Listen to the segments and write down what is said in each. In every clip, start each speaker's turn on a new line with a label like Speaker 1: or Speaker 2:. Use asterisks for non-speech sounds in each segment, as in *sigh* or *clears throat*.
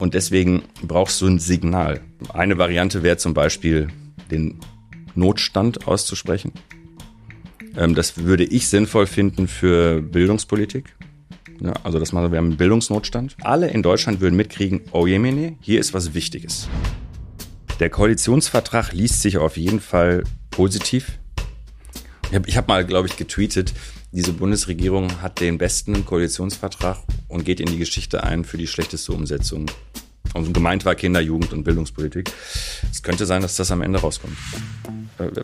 Speaker 1: Und deswegen brauchst du ein Signal. Eine Variante wäre zum Beispiel, den Notstand auszusprechen. Ähm, das würde ich sinnvoll finden für Bildungspolitik. Ja, also das machen wir haben einen Bildungsnotstand. Alle in Deutschland würden mitkriegen, oh jemine, hier ist was Wichtiges. Der Koalitionsvertrag liest sich auf jeden Fall positiv. Ich habe hab mal, glaube ich, getweetet, diese Bundesregierung hat den besten Koalitionsvertrag und geht in die Geschichte ein für die schlechteste Umsetzung. Und gemeint war Kinder-, Jugend- und Bildungspolitik. Es könnte sein, dass das am Ende rauskommt.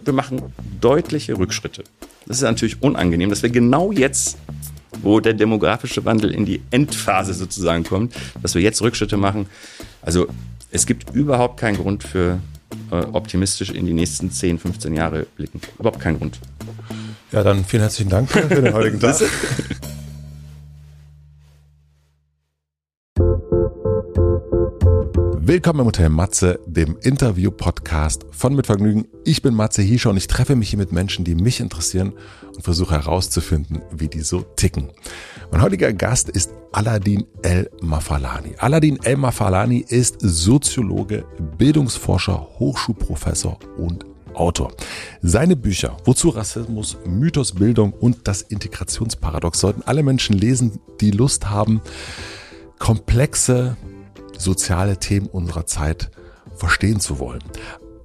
Speaker 1: Wir machen deutliche Rückschritte. Das ist natürlich unangenehm, dass wir genau jetzt, wo der demografische Wandel in die Endphase sozusagen kommt, dass wir jetzt Rückschritte machen. Also es gibt überhaupt keinen Grund für äh, optimistisch in die nächsten 10, 15 Jahre blicken. Überhaupt keinen Grund.
Speaker 2: Ja, dann vielen herzlichen Dank für den heutigen Tag. Willkommen im Hotel Matze, dem Interview-Podcast von Mit Vergnügen. Ich bin Matze Hiescher und ich treffe mich hier mit Menschen, die mich interessieren und versuche herauszufinden, wie die so ticken. Mein heutiger Gast ist Aladin El Mafalani. Aladin El Mafalani ist Soziologe, Bildungsforscher, Hochschulprofessor und Autor. Seine Bücher, Wozu Rassismus, Mythos Bildung und das Integrationsparadox, sollten alle Menschen lesen, die Lust haben, komplexe soziale Themen unserer Zeit verstehen zu wollen.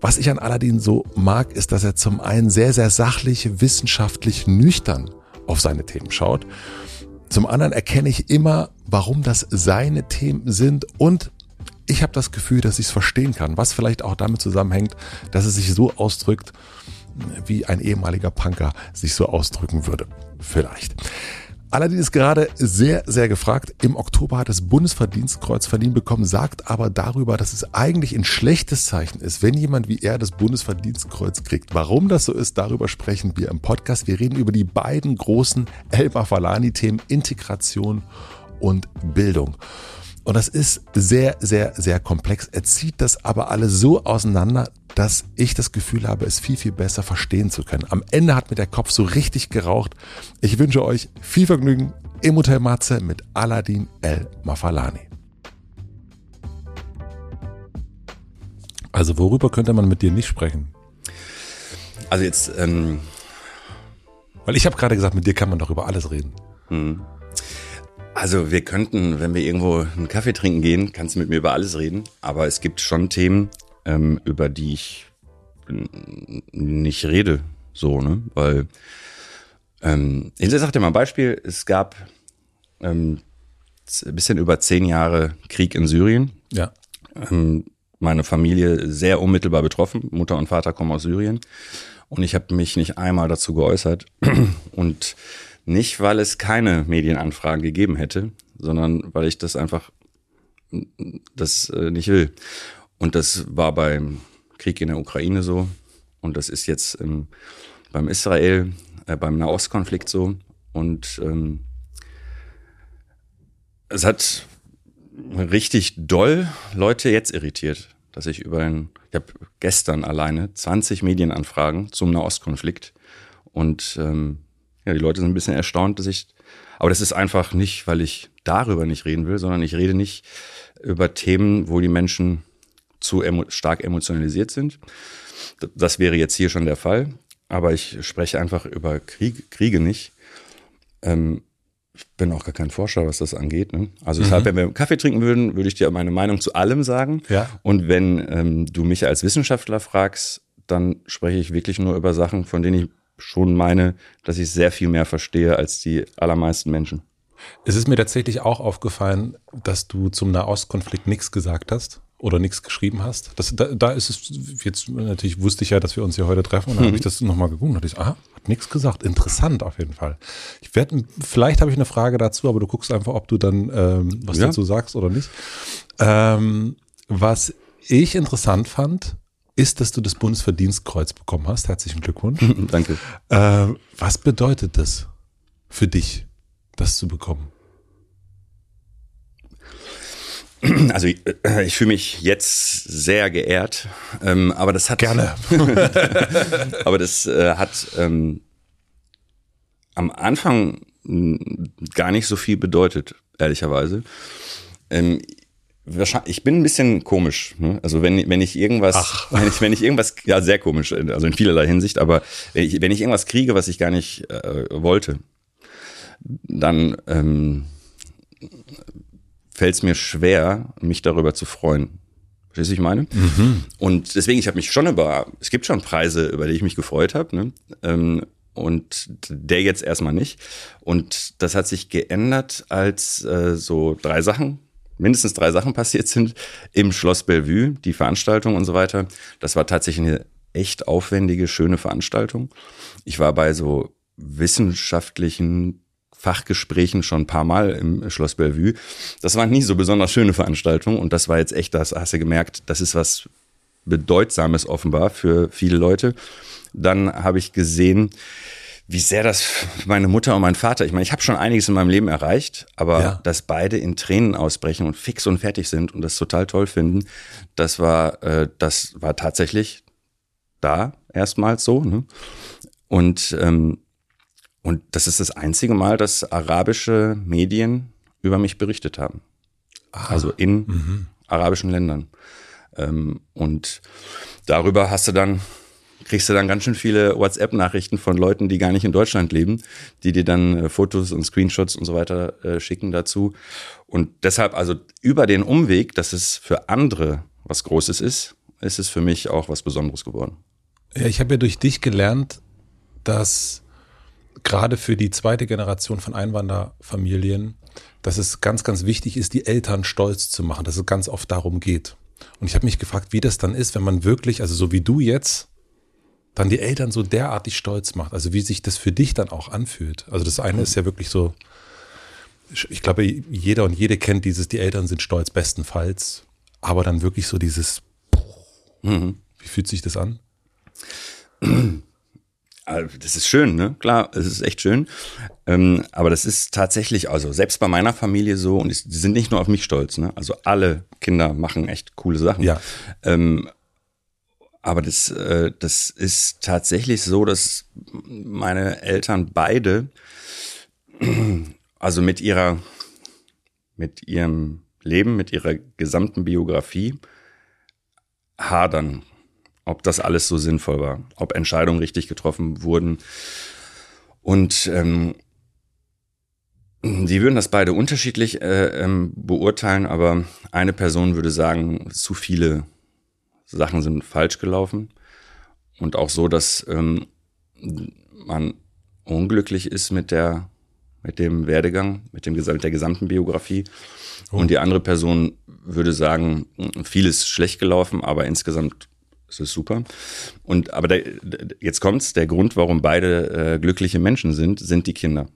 Speaker 2: Was ich an Aladdin so mag, ist, dass er zum einen sehr, sehr sachlich, wissenschaftlich, nüchtern auf seine Themen schaut. Zum anderen erkenne ich immer, warum das seine Themen sind und ich habe das Gefühl, dass ich es verstehen kann, was vielleicht auch damit zusammenhängt, dass es sich so ausdrückt, wie ein ehemaliger Punker sich so ausdrücken würde. Vielleicht. Allerdings ist gerade sehr, sehr gefragt. Im Oktober hat das Bundesverdienstkreuz verliehen bekommen, sagt aber darüber, dass es eigentlich ein schlechtes Zeichen ist, wenn jemand wie er das Bundesverdienstkreuz kriegt. Warum das so ist, darüber sprechen wir im Podcast. Wir reden über die beiden großen Elba Falani-Themen Integration und Bildung. Und das ist sehr, sehr, sehr komplex. Er zieht das aber alle so auseinander, dass ich das Gefühl habe, es viel, viel besser verstehen zu können. Am Ende hat mir der Kopf so richtig geraucht. Ich wünsche euch viel Vergnügen im Hotel Matze mit Aladdin El Mafalani. Also worüber könnte man mit dir nicht sprechen?
Speaker 1: Also jetzt, ähm
Speaker 2: weil ich habe gerade gesagt, mit dir kann man doch über alles reden.
Speaker 1: Hm. Also wir könnten, wenn wir irgendwo einen Kaffee trinken gehen, kannst du mit mir über alles reden. Aber es gibt schon Themen, ähm, über die ich nicht rede, so, ne? Weil, ähm, ich sag dir mal ein Beispiel, es gab ähm, ein bisschen über zehn Jahre Krieg in Syrien.
Speaker 2: Ja.
Speaker 1: Ähm, meine Familie sehr unmittelbar betroffen. Mutter und Vater kommen aus Syrien. Und ich habe mich nicht einmal dazu geäußert. *clears throat* Und nicht, weil es keine Medienanfragen gegeben hätte, sondern weil ich das einfach das äh, nicht will. Und das war beim Krieg in der Ukraine so. Und das ist jetzt ähm, beim Israel, äh, beim Nahostkonflikt so. Und ähm, es hat richtig doll Leute jetzt irritiert, dass ich über ein, ich habe gestern alleine 20 Medienanfragen zum Nahostkonflikt und ähm, ja, die Leute sind ein bisschen erstaunt, dass ich, aber das ist einfach nicht, weil ich darüber nicht reden will, sondern ich rede nicht über Themen, wo die Menschen zu emo stark emotionalisiert sind. Das wäre jetzt hier schon der Fall, aber ich spreche einfach über Krieg, Kriege nicht. Ähm, ich bin auch gar kein Forscher, was das angeht. Ne? Also mhm. deshalb, wenn wir Kaffee trinken würden, würde ich dir meine Meinung zu allem sagen.
Speaker 2: Ja.
Speaker 1: Und wenn ähm, du mich als Wissenschaftler fragst, dann spreche ich wirklich nur über Sachen, von denen ich schon meine, dass ich sehr viel mehr verstehe als die allermeisten Menschen.
Speaker 2: Es ist mir tatsächlich auch aufgefallen, dass du zum Nahostkonflikt nichts gesagt hast oder nichts geschrieben hast. Das, da, da ist es jetzt natürlich wusste ich ja, dass wir uns hier heute treffen und dann mhm. habe ich das nochmal geguckt und dachte ich, aha, hat nichts gesagt. Interessant auf jeden Fall. Ich werde, vielleicht habe ich eine Frage dazu, aber du guckst einfach, ob du dann ähm, was ja. dazu sagst oder nicht. Ähm, was ich interessant fand, ist, dass du das Bundesverdienstkreuz bekommen hast. Herzlichen Glückwunsch. *laughs*
Speaker 1: Danke.
Speaker 2: Äh, was bedeutet das für dich, das zu bekommen?
Speaker 1: Also ich, äh, ich fühle mich jetzt sehr geehrt, ähm, aber das hat
Speaker 2: gerne. *laughs*
Speaker 1: aber das äh, hat ähm, am Anfang gar nicht so viel bedeutet, ehrlicherweise. Ähm, ich bin ein bisschen komisch. Ne? Also wenn, wenn ich irgendwas,
Speaker 2: Ach. *laughs*
Speaker 1: wenn ich, wenn ich irgendwas, ja sehr komisch, also in vielerlei Hinsicht, aber wenn ich, wenn ich irgendwas kriege, was ich gar nicht äh, wollte, dann ähm, fällt es mir schwer, mich darüber zu freuen. Verstehst du, ich meine? Und deswegen, ich habe mich schon über, es gibt schon Preise, über die ich mich gefreut habe, ne? ähm, und der jetzt erstmal nicht. Und das hat sich geändert, als äh, so drei Sachen, mindestens drei Sachen passiert sind im Schloss Bellevue, die Veranstaltung und so weiter. Das war tatsächlich eine echt aufwendige, schöne Veranstaltung. Ich war bei so wissenschaftlichen Fachgesprächen schon ein paar Mal im Schloss Bellevue. Das waren nie so besonders schöne Veranstaltungen und das war jetzt echt, das hast du gemerkt, das ist was Bedeutsames offenbar für viele Leute. Dann habe ich gesehen, wie sehr das meine Mutter und mein Vater, ich meine, ich habe schon einiges in meinem Leben erreicht, aber
Speaker 2: Ja.
Speaker 1: dass beide in Tränen ausbrechen und fix und fertig sind und das total toll finden, das war, äh, das war tatsächlich da erstmals so. Ne? Und, ähm, und das ist das einzige Mal, dass arabische Medien über mich berichtet haben. Also in arabischen Ländern. Ähm, und darüber hast du dann, kriegst du dann ganz schön viele WhatsApp-Nachrichten von Leuten, die gar nicht in Deutschland leben, die dir dann äh, Fotos und Screenshots und so weiter äh, schicken dazu. Und deshalb, also über den Umweg, dass es für andere was Großes ist, ist es für mich auch was Besonderes geworden.
Speaker 2: Ja, ich habe ja durch dich gelernt, dass gerade für die zweite Generation von Einwanderfamilien, dass es ganz, ganz wichtig ist, die Eltern stolz zu machen, dass es ganz oft darum geht. Und ich habe mich gefragt, wie das dann ist, wenn man wirklich, also so wie du jetzt, dann die Eltern so derartig stolz macht. Also wie sich das für dich dann auch anfühlt. Also das eine ist ja wirklich so, ich glaube, jeder und jede kennt dieses, die Eltern sind stolz bestenfalls, aber dann wirklich so dieses, wie fühlt sich das an?
Speaker 1: Also, Das ist schön, ne? Klar, es ist echt schön. Ähm, aber das ist tatsächlich, also selbst bei meiner Familie so, und die sind nicht nur auf mich stolz, ne? Also alle Kinder machen echt coole Sachen.
Speaker 2: Ja.
Speaker 1: Ähm, aber das, äh, das ist tatsächlich so, dass meine Eltern beide, also mit ihrer, mit ihrem Leben, mit ihrer gesamten Biografie hadern, ob das alles so sinnvoll war, ob Entscheidungen richtig getroffen wurden. Und ähm, die würden das beide unterschiedlich äh, ähm, beurteilen, aber eine Person würde sagen, zu viele Sachen sind falsch gelaufen. Und auch so, dass ähm, man unglücklich ist mit der mit dem Werdegang, mit dem mit der gesamten Biografie. Und die andere Person würde sagen, vieles schlecht gelaufen, aber insgesamt ist es super. Und aber der- jetzt kommt's, der Grund, warum beide äh, glückliche Menschen sind, sind die Kinder.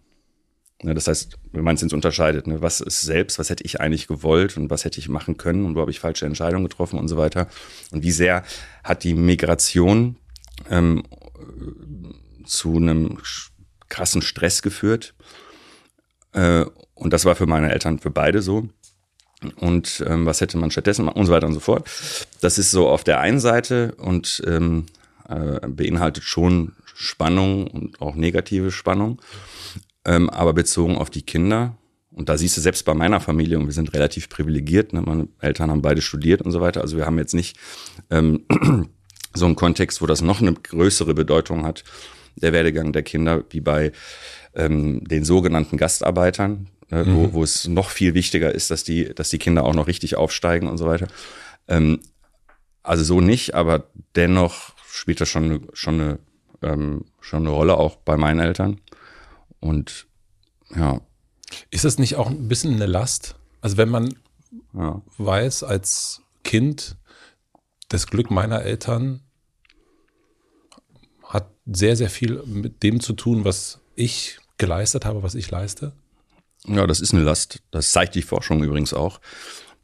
Speaker 1: Ja, das heißt, wenn man es jetzt unterscheidet, ne, was ist selbst, was hätte ich eigentlich gewollt und was hätte ich machen können und wo habe ich falsche Entscheidungen getroffen und so weiter. Und wie sehr hat die Migration ähm, zu einem krassen Stress geführt. Äh, und das war für meine Eltern, für beide so. Und ähm, was hätte man stattdessen machen und so weiter und so fort. Das ist so auf der einen Seite und ähm, äh, beinhaltet schon Spannung und auch negative Spannung. Ähm, aber bezogen auf die Kinder, und da siehst du selbst bei meiner Familie, und wir sind relativ privilegiert, ne? meine Eltern haben beide studiert und so weiter. Also wir haben jetzt nicht ähm, *clears throat* so einen Kontext, wo das noch eine größere Bedeutung hat, der Werdegang der Kinder, wie bei ähm, den sogenannten Gastarbeitern, äh, wo, wo es noch viel wichtiger ist, dass die, dass die Kinder auch noch richtig aufsteigen und so weiter. Ähm, also so nicht, aber dennoch spielt das schon, schon, eine, ähm, schon eine Rolle, auch bei meinen Eltern. Und ja,
Speaker 2: Ist das nicht auch ein bisschen eine Last? Also wenn man
Speaker 1: ja.
Speaker 2: weiß als Kind, das Glück meiner Eltern hat sehr, sehr viel mit dem zu tun, was ich geleistet habe, was ich leiste.
Speaker 1: Ja, das ist eine Last. Das zeigt die Forschung übrigens auch,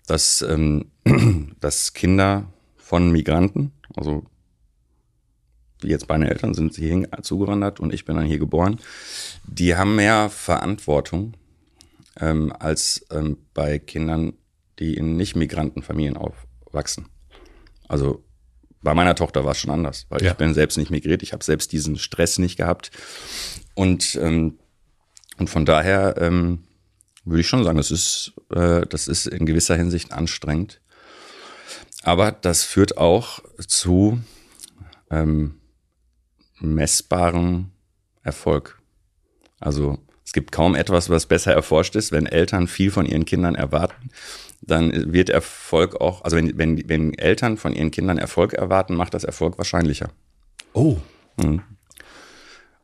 Speaker 1: dass, ähm, *clears throat* dass Kinder von Migranten, also jetzt meine Eltern sind hierhin zugewandert und ich bin dann hier geboren, die haben mehr Verantwortung ähm, als ähm, bei Kindern, die in nicht-Migrantenfamilien aufwachsen. Also bei meiner Tochter war es schon anders, weil
Speaker 2: Ja.
Speaker 1: ich bin selbst nicht migriert, ich habe selbst diesen Stress nicht gehabt und ähm, und von daher ähm, würde ich schon sagen, das ist, äh, das ist in gewisser Hinsicht anstrengend. Aber das führt auch zu ähm, messbarem Erfolg. Also es gibt kaum etwas, was besser erforscht ist. Wenn Eltern viel von ihren Kindern erwarten, dann wird Erfolg auch, also wenn, wenn, wenn Eltern von ihren Kindern Erfolg erwarten, macht das Erfolg wahrscheinlicher.
Speaker 2: Oh.
Speaker 1: Mhm.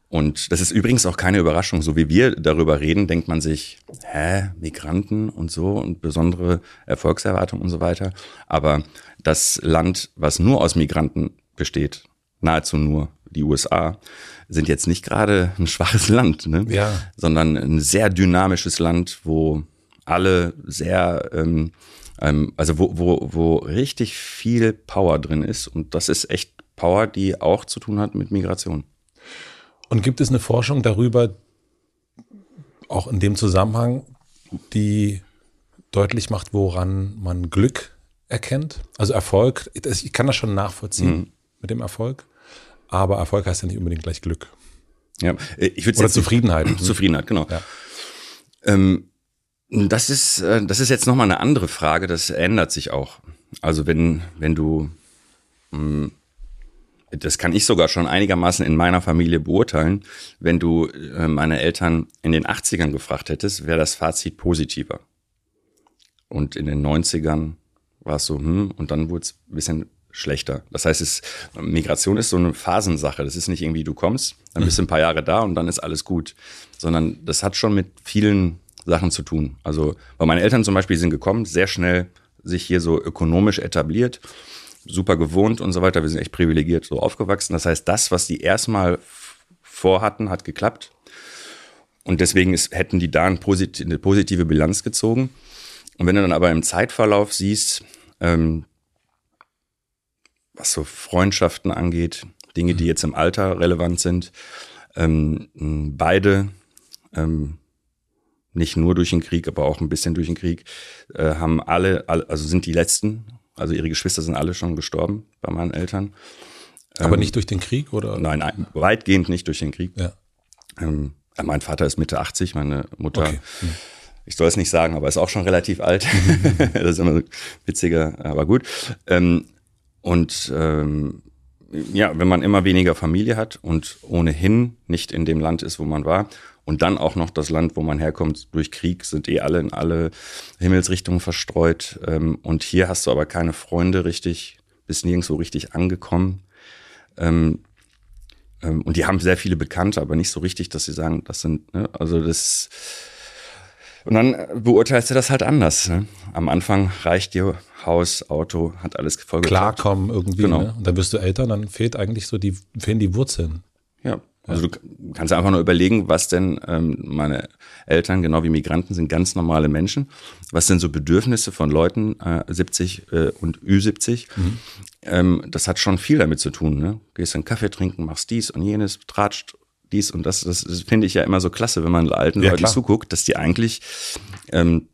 Speaker 1: Und das ist übrigens auch keine Überraschung. So wie wir darüber reden, denkt man sich, hä, Migranten und so und besondere Erfolgserwartungen und so weiter. Aber das Land, was nur aus Migranten besteht, nahezu nur die USA, sind jetzt nicht gerade ein schwaches *laughs* Land, ne?
Speaker 2: Ja.
Speaker 1: sondern ein sehr dynamisches Land, wo alle sehr, ähm, ähm, also wo, wo, wo richtig viel Power drin ist. Und das ist echt Power, die auch zu tun hat mit Migration.
Speaker 2: Und gibt es eine Forschung darüber, auch in dem Zusammenhang, die deutlich macht, woran man Glück erkennt? Also Erfolg, ich kann das schon nachvollziehen
Speaker 1: Mhm.
Speaker 2: mit dem Erfolg, aber Erfolg heißt ja nicht unbedingt gleich Glück.
Speaker 1: Ja, äh, ich würde
Speaker 2: Oder Zufriedenheit. *clears throat*
Speaker 1: Zufriedenheit, genau.
Speaker 2: Ja.
Speaker 1: Ähm, das ist, äh, das ist jetzt nochmal eine andere Frage, das ändert sich auch. Also wenn, wenn du, mh, das kann ich sogar schon einigermaßen in meiner Familie beurteilen, wenn du äh, meine Eltern in den 80ern gefragt hättest, wäre das Fazit positiver. Und in den 90ern war es so, hm, und dann wurde es ein bisschen schlechter. Das heißt, es, Migration ist so eine Phasensache. Das ist nicht irgendwie, du kommst, dann bist du ein paar Jahre da und dann ist alles gut. Sondern das hat schon mit vielen Sachen zu tun. Also, weil meine Eltern zum Beispiel sind gekommen, sehr schnell sich hier so ökonomisch etabliert, super gewohnt und so weiter. Wir sind echt privilegiert so aufgewachsen. Das heißt, das, was die erstmal vorhatten, hat geklappt. Und deswegen ist, hätten die da eine positive Bilanz gezogen. Und wenn du dann aber im Zeitverlauf siehst, ähm, was so Freundschaften angeht, Dinge, die jetzt im Alter relevant sind, ähm, beide, ähm, nicht nur durch den Krieg, aber auch ein bisschen durch den Krieg, äh, haben alle, alle, also sind die letzten, also ihre Geschwister sind alle schon gestorben bei meinen Eltern.
Speaker 2: Aber
Speaker 1: Ähm,
Speaker 2: nicht durch den Krieg oder?
Speaker 1: Nein, nein, weitgehend nicht durch den Krieg.
Speaker 2: Ja.
Speaker 1: Ähm, mein Vater ist Mitte 80, meine Mutter,
Speaker 2: Okay. Hm.
Speaker 1: ich soll es nicht sagen, aber ist auch schon relativ alt. *laughs* das ist immer so witziger, aber gut. Ähm, und ähm, ja, wenn man immer weniger Familie hat und ohnehin nicht in dem Land ist, wo man war, und dann auch noch das Land, wo man herkommt, durch Krieg sind eh alle in alle Himmelsrichtungen verstreut. Ähm, und hier hast du aber keine Freunde richtig, bist nirgendwo richtig angekommen. Ähm, ähm, und die haben sehr viele Bekannte, aber nicht so richtig, dass sie sagen, das sind, ne? also das. Und dann beurteilst du das halt anders. Ne? Am Anfang reicht dir Haus, Auto, hat alles geklappt.
Speaker 2: Klarkommen irgendwie.
Speaker 1: Genau.
Speaker 2: Ne? Und dann wirst du älter, dann fehlt eigentlich so die, fehlen die Wurzeln.
Speaker 1: Ja, also du kannst einfach nur überlegen, was denn ähm, meine Eltern, genau wie Migranten, sind ganz normale Menschen. Was sind so Bedürfnisse von Leuten äh, 70 äh, und Ü70? Ähm, das hat schon viel damit zu tun. Ne? Gehst einen Kaffee trinken, machst dies und jenes, tratscht dies und das. Das, das finde ich ja immer so klasse, wenn man alten
Speaker 2: Ja,
Speaker 1: Leuten
Speaker 2: klar.
Speaker 1: zuguckt, dass die eigentlich ähm,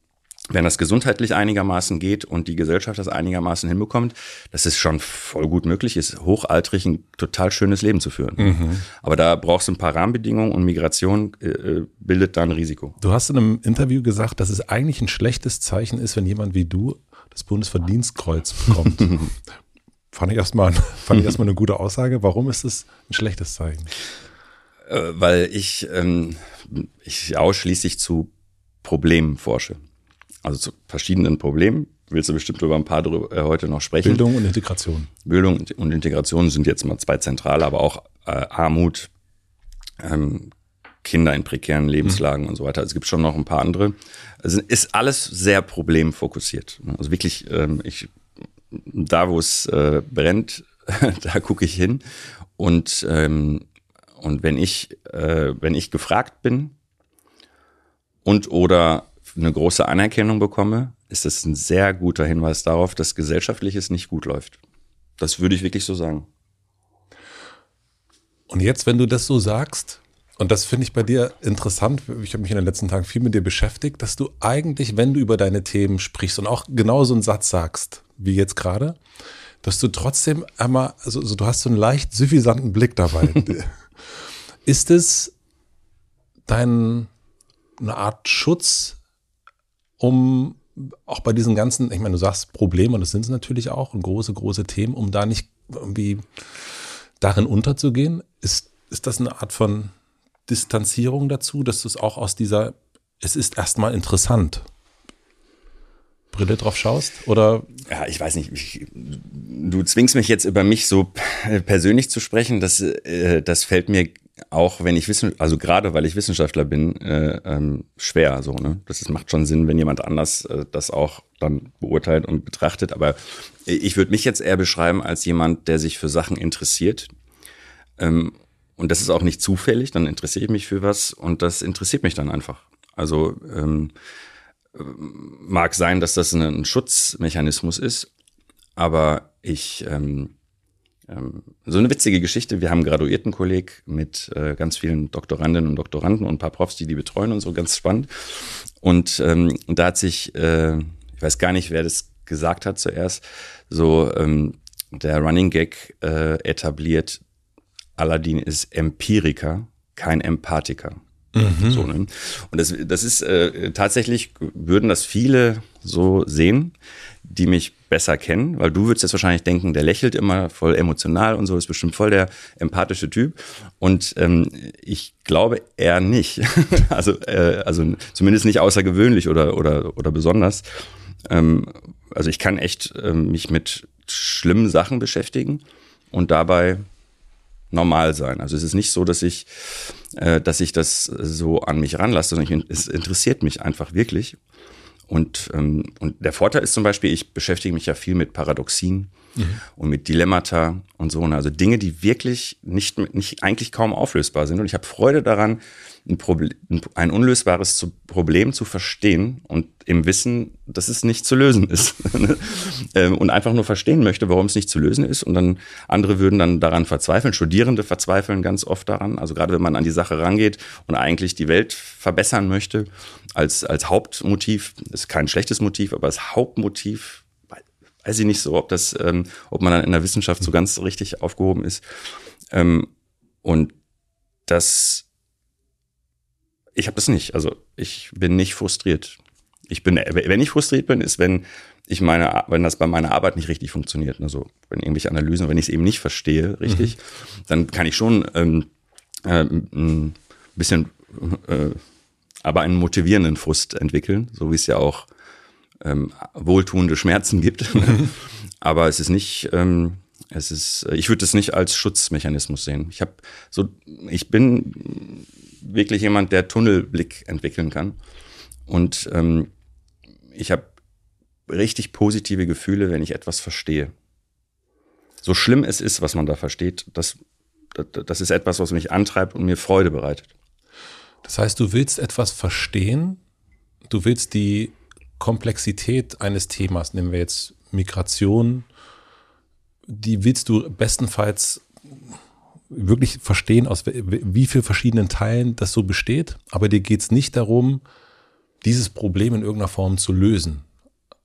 Speaker 1: wenn das gesundheitlich einigermaßen geht und die Gesellschaft das einigermaßen hinbekommt, dass es schon voll gut möglich ist, hochaltrig ein total schönes Leben zu führen. Aber da brauchst du ein paar Rahmenbedingungen und Migration äh, äh, bildet da ein Risiko.
Speaker 2: Du hast in einem Interview gesagt, dass es eigentlich ein schlechtes Zeichen ist, wenn jemand wie du das Bundesverdienstkreuz bekommt. *laughs* fand ich erstmal fand ich *laughs* erstmal eine gute Aussage. Warum ist es ein schlechtes Zeichen?
Speaker 1: Äh, weil ich, ähm, ich ausschließlich zu Problemen forsche. Also zu verschiedenen Problemen. Willst du bestimmt über ein paar drüber, äh, heute noch sprechen?
Speaker 2: Bildung und Integration.
Speaker 1: Bildung und Integration sind jetzt mal zwei zentrale, aber auch äh, Armut, ähm, Kinder in prekären Lebenslagen und so weiter. Es gibt schon noch ein paar andere. Also ist alles sehr problemfokussiert. Also wirklich, ähm, ich, da wo es äh, brennt, *laughs* da gucke ich hin. Und, ähm, und wenn ich, äh, wenn ich gefragt bin und oder eine große Anerkennung bekomme, ist das ein sehr guter Hinweis darauf, dass gesellschaftliches nicht gut läuft. Das würde ich wirklich so sagen.
Speaker 2: Und jetzt, wenn du das so sagst, und das finde ich bei dir interessant, ich habe mich in den letzten Tagen viel mit dir beschäftigt, dass du eigentlich, wenn du über deine Themen sprichst und auch genau so einen Satz sagst, wie jetzt gerade, dass du trotzdem einmal, also, also du hast so einen leicht suffisanten Blick dabei. *laughs* Ist es dein, eine Art Schutz um auch bei diesen ganzen, ich meine, du sagst Probleme und das sind es natürlich auch und große, große Themen, um da nicht irgendwie darin unterzugehen? Ist, ist das eine Art von Distanzierung dazu, dass du es auch aus dieser, es ist erstmal interessant, Brille drauf schaust? Oder?
Speaker 1: Ja, ich weiß nicht. Ich, du zwingst mich jetzt über mich so persönlich zu sprechen. Das, äh, das fällt mir auch, wenn ich wissen, also gerade weil ich Wissenschaftler bin, äh, ähm, schwer. So, ne? Das ist, macht schon Sinn, wenn jemand anders äh, das auch dann beurteilt und betrachtet. Aber ich würde mich jetzt eher beschreiben als jemand, der sich für Sachen interessiert. Ähm, und das ist auch nicht zufällig. Dann interessiere ich mich für was und das interessiert mich dann einfach. Also ähm, mag sein, dass das ein Schutzmechanismus ist, aber ich ähm, so eine witzige Geschichte. Wir haben einen Graduiertenkolleg mit äh, ganz vielen Doktorandinnen und Doktoranden und ein paar Profs, die die betreuen und so ganz spannend. Und ähm, da hat sich, äh, ich weiß gar nicht, wer das gesagt hat zuerst, so ähm, der Running Gag äh, etabliert. Aladdin ist Empiriker, kein Empathiker. Mhm. So, ne? Und das, das ist äh, tatsächlich, würden das viele so sehen, die mich besser kennen, weil du würdest jetzt wahrscheinlich denken, der lächelt immer voll emotional und so, ist bestimmt voll der empathische Typ. Und ähm, ich glaube eher nicht. *laughs* also, äh, also zumindest nicht außergewöhnlich oder, oder, oder besonders. Ähm, also ich kann echt äh, mich mit schlimmen Sachen beschäftigen und dabei normal sein. Also es ist nicht so, dass ich, äh, dass ich das so an mich ranlasse, sondern ich, es interessiert mich einfach wirklich. Und, ähm, und der Vorteil ist zum Beispiel, ich beschäftige mich ja viel mit Paradoxien mhm. und mit Dilemmata und so. Also Dinge, die wirklich nicht, nicht eigentlich kaum auflösbar sind. Und ich habe Freude daran, ein, Problem, ein unlösbares Problem zu verstehen und im Wissen, dass es nicht zu lösen ist. *laughs* Ähm, und einfach nur verstehen möchte, warum es nicht zu lösen ist. Und dann andere würden dann daran verzweifeln. Studierende verzweifeln ganz oft daran. Also gerade wenn man an die Sache rangeht und eigentlich die Welt verbessern möchte, als, als Hauptmotiv, ist kein schlechtes Motiv, aber als Hauptmotiv weiß ich nicht so, ob das, ähm, ob man dann in der Wissenschaft so ganz richtig aufgehoben ist. Ähm, und das ich habe das nicht. Also ich bin nicht frustriert. Ich bin, wenn ich frustriert bin, ist, wenn ich meine, wenn das bei meiner Arbeit nicht richtig funktioniert. Also wenn irgendwelche Analysen, wenn ich es eben nicht verstehe, richtig, mhm. dann kann ich schon ähm, äh, ein bisschen, äh, aber einen motivierenden Frust entwickeln, so wie es ja auch ähm, wohltuende Schmerzen gibt. Mhm. *laughs* aber es ist nicht, ähm, es ist, ich würde es nicht als Schutzmechanismus sehen. Ich habe so, ich bin wirklich jemand, der Tunnelblick entwickeln kann. Und ähm, ich habe richtig positive Gefühle, wenn ich etwas verstehe. So schlimm es ist, was man da versteht, das, das, das ist etwas, was mich antreibt und mir Freude bereitet.
Speaker 2: Das heißt, du willst etwas verstehen, du willst die Komplexität eines Themas, nehmen wir jetzt Migration, die willst du bestenfalls wirklich verstehen, aus wie vielen verschiedenen Teilen das so besteht. Aber dir geht es nicht darum, dieses Problem in irgendeiner Form zu lösen.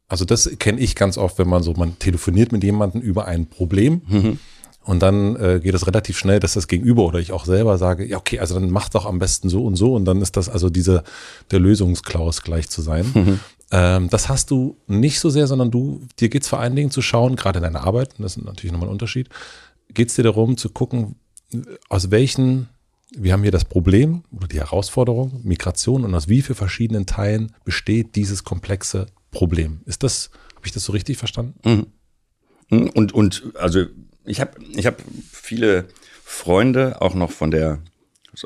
Speaker 2: Also das kenne ich ganz oft, wenn man so, man telefoniert mit jemandem über ein Problem mhm. und dann äh, geht es relativ schnell, dass das Gegenüber oder ich auch selber sage, ja okay, also dann mach doch am besten so und so und dann ist das also diese der Lösungsklaus gleich zu sein. Mhm. Ähm, das hast du nicht so sehr, sondern du, dir geht es vor allen Dingen zu schauen, gerade in deiner Arbeit, das ist natürlich nochmal ein Unterschied, geht es dir darum zu gucken, aus welchen, wir haben hier das Problem oder die Herausforderung, Migration und aus wie vielen verschiedenen Teilen besteht dieses komplexe Problem. Ist das, habe ich das so richtig verstanden?
Speaker 1: Mhm. mhm. Und, und also ich habe ich hab viele Freunde, auch noch von der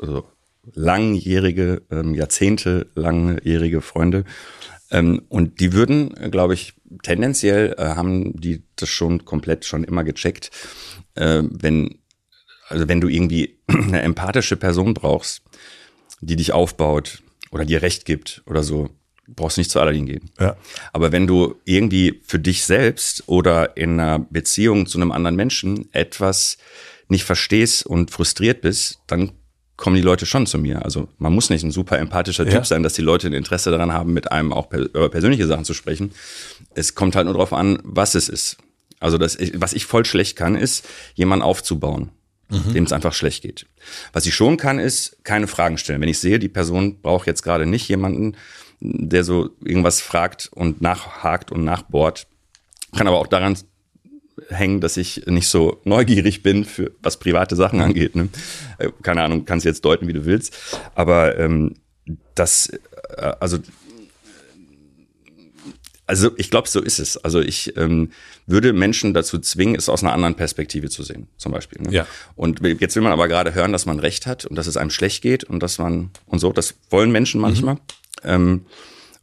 Speaker 1: also langjährige, ähm, Jahrzehnte langjährige Freunde. Ähm, und die würden, glaube ich, tendenziell äh, haben die das schon komplett schon immer gecheckt, äh, wenn also wenn du irgendwie *clears throat* eine empathische Person brauchst, die dich aufbaut oder dir Recht gibt oder so, brauchst du nicht zu Aladdin gehen. Ja. Aber wenn du irgendwie für dich selbst oder in einer Beziehung zu einem anderen Menschen etwas nicht verstehst und frustriert bist, dann kommen die Leute schon zu mir. Also man muss nicht ein super empathischer Typ ja. sein, dass die Leute ein Interesse daran haben, mit einem auch über persönliche Sachen zu sprechen. Es kommt halt nur darauf an, was es ist. Also das, was ich voll schlecht kann, ist, jemanden aufzubauen mhm. dem es einfach schlecht geht. Was ich schon kann, ist keine Fragen stellen. Wenn ich sehe, die Person braucht jetzt gerade nicht jemanden, der so irgendwas fragt und nachhakt und nachbohrt. Kann aber auch daran hängen, dass ich nicht so neugierig bin, für was private Sachen angeht. Ne? Äh, keine Ahnung, kannst jetzt deuten, wie du willst. Aber ähm, das, äh, also also ich glaube, so ist es. Also ich ähm, würde Menschen dazu zwingen, es aus einer anderen Perspektive zu sehen, zum Beispiel. Ne?
Speaker 2: Ja.
Speaker 1: Und jetzt will man aber gerade hören, dass man Recht hat und dass es einem schlecht geht und dass man und so. Das wollen Menschen manchmal. Mhm. Ähm,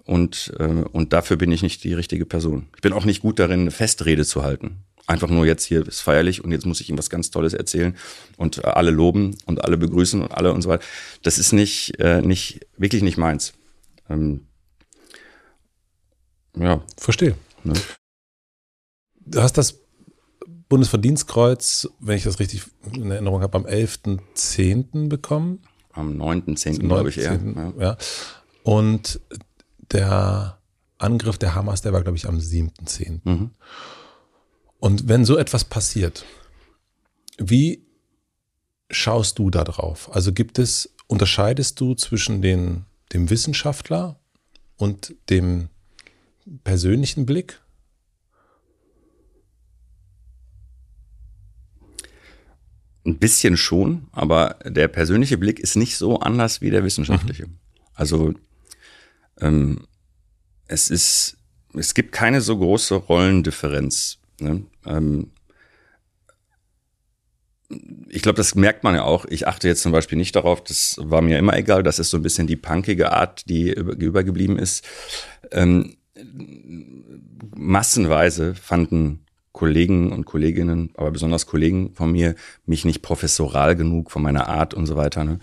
Speaker 1: und, äh, und dafür bin ich nicht die richtige Person. Ich bin auch nicht gut darin, eine Festrede zu halten. Einfach nur jetzt hier ist feierlich und jetzt muss ich ihm was ganz Tolles erzählen und äh, alle loben und alle begrüßen und alle und so weiter. Das ist nicht, äh, nicht wirklich nicht meins. Ähm,
Speaker 2: ja. Verstehe. Ne? Du hast das Bundesverdienstkreuz, wenn ich das richtig in Erinnerung habe, am 11.10. bekommen.
Speaker 1: Am 9.10. glaube ich eher.
Speaker 2: Ja. ja. Und der Angriff der Hamas, der war, glaube ich, am 7.10. Mhm. Und wenn so etwas passiert, wie schaust du da drauf? Also gibt es, unterscheidest du zwischen den, dem Wissenschaftler und dem persönlichen Blick?
Speaker 1: Ein bisschen schon, aber der persönliche Blick ist nicht so anders wie der wissenschaftliche. Mhm. Also ähm, es ist, es gibt keine so große Rollendifferenz. Ne? Ähm, ich glaube, das merkt man ja auch. Ich achte jetzt zum Beispiel nicht darauf, das war mir immer egal, das ist so ein bisschen die punkige Art, die übergeblieben ist. Ähm, massenweise fanden Kollegen und Kolleginnen, aber besonders Kollegen von mir, mich nicht professoral genug von meiner Art und so weiter. Ne?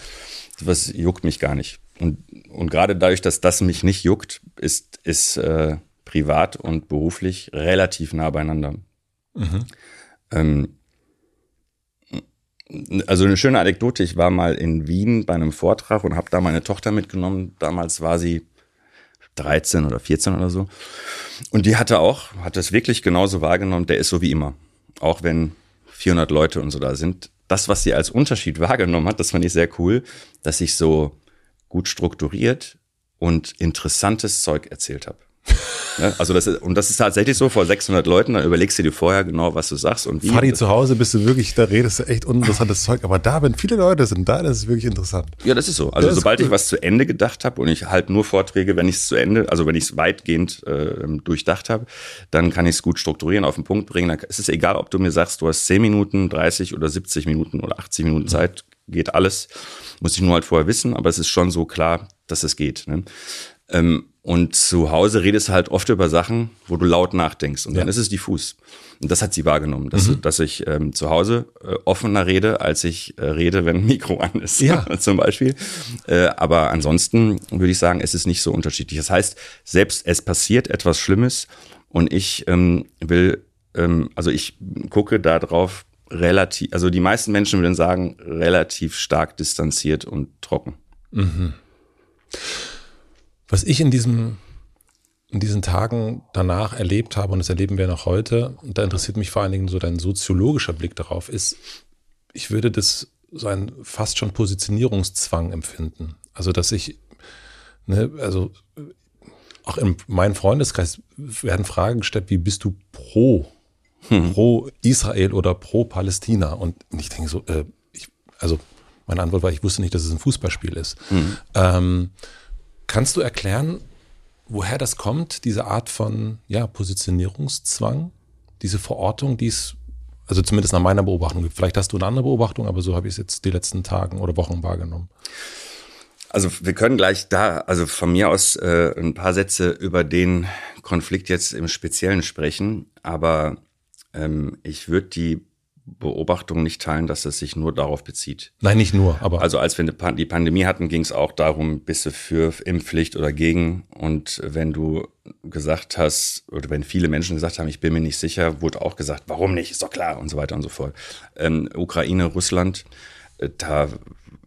Speaker 1: Was juckt mich gar nicht. Und, und gerade dadurch, dass das mich nicht juckt, ist, ist äh, privat und beruflich relativ nah beieinander. Mhm. Ähm, also eine schöne Anekdote, ich war mal in Wien bei einem Vortrag und habe da meine Tochter mitgenommen. Damals war sie 13 oder 14 oder so. Und die hatte auch, hat das wirklich genauso wahrgenommen, der ist so wie immer. Auch wenn 400 Leute und so da sind. Das, was sie als Unterschied *laughs* wahrgenommen hat, das fand ich sehr cool, dass ich so gut strukturiert und interessantes Zeug erzählt habe. Ne? Also das ist, und das ist tatsächlich so vor 600 Leuten, dann überlegst du dir vorher genau, was du sagst und wie.
Speaker 2: Fadi, zu Hause bist du wirklich, da redest du echt uninteressantes Zeug, aber da, wenn viele Leute sind, da das ist es wirklich interessant.
Speaker 1: Ja, das ist so. Also sobald cool. ich was zu Ende gedacht habe und ich halt nur Vorträge, wenn ich es zu Ende, also wenn ich es weitgehend äh, durchdacht habe, dann kann ich es gut strukturieren, auf den Punkt bringen. Dann ist es egal, ob du mir sagst, du hast 10 Minuten, 30 oder 70 Minuten oder 80 Minuten mhm. Zeit, geht alles. Muss ich nur halt vorher wissen, aber es ist schon so klar, dass es geht. Ne? Ähm, und zu Hause redest du halt oft über Sachen, wo du laut nachdenkst. Und dann ist es diffus. Und das hat sie wahrgenommen, dass, mhm. dass ich ähm, zu Hause äh, offener rede, als ich äh, rede, wenn ein *laughs* Mikro an ist, ja. *laughs* zum Beispiel. Äh, aber ansonsten würde ich sagen, es ist nicht so unterschiedlich. Das heißt, selbst es passiert etwas Schlimmes und ich ähm, will, ähm, also ich gucke darauf relativ, also die meisten Menschen würden sagen, relativ stark distanziert und trocken. Mhm.
Speaker 2: Was ich in diesem in diesen Tagen danach erlebt habe, und das erleben wir noch heute, und da interessiert mich vor allen Dingen so dein soziologischer Blick darauf, ist, ich würde das so einen fast schon Positionierungszwang empfinden. Also, dass ich, ne, also auch in meinem Freundeskreis werden Fragen gestellt, wie bist du pro, hm. pro Israel oder pro Palästina? Und ich denke so, äh, ich, also meine Antwort war, ich wusste nicht, dass es ein Fußballspiel ist. Hm. Ähm, Kannst du erklären, woher das kommt, diese Art von ja, Positionierungszwang, diese Verortung, die es, also zumindest nach meiner Beobachtung gibt. Vielleicht hast du eine andere Beobachtung, aber so habe ich es jetzt die letzten Tagen oder Wochen wahrgenommen.
Speaker 1: Also wir können gleich da, also von mir aus äh, ein paar Sätze über den Konflikt jetzt im Speziellen sprechen, aber ähm, ich würde die Beobachtung nicht teilen, dass es sich nur darauf bezieht.
Speaker 2: Nein, nicht nur, aber.
Speaker 1: Also als wir die Pandemie hatten, ging es auch darum, bist du für Impfpflicht oder gegen. Und wenn du gesagt hast, oder wenn viele Menschen gesagt haben, ich bin mir nicht sicher, wurde auch gesagt, warum nicht, ist doch klar und so weiter und so fort. Ähm, Ukraine, Russland, äh, da,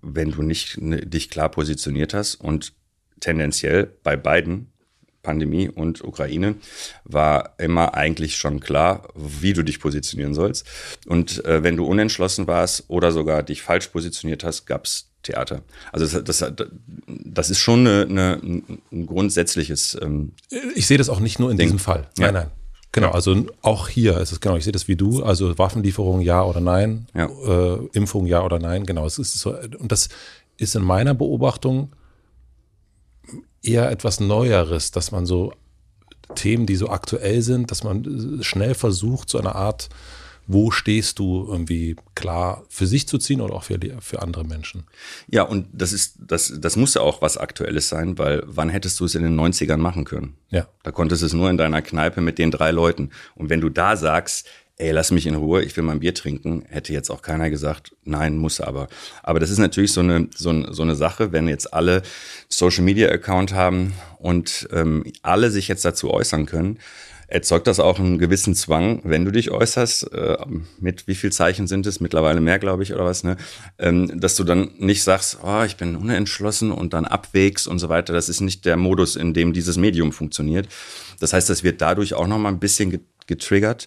Speaker 1: wenn du nicht ne, dich klar positioniert hast und tendenziell bei beiden Pandemie und Ukraine, war immer eigentlich schon klar, wie du dich positionieren sollst. Und äh, wenn du unentschlossen warst oder sogar dich falsch positioniert hast, gab es Theater. Also das, das, das ist schon eine, eine, ein grundsätzliches. Ähm,
Speaker 2: ich sehe das auch nicht nur in Ding. diesem Fall. Nein, ja. nein. Genau, ja. also auch hier ist es genau, ich sehe das wie du, also Waffenlieferung ja oder nein, ja. Äh, Impfung ja oder nein, genau. Es ist so, und das ist in meiner Beobachtung eher etwas Neueres, dass man so Themen, die so aktuell sind, dass man schnell versucht, so eine Art wo stehst du irgendwie klar für sich zu ziehen oder auch für, die, für andere Menschen.
Speaker 1: Ja, und das ist, das, das muss ja auch was Aktuelles sein, weil wann hättest du es in den 90ern machen können? Ja. Da konntest du es nur in deiner Kneipe mit den drei Leuten. Und wenn du da sagst, ey, lass mich in Ruhe, ich will mein Bier trinken, hätte jetzt auch keiner gesagt, nein, muss aber. Aber das ist natürlich so eine, so, so eine Sache, wenn jetzt alle Social Media Account haben und ähm, alle sich jetzt dazu äußern können, erzeugt das auch einen gewissen Zwang, wenn du dich äußerst, äh, mit wie viel Zeichen sind es, mittlerweile mehr, glaube ich, oder was, ne? Ähm, dass du dann nicht sagst, oh, ich bin unentschlossen und dann abwägst und so weiter. Das ist nicht der Modus, in dem dieses Medium funktioniert. Das heißt, das wird dadurch auch noch mal ein bisschen getriggert.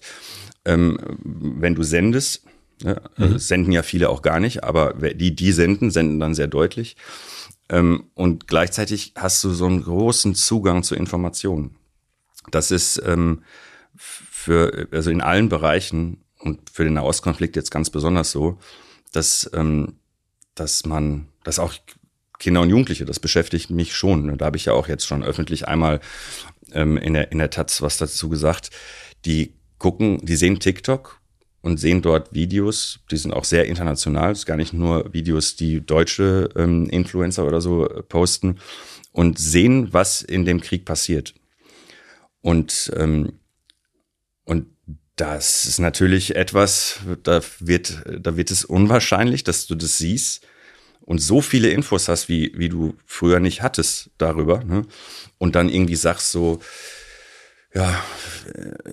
Speaker 1: Ähm, wenn du sendest, ne? mhm. senden ja viele auch gar nicht, aber die, die senden, senden dann sehr deutlich. Ähm, und gleichzeitig hast du so einen großen Zugang zu Informationen. Das ist ähm, für, also in allen Bereichen und für den Nahostkonflikt jetzt ganz besonders so, dass, ähm, dass man, dass auch Kinder und Jugendliche, das beschäftigt mich schon. Da habe ich ja auch jetzt schon öffentlich einmal ähm, in, der, in der Taz was dazu gesagt. Die gucken, die sehen TikTok und sehen dort Videos, die sind auch sehr international, das ist gar nicht nur Videos, die deutsche ähm, Influencer oder so äh, posten und sehen, was in dem Krieg passiert. Und, ähm, und das ist natürlich etwas, da wird, da wird es unwahrscheinlich, dass du das siehst und so viele Infos hast, wie, wie du früher nicht hattest darüber. Ne? Und dann irgendwie sagst so, ja,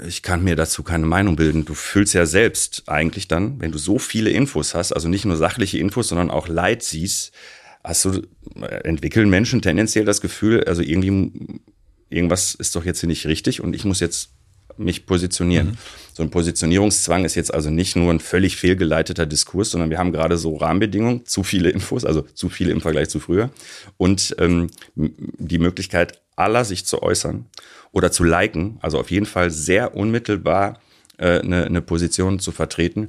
Speaker 1: ich kann mir dazu keine Meinung bilden. Du fühlst ja selbst eigentlich dann, wenn du so viele Infos hast, also nicht nur sachliche Infos, sondern auch Leid siehst, hast du, entwickeln Menschen tendenziell das Gefühl, also irgendwie irgendwas ist doch jetzt hier nicht richtig und ich muss jetzt mich positionieren. Mhm. So ein Positionierungszwang ist jetzt also nicht nur ein völlig fehlgeleiteter Diskurs, sondern wir haben gerade so Rahmenbedingungen, zu viele Infos, also zu viele im Vergleich zu früher und ähm, die Möglichkeit aller sich zu äußern oder zu liken, also auf jeden Fall sehr unmittelbar äh, eine, eine Position zu vertreten,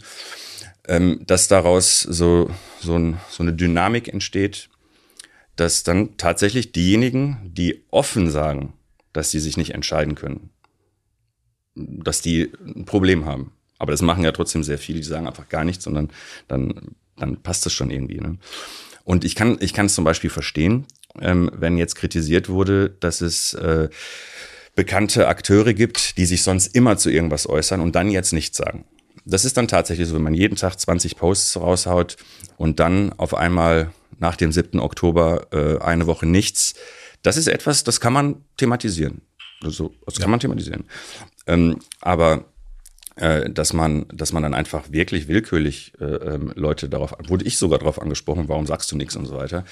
Speaker 1: ähm, dass daraus so, so, ein, so eine Dynamik entsteht, dass dann tatsächlich diejenigen, die offen sagen, dass sie sich nicht entscheiden können. Dass die ein Problem haben. Aber das machen ja trotzdem sehr viele, die sagen einfach gar nichts, sondern dann, dann passt das schon irgendwie. Ne? Und ich kann, ich kann es zum Beispiel verstehen, ähm, wenn jetzt kritisiert wurde, dass es äh, bekannte Akteure gibt, die sich sonst immer zu irgendwas äußern und dann jetzt nichts sagen. Das ist dann tatsächlich so, wenn man jeden Tag 20 Posts raushaut und dann auf einmal nach dem 7. Oktober äh, eine Woche nichts, das ist etwas, das kann man thematisieren. Also, das kann man thematisieren. Ähm, aber äh, dass man, dass man dann einfach wirklich willkürlich äh, ähm, Leute darauf, wurde ich sogar darauf angesprochen, warum sagst du nichts und so weiter.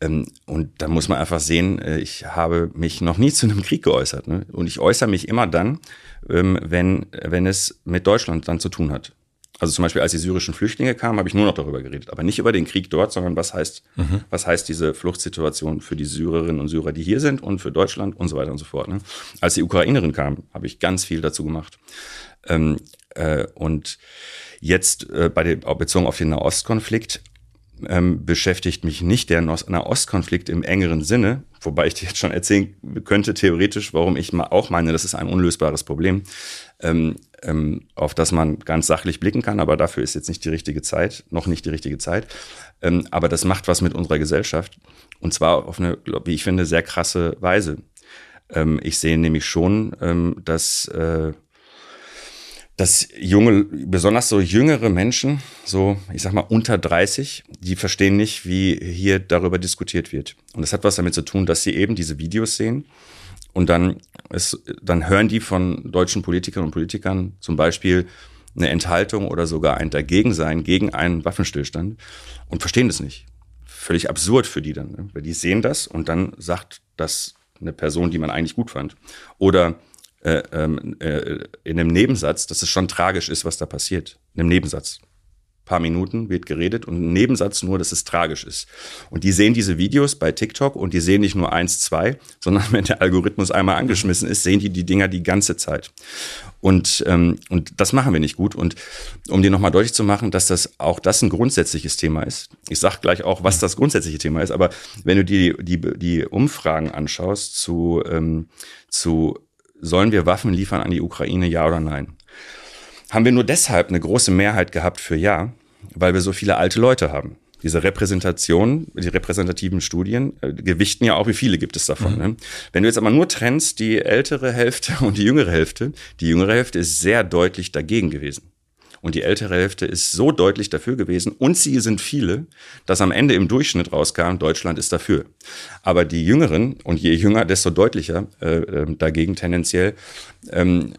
Speaker 1: Ähm, und da muss man einfach sehen, äh, ich habe mich noch nie zu einem Krieg geäußert. Ne? Und ich äußere mich immer dann, ähm, wenn, wenn es mit Deutschland dann zu tun hat. Also zum Beispiel, als die syrischen Flüchtlinge kamen, habe ich nur noch darüber geredet. Aber nicht über den Krieg dort, sondern was heißt, mhm. was heißt diese Fluchtsituation für die Syrerinnen und Syrer, die hier sind und für Deutschland und so weiter und so fort. Ne? Als die Ukrainerin kam, habe ich ganz viel dazu gemacht. Ähm, äh, und jetzt äh, bei der bezogen auf den Nahostkonflikt ähm, beschäftigt mich nicht der Nahostkonflikt im engeren Sinne, wobei ich dir jetzt schon erzählen könnte, theoretisch, warum ich auch meine, das ist ein unlösbares Problem, ähm, ähm, auf das man ganz sachlich blicken kann, aber dafür ist jetzt nicht die richtige Zeit, noch nicht die richtige Zeit. Ähm, aber das macht was mit unserer Gesellschaft und zwar auf eine, wie ich finde, sehr krasse Weise. Ähm, ich sehe nämlich schon, ähm, dass äh, dass junge, besonders so jüngere Menschen, so ich sag mal unter 30, die verstehen nicht, wie hier darüber diskutiert wird. Und das hat was damit zu tun, dass sie eben diese Videos sehen und dann, ist, dann hören die von deutschen Politikern und Politikern zum Beispiel eine Enthaltung oder sogar ein Dagegensein gegen einen Waffenstillstand und verstehen das nicht. Völlig absurd für die dann. Ne? Weil die sehen das und dann sagt das eine Person, die man eigentlich gut fand. Oder äh, ähm, äh, in einem Nebensatz, dass es schon tragisch ist, was da passiert. In einem Nebensatz. paar Minuten wird geredet und ein Nebensatz nur, dass es tragisch ist. Und die sehen diese Videos bei TikTok und die sehen nicht nur eins, zwei, sondern *laughs* wenn der Algorithmus einmal angeschmissen ist, sehen die die Dinger die ganze Zeit. Und, ähm, und das machen wir nicht gut. Und um dir nochmal deutlich zu machen, dass das auch das ein grundsätzliches Thema ist. Ich sage gleich auch, was das grundsätzliche Thema ist, aber wenn du dir die, die, die Umfragen anschaust zu, ähm, zu sollen wir Waffen liefern an die Ukraine, ja oder nein? haben wir nur deshalb eine große Mehrheit gehabt für Ja, weil wir so viele alte Leute haben. Diese Repräsentation, die repräsentativen Studien äh, gewichten ja auch, wie viele gibt es davon. Mhm. Ne? Wenn du jetzt aber nur trennst, die ältere Hälfte *laughs* und die jüngere Hälfte, die jüngere Hälfte ist sehr deutlich dagegen gewesen. Und die ältere Hälfte ist so deutlich dafür gewesen. Und sie sind viele, dass am Ende im Durchschnitt rauskam, Deutschland ist dafür. Aber die Jüngeren, und je jünger, desto deutlicher äh, ähm, dagegen tendenziell, ähm,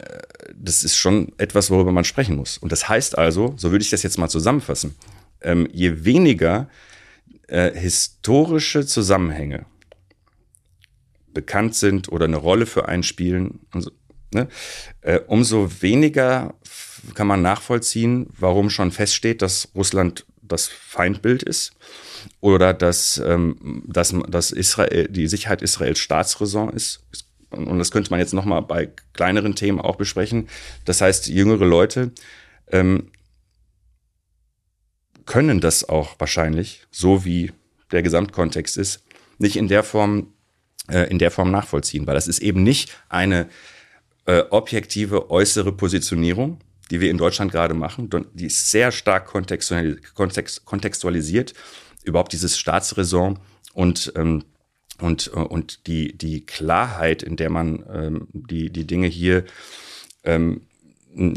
Speaker 1: das ist schon etwas, worüber man sprechen muss. Und das heißt also, so würde ich das jetzt mal zusammenfassen, ähm, je weniger äh, historische Zusammenhänge bekannt sind oder eine Rolle für einen spielen, so, ne, äh, umso weniger kann man nachvollziehen, warum schon feststeht, dass Russland das Feindbild ist oder dass, ähm, dass, dass Israel, die Sicherheit Israels Staatsräson ist. Und das könnte man jetzt nochmal bei kleineren Themen auch besprechen. Das heißt, jüngere Leute ähm, können das auch wahrscheinlich, so wie der Gesamtkontext ist, nicht in der Form, äh, in der Form nachvollziehen, weil das ist eben nicht eine äh, objektive äußere Positionierung, die wir in Deutschland gerade machen. Die ist sehr stark kontextualisiert. Überhaupt dieses Staatsräson und ähm, und, äh, und die, die Klarheit, in der man ähm, die, die Dinge hier ähm,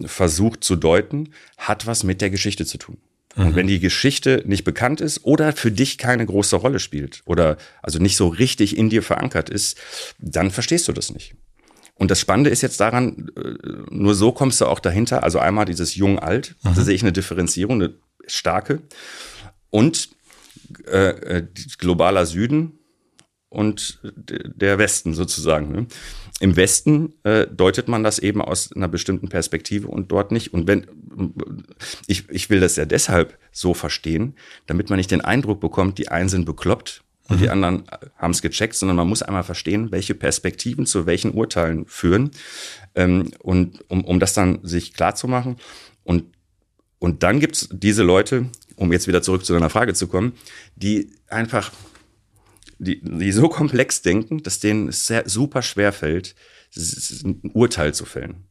Speaker 1: versucht zu deuten, hat was mit der Geschichte zu tun. Mhm. Und wenn die Geschichte nicht bekannt ist oder für dich keine große Rolle spielt oder also nicht so richtig in dir verankert ist, dann verstehst du das nicht. Und das Spannende ist jetzt daran, äh, nur so kommst du auch dahinter. Also einmal dieses Jung-Alt, mhm. da sehe ich eine Differenzierung, eine starke. Und äh, äh globaler Süden, und der Westen sozusagen. Ne? Im Westen äh, deutet man das eben aus einer bestimmten Perspektive und dort nicht. Und wenn ich, ich will das ja deshalb so verstehen, damit man nicht den Eindruck bekommt, die einen sind bekloppt und mhm. die anderen haben es gecheckt, sondern man muss einmal verstehen, welche Perspektiven zu welchen Urteilen führen. Ähm, und um, um das dann sich klar zu machen. Und, und dann gibt's diese Leute, um jetzt wieder zurück zu deiner Frage zu kommen, die einfach die, die so komplex denken, dass denen es sehr, super schwer fällt, ein Urteil zu fällen.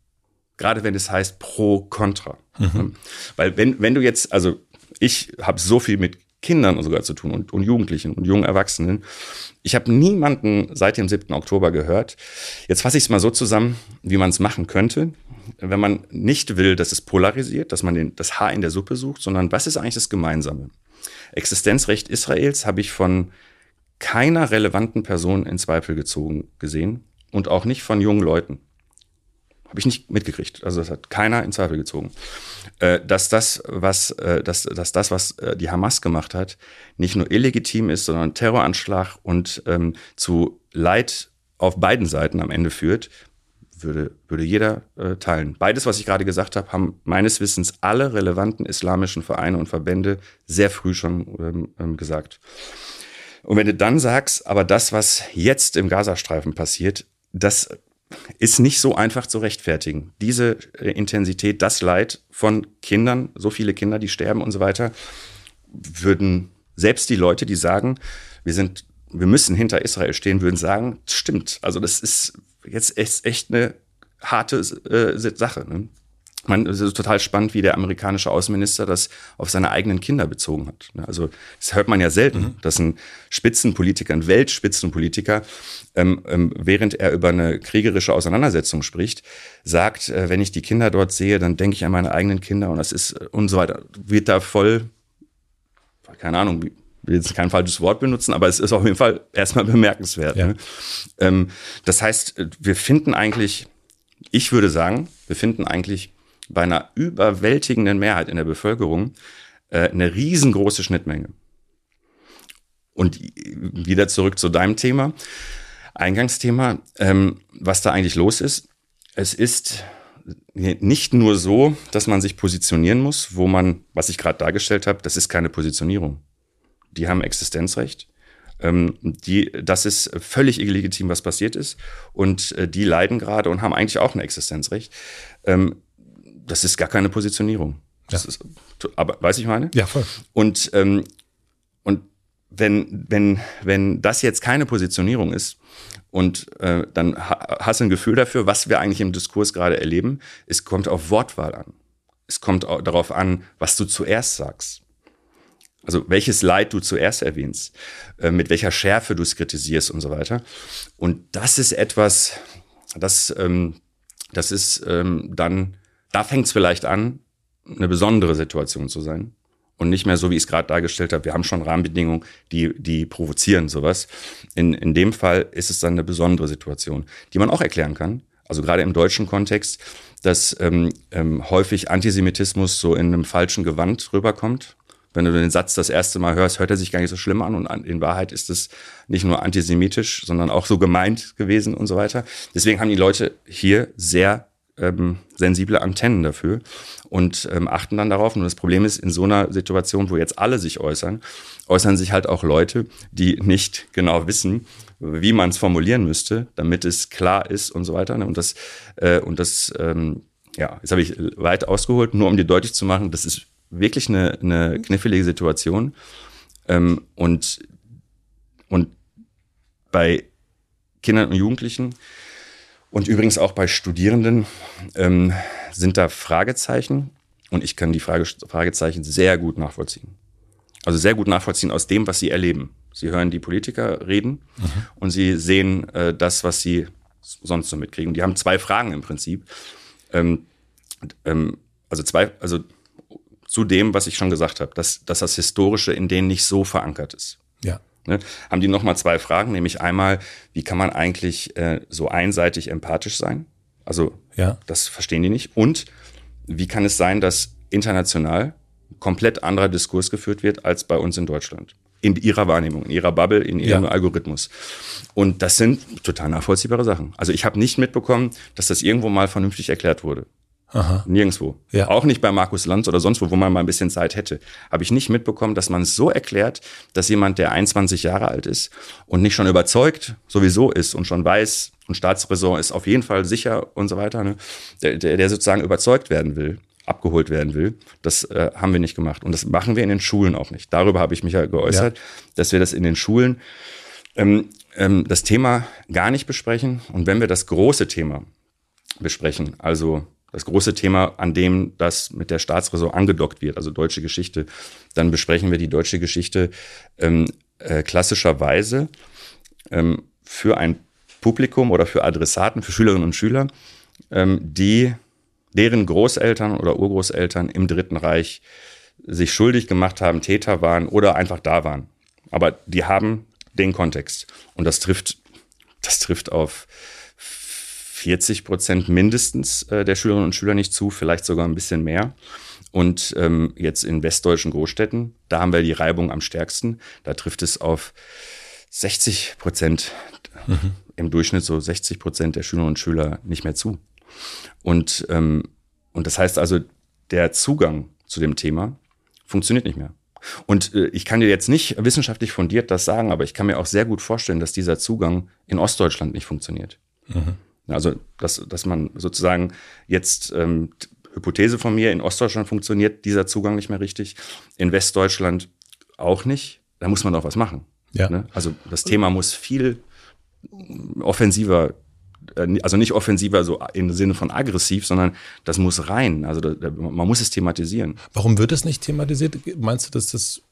Speaker 1: Gerade wenn es heißt pro, contra. Mhm. Weil wenn, wenn du jetzt, also ich habe so viel mit Kindern sogar zu tun und, und Jugendlichen und jungen Erwachsenen. Ich habe niemanden seit dem 7. Oktober gehört. Jetzt fasse ich es mal so zusammen, wie man es machen könnte, wenn man nicht will, dass es polarisiert, dass man den, das Haar in der Suppe sucht, sondern was ist eigentlich das Gemeinsame? Existenzrecht Israels habe ich von keiner relevanten Person in Zweifel gezogen gesehen und auch nicht von jungen Leuten. Habe ich nicht mitgekriegt. Also das hat keiner in Zweifel gezogen. Äh, dass das, was, äh, dass, dass das, was äh, die Hamas gemacht hat, nicht nur illegitim ist, sondern Terroranschlag und ähm, zu Leid auf beiden Seiten am Ende führt, würde, würde jeder äh, teilen. Beides, was ich gerade gesagt habe, haben meines Wissens alle relevanten islamischen Vereine und Verbände sehr früh schon ähm, ähm gesagt. Und wenn du dann sagst, aber das, was jetzt im Gazastreifen passiert, das ist nicht so einfach zu rechtfertigen. Diese äh, Intensität, das Leid von Kindern, so viele Kinder, die sterben und so weiter, würden selbst die Leute, die sagen, wir sind, wir müssen hinter Israel stehen, würden sagen, stimmt. Also das ist jetzt echt eine harte äh, Sache. Ne? Man, es ist total spannend, wie der amerikanische Außenminister das auf seine eigenen Kinder bezogen hat. Ne? Also das hört man ja selten, mhm. dass ein Spitzenpolitiker, ein Weltspitzenpolitiker, ähm, ähm, während er über eine kriegerische Auseinandersetzung spricht, sagt, äh, wenn ich die Kinder dort sehe, dann denke ich an meine eigenen Kinder und das ist äh, und so weiter. Wird da voll, keine Ahnung, will jetzt kein falsches Wort benutzen, aber es ist auf jeden Fall erstmal *laughs* bemerkenswert. Ja. Ne? Ähm, das heißt, äh, wir finden eigentlich, ich würde sagen, wir finden eigentlich bei einer überwältigenden Mehrheit in der Bevölkerung äh, eine riesengroße Schnittmenge. Und wieder zurück zu deinem Thema, Eingangsthema, ähm, was da eigentlich los ist. Es ist nicht nur so, dass man sich positionieren muss, wo man, was ich gerade dargestellt habe, das ist keine Positionierung. Die haben Existenzrecht. Ähm, die, das ist völlig illegitim, was passiert ist. Und äh, die leiden gerade und haben eigentlich auch ein Existenzrecht. Ähm, das ist gar keine Positionierung. Das ja. ist, aber weiß ich meine?
Speaker 2: Ja, voll.
Speaker 1: Und, ähm, und wenn, wenn, wenn das jetzt keine Positionierung ist, und äh, dann ha hast du ein Gefühl dafür, was wir eigentlich im Diskurs gerade erleben. Es kommt auf Wortwahl an. Es kommt darauf an, was du zuerst sagst. Also welches Leid du zuerst erwähnst, äh, mit welcher Schärfe du es kritisierst und so weiter. Und das ist etwas, das, ähm, das ist ähm, dann, da fängt es vielleicht an, eine besondere Situation zu sein und nicht mehr so, wie ich es gerade dargestellt habe. Wir haben schon Rahmenbedingungen, die, die provozieren sowas. In, in dem Fall ist es dann eine besondere Situation, die man auch erklären kann. Also gerade im deutschen Kontext, dass ähm, ähm, häufig Antisemitismus so in einem falschen Gewand rüberkommt. Wenn du den Satz das erste Mal hörst, hört er sich gar nicht so schlimm an und in Wahrheit ist es nicht nur antisemitisch, sondern auch so gemeint gewesen und so weiter. Deswegen haben die Leute hier sehr ähm, sensible Antennen dafür und ähm, achten dann darauf. Und das Problem ist, in so einer Situation, wo jetzt alle sich äußern, äußern sich halt auch Leute, die nicht genau wissen, wie man es formulieren müsste, damit es klar ist und so weiter. Ne? Und das, äh, und das, ähm, ja, jetzt habe ich weit ausgeholt, nur um dir deutlich zu machen, das ist wirklich eine, eine knifflige Situation. Ähm, und, und bei Kindern und Jugendlichen und übrigens auch bei Studierenden ähm, sind da Fragezeichen und ich kann die Frage, Fragezeichen sehr gut nachvollziehen. Also sehr gut nachvollziehen aus dem, was sie erleben. Sie hören die Politiker reden mhm. und sie sehen äh, das, was sie sonst so mitkriegen. Die haben zwei Fragen im Prinzip. Ähm, ähm, also zwei, also zu dem, was ich schon gesagt habe, dass, dass das Historische in denen nicht so verankert ist.
Speaker 2: Ja
Speaker 1: ne, haben die nochmal zwei Fragen, nämlich einmal, wie kann man eigentlich äh, so einseitig empathisch sein? Also ja. das verstehen die nicht. Und wie kann es sein, dass international komplett anderer Diskurs geführt wird als bei uns in Deutschland? In ihrer Wahrnehmung, in ihrer Bubble, in ihrem ja. Algorithmus. Und das sind total nachvollziehbare Sachen. Also ich habe nicht mitbekommen, dass das irgendwo mal vernünftig erklärt wurde. Aha. Nirgendwo. Ja. Auch nicht bei Markus Lanz oder sonst wo, wo man mal ein bisschen Zeit hätte. Habe ich nicht mitbekommen, dass man es so erklärt, dass jemand, der 21 Jahre alt ist und nicht schon überzeugt sowieso ist und schon weiß, und Staatsräson ist auf jeden Fall sicher und so weiter, ne, der, der, der sozusagen überzeugt werden will, abgeholt werden will, das äh, haben wir nicht gemacht. Und das machen wir in den Schulen auch nicht. Darüber habe ich mich ja geäußert, ja. dass wir das in den Schulen ähm, ähm, das Thema gar nicht besprechen. Und wenn wir das große Thema besprechen, also das große Thema, an dem das mit der Staatsräson angedockt wird, also deutsche Geschichte, dann besprechen wir die deutsche Geschichte ähm, äh, klassischerweise ähm, für ein Publikum oder für Adressaten, für Schülerinnen und Schüler, ähm, die deren Großeltern oder Urgroßeltern im Dritten Reich sich schuldig gemacht haben, Täter waren oder einfach da waren. Aber die haben den Kontext. Und das trifft, das trifft auf 40 Prozent mindestens äh, der Schülerinnen und Schüler nicht zu, vielleicht sogar ein bisschen mehr. Und ähm, jetzt in westdeutschen Großstädten, da haben wir die Reibung am stärksten. Da trifft es auf 60 Prozent, mhm. im Durchschnitt so 60 Prozent der Schülerinnen und Schüler nicht mehr zu. Und, ähm, und das heißt also, der Zugang zu dem Thema funktioniert nicht mehr. Und äh, ich kann dir jetzt nicht wissenschaftlich fundiert das sagen, aber ich kann mir auch sehr gut vorstellen, dass dieser Zugang in Ostdeutschland nicht funktioniert. Mhm. Also, dass, dass man sozusagen jetzt, ähm, Hypothese von mir, in Ostdeutschland funktioniert dieser Zugang nicht mehr richtig, in Westdeutschland auch nicht. Da muss man doch was machen. Ja. Ne? Also das Thema muss viel offensiver äh, also nicht offensiver so im Sinne von aggressiv, sondern das muss rein. Also da, man muss es thematisieren.
Speaker 2: Warum wird es nicht thematisiert? Meinst du, dass das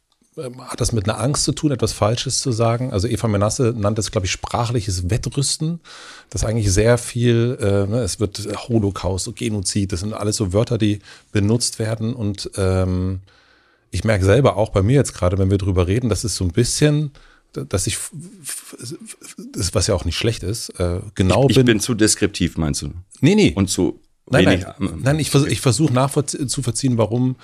Speaker 2: hat das mit einer Angst zu tun, etwas Falsches zu sagen? Also Eva Menasse nannte es, glaube ich, sprachliches Wettrüsten. Das eigentlich sehr viel, äh, ne, es wird Holocaust, Genozid, das sind alles so Wörter, die benutzt werden. Und ähm, ich merke selber auch bei mir jetzt gerade, wenn wir drüber reden, dass es so ein bisschen dass ich, das, was ja auch nicht schlecht ist, äh, genau
Speaker 1: ich, ich bin. Ich bin zu deskriptiv, meinst du?
Speaker 2: Nee, nee.
Speaker 1: Und zu
Speaker 2: Nein, nein, nein, ich, vers ich versuche nachzuvollziehen, warum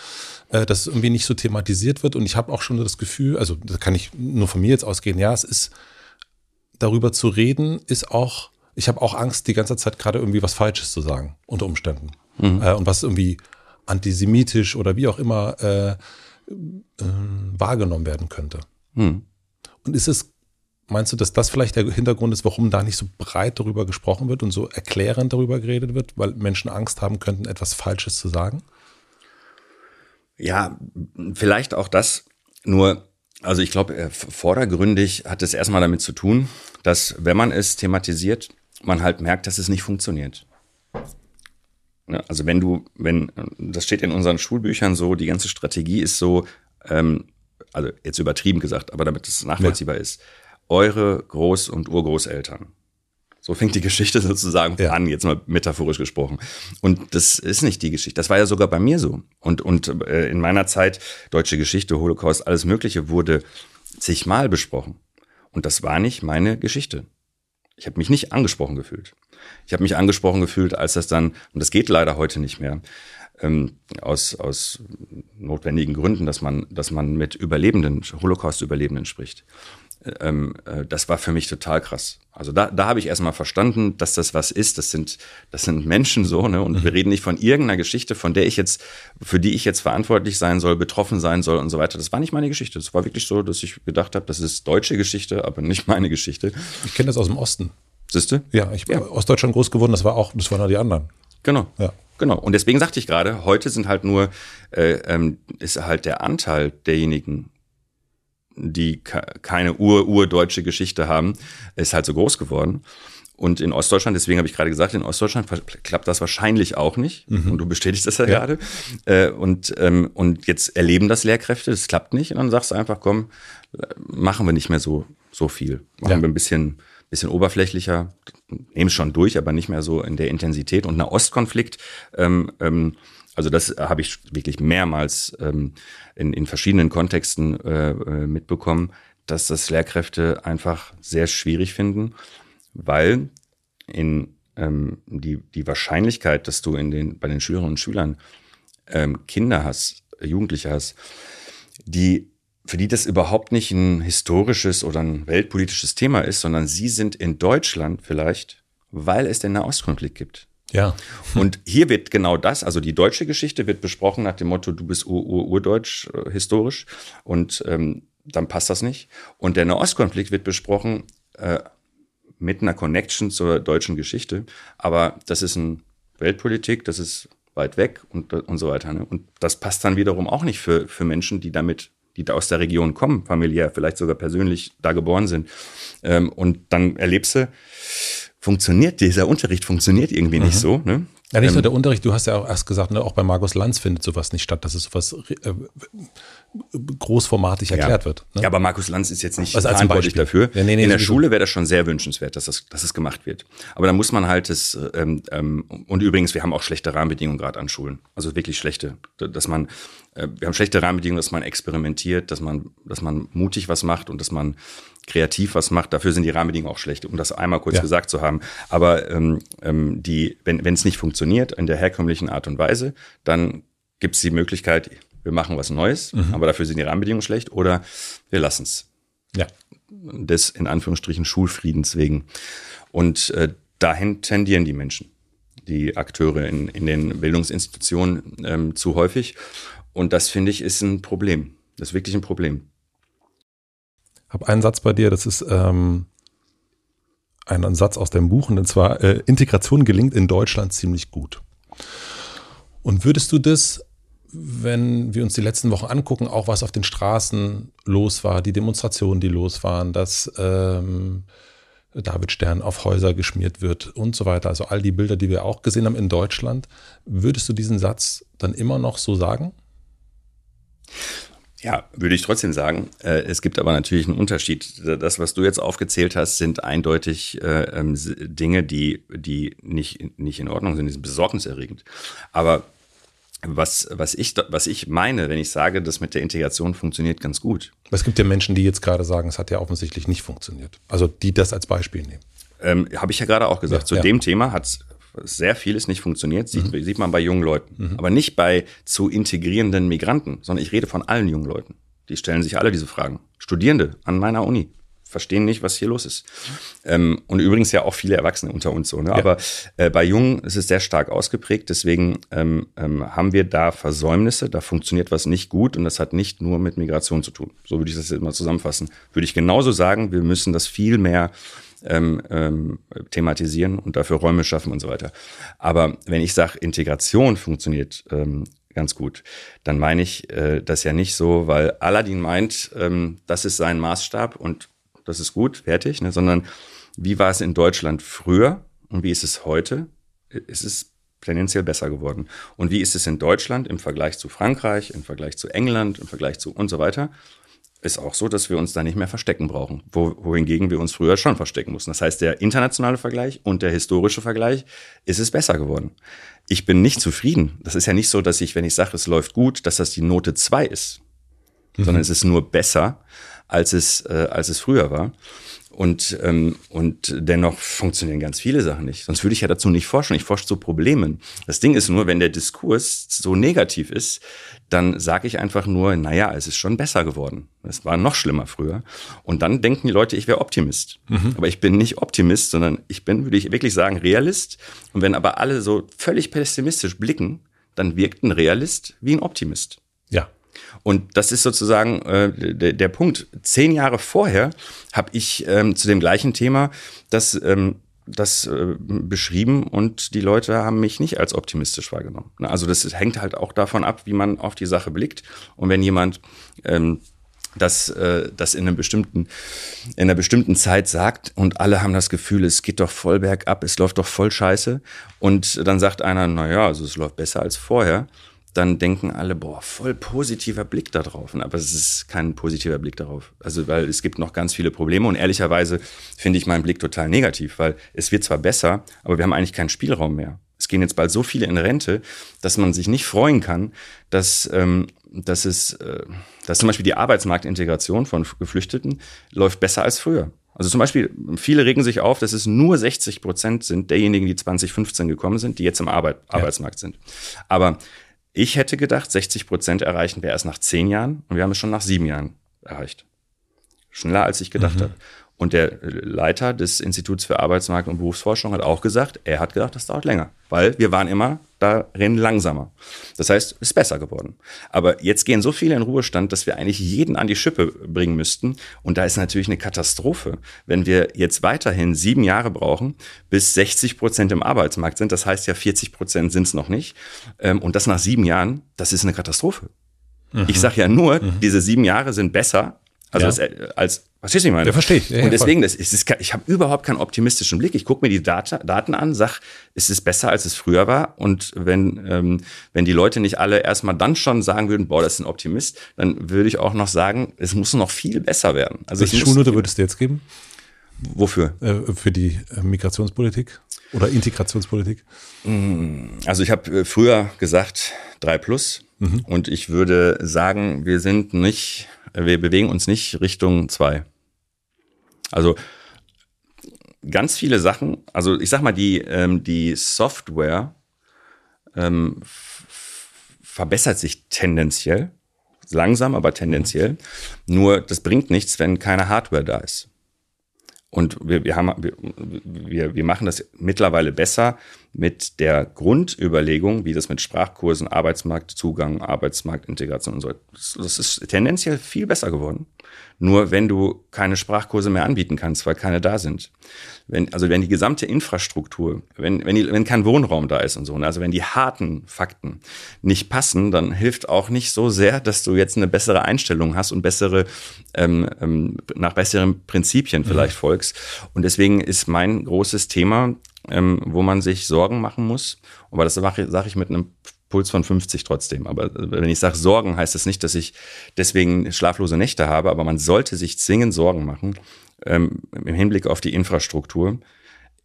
Speaker 2: äh, das irgendwie nicht so thematisiert wird. Und ich habe auch schon das Gefühl, also da kann ich nur von mir jetzt ausgehen, ja, es ist darüber zu reden, ist auch ich habe auch Angst, die ganze Zeit gerade irgendwie was Falsches zu sagen, unter Umständen. Mhm. Äh, und was irgendwie antisemitisch oder wie auch immer äh, äh, wahrgenommen werden könnte. Mhm. Und ist es, meinst du, dass das vielleicht der Hintergrund ist, warum da nicht so breit darüber gesprochen wird und so erklärend darüber geredet wird, weil Menschen Angst haben könnten, etwas Falsches zu sagen?
Speaker 1: Ja, vielleicht auch das. Nur, also ich glaube, äh, vordergründig hat es erstmal damit zu tun, dass wenn man es thematisiert, man halt merkt, dass es nicht funktioniert. Ne, also wenn du, wenn, das steht in unseren Schulbüchern so, die ganze Strategie ist so, ähm, also jetzt übertrieben gesagt, aber damit es nachvollziehbar ja. ist, eure Groß- und Urgroßeltern. So fängt die Geschichte *laughs* sozusagen ja. an, jetzt mal metaphorisch gesprochen. Und das ist nicht die Geschichte. Das war ja sogar bei mir so. Und, und äh, in meiner Zeit, deutsche Geschichte, Holocaust, alles Mögliche wurde zigmal besprochen. Und das war nicht meine Geschichte. Ich habe mich nicht angesprochen gefühlt. Ich habe mich angesprochen gefühlt, als das dann, und das geht leider heute nicht mehr, ähm, aus, aus notwendigen Gründen, dass man, dass man mit Überlebenden, Holocaust-Überlebenden spricht. Ähm, äh, das war für mich total krass. Also da, da habe ich erstmal verstanden, dass das was ist. Das sind, das sind Menschen so, ne? Und mhm. wir reden nicht von irgendeiner Geschichte, von der ich jetzt, für die ich jetzt verantwortlich sein soll, betroffen sein soll und so weiter. Das war nicht meine Geschichte. Das war wirklich so, dass ich gedacht habe, das ist deutsche Geschichte, aber nicht meine Geschichte.
Speaker 2: Ich kenne das aus dem Osten.
Speaker 1: Siehst du?
Speaker 2: Ja, ich bin ja. aus Deutschland groß geworden, das war auch, das waren ja die anderen.
Speaker 1: Genau. Ja. Genau. Und deswegen sagte ich gerade, heute sind halt nur, äh, ähm, ist halt der Anteil derjenigen, die keine ur-urdeutsche Geschichte haben, ist halt so groß geworden. Und in Ostdeutschland, deswegen habe ich gerade gesagt, in Ostdeutschland klappt das wahrscheinlich auch nicht. Mhm. Und du bestätigst das ja, ja. gerade. Äh, und, ähm, und jetzt erleben das Lehrkräfte, das klappt nicht. Und dann sagst du einfach, komm, machen wir nicht mehr so, so viel. Machen ja. wir ein bisschen, bisschen oberflächlicher, nehmen es schon durch, aber nicht mehr so in der Intensität. Und ein Ostkonflikt, ähm, ähm, also das habe ich wirklich mehrmals ähm, in, in verschiedenen Kontexten äh, äh, mitbekommen, dass das Lehrkräfte einfach sehr schwierig finden, weil in ähm, die, die Wahrscheinlichkeit, dass du in den, bei den Schülerinnen und Schülern ähm, Kinder hast, Jugendliche hast, die für die das überhaupt nicht ein historisches oder ein weltpolitisches Thema ist, sondern sie sind in Deutschland vielleicht, weil es den Nahostkonflikt gibt.
Speaker 2: Ja. *laughs*
Speaker 1: Und hier wird genau das, also die deutsche Geschichte wird besprochen nach dem Motto, du bist ur-ur-urdeutsch äh, historisch und ähm, dann passt das nicht. Und der Nahostkonflikt wird besprochen äh, mit einer Connection zur deutschen Geschichte, aber das ist ein Weltpolitik, das ist weit weg und, und so weiter. Ne? Und das passt dann wiederum auch nicht für, für Menschen, die damit die da aus der Region kommen, familiär, vielleicht sogar persönlich da geboren sind. Ähm, und dann erlebst du, funktioniert dieser Unterricht funktioniert irgendwie nicht mhm. so. Ne?
Speaker 2: Ja, nicht nur ähm, der Unterricht, du hast ja auch erst gesagt, ne, auch bei Markus Lanz findet sowas nicht statt, dass es sowas äh, großformatig erklärt
Speaker 1: ja.
Speaker 2: wird.
Speaker 1: Ne? Ja, aber Markus Lanz ist jetzt nicht also verantwortlich dafür. Ja, nee, nee, In der Schule wäre das schon sehr wünschenswert, dass das, dass es gemacht wird. Aber da muss man halt das, ähm, ähm, und übrigens, wir haben auch schlechte Rahmenbedingungen gerade an Schulen. Also wirklich schlechte. Dass man, äh, wir haben schlechte Rahmenbedingungen, dass man experimentiert, dass man, dass man mutig was macht und dass man kreativ was macht, dafür sind die Rahmenbedingungen auch schlecht, um das einmal kurz ja. gesagt zu haben. Aber ähm, ähm, die, wenn wenn es nicht funktioniert in der herkömmlichen Art und Weise, dann gibt es die Möglichkeit, wir machen was Neues, mhm. aber dafür sind die Rahmenbedingungen schlecht, oder wir lassen es.
Speaker 2: Ja.
Speaker 1: Des in Anführungsstrichen Schulfriedens wegen. Und äh, dahin tendieren die Menschen, die Akteure in, in den Bildungsinstitutionen ähm, zu häufig. Und das finde ich ist ein Problem. Das ist wirklich ein Problem
Speaker 2: habe einen Satz bei dir, das ist ähm, ein, Satz aus dem Buch, und zwar, äh, Integration gelingt in Deutschland ziemlich gut. Und würdest du das, wenn wir uns die letzten Wochen angucken, auch was auf den Straßen los war, die Demonstrationen, die los waren, dass ähm, David Stern auf Häuser geschmiert wird und so weiter, also all die Bilder, die wir auch gesehen haben in Deutschland, würdest du diesen Satz dann immer noch so sagen?
Speaker 1: Ja, würde ich trotzdem sagen. Äh, es gibt aber natürlich einen Unterschied. Das, was du jetzt aufgezählt hast, sind eindeutig äh, ähm, Dinge, die, die nicht, nicht in Ordnung sind, die sind besorgniserregend. Aber was, was, ich, was ich meine, wenn ich sage, das mit der Integration funktioniert ganz gut.
Speaker 2: Es gibt ja Menschen, die jetzt gerade sagen, es hat ja offensichtlich nicht funktioniert. Also die das als Beispiel nehmen.
Speaker 1: Ähm, Habe ich ja gerade auch gesagt. Ja, Zu ja. dem Thema hat es sehr vieles nicht funktioniert, sieht, mhm. sieht man bei jungen Leuten. Mhm. Aber nicht bei zu integrierenden Migranten, sondern ich rede von allen jungen Leuten. Die stellen sich alle diese Fragen. Studierende an meiner Uni. verstehen nicht, was hier los ist. Ähm, und übrigens ja auch viele Erwachsene unter uns so. Ne? Ja. Aber äh, bei Jungen ist es sehr stark ausgeprägt. Deswegen ähm, ähm, haben wir da Versäumnisse, da funktioniert was nicht gut und das hat nicht nur mit Migration zu tun. So würde ich das jetzt mal zusammenfassen. Würde ich genauso sagen, wir müssen das viel mehr ähm, ähm, thematisieren und dafür Räume schaffen und so weiter. Aber wenn ich sage, Integration funktioniert ähm, ganz gut, dann meine ich äh, das ja nicht so, weil Aladdin meint, ähm, das ist sein Maßstab und das ist gut, fertig, ne, sondern wie war es in Deutschland früher und wie ist es heute? Es ist tendenziell besser geworden. Und wie ist es in Deutschland im Vergleich zu Frankreich, im Vergleich zu England, im Vergleich zu und so weiter? Ist auch so, dass wir uns da nicht mehr verstecken brauchen, wo, wohingegen wir uns früher schon verstecken mussten. Das heißt, der internationale Vergleich und der historische Vergleich ist es besser geworden. Ich bin nicht zufrieden. Das ist ja nicht so, dass ich, wenn ich sage, es läuft gut, dass das die Note zwei ist, mhm. sondern es ist nur besser, als es, äh, als es früher war. Und, ähm, und dennoch funktionieren ganz viele Sachen nicht. Sonst würde ich ja dazu nicht forschen. Ich forsche zu Problemen. Das Ding ist nur, wenn der Diskurs so negativ ist, dann sage ich einfach nur, naja, es ist schon besser geworden. Es war noch schlimmer früher. Und dann denken die Leute, ich wäre Optimist. Mhm. Aber ich bin nicht Optimist, sondern ich bin, würde ich wirklich sagen, Realist. Und wenn aber alle so völlig pessimistisch blicken, dann wirkt ein Realist wie ein Optimist. Und das ist sozusagen äh, der, der Punkt. Zehn Jahre vorher habe ich ähm, zu dem gleichen Thema das, ähm, das äh, beschrieben und die Leute haben mich nicht als optimistisch wahrgenommen. Also das hängt halt auch davon ab, wie man auf die Sache blickt. Und wenn jemand ähm, das, äh, das in, einem bestimmten, in einer bestimmten Zeit sagt und alle haben das Gefühl, es geht doch voll bergab, es läuft doch voll scheiße. Und dann sagt einer, na ja, also es läuft besser als vorher dann denken alle, boah, voll positiver Blick da drauf. Aber es ist kein positiver Blick darauf. Also, weil es gibt noch ganz viele Probleme und ehrlicherweise finde ich meinen Blick total negativ, weil es wird zwar besser, aber wir haben eigentlich keinen Spielraum mehr. Es gehen jetzt bald so viele in Rente, dass man sich nicht freuen kann, dass, ähm, dass es, äh, dass zum Beispiel die Arbeitsmarktintegration von Geflüchteten läuft besser als früher. Also zum Beispiel, viele regen sich auf, dass es nur 60 Prozent sind derjenigen, die 2015 gekommen sind, die jetzt im Arbeit, ja. Arbeitsmarkt sind. Aber ich hätte gedacht, 60 Prozent erreichen wir erst nach zehn Jahren und wir haben es schon nach sieben Jahren erreicht. Schneller als ich gedacht mhm. habe. Und der Leiter des Instituts für Arbeitsmarkt und Berufsforschung hat auch gesagt, er hat gedacht, das dauert länger, weil wir waren immer darin langsamer. Das heißt, es ist besser geworden. Aber jetzt gehen so viele in Ruhestand, dass wir eigentlich jeden an die Schippe bringen müssten. Und da ist natürlich eine Katastrophe, wenn wir jetzt weiterhin sieben Jahre brauchen, bis 60 Prozent im Arbeitsmarkt sind. Das heißt ja, 40 Prozent sind es noch nicht. Ähm, und das nach sieben Jahren, das ist eine Katastrophe. Mhm. Ich sage ja nur, mhm. diese sieben Jahre sind besser also ja. als, als Verstehst du, ich meine?
Speaker 2: Ja, verstehe ich. Ja,
Speaker 1: und deswegen, das ist, ist, ich habe überhaupt keinen optimistischen Blick. Ich gucke mir die Data, Daten an, sag, es ist besser, als es früher war. Und wenn, ähm, wenn die Leute nicht alle erstmal dann schon sagen würden, boah, das ist ein Optimist, dann würde ich auch noch sagen, es muss noch viel besser werden.
Speaker 2: Also Welche Schulnote würdest du jetzt geben?
Speaker 1: Wofür?
Speaker 2: Äh, für die äh, Migrationspolitik oder Integrationspolitik?
Speaker 1: Mm, also ich habe äh, früher gesagt drei plus mhm. und ich würde sagen, wir sind nicht, wir bewegen uns nicht Richtung zwei. Also ganz viele Sachen, also ich sag mal, die, ähm, die Software ähm, verbessert sich tendenziell, langsam, aber tendenziell. Nur das bringt nichts, wenn keine Hardware da ist. Und wir, wir, haben, wir, wir machen das mittlerweile besser mit der Grundüberlegung, wie das mit Sprachkursen, Arbeitsmarktzugang, Arbeitsmarktintegration und so. Das ist tendenziell viel besser geworden. Nur wenn du keine Sprachkurse mehr anbieten kannst, weil keine da sind. Wenn, also wenn die gesamte Infrastruktur, wenn, wenn, die, wenn kein Wohnraum da ist und so, ne, also wenn die harten Fakten nicht passen, dann hilft auch nicht so sehr, dass du jetzt eine bessere Einstellung hast und bessere, ähm, ähm, nach besseren Prinzipien mhm. vielleicht mhm. folgst. Und deswegen ist mein großes Thema, ähm, wo man sich Sorgen machen muss, aber das sage sag ich mit einem Puls von 50 trotzdem. Aber äh, wenn ich sage Sorgen, heißt das nicht, dass ich deswegen schlaflose Nächte habe, aber man sollte sich zwingend Sorgen machen ähm, im Hinblick auf die Infrastruktur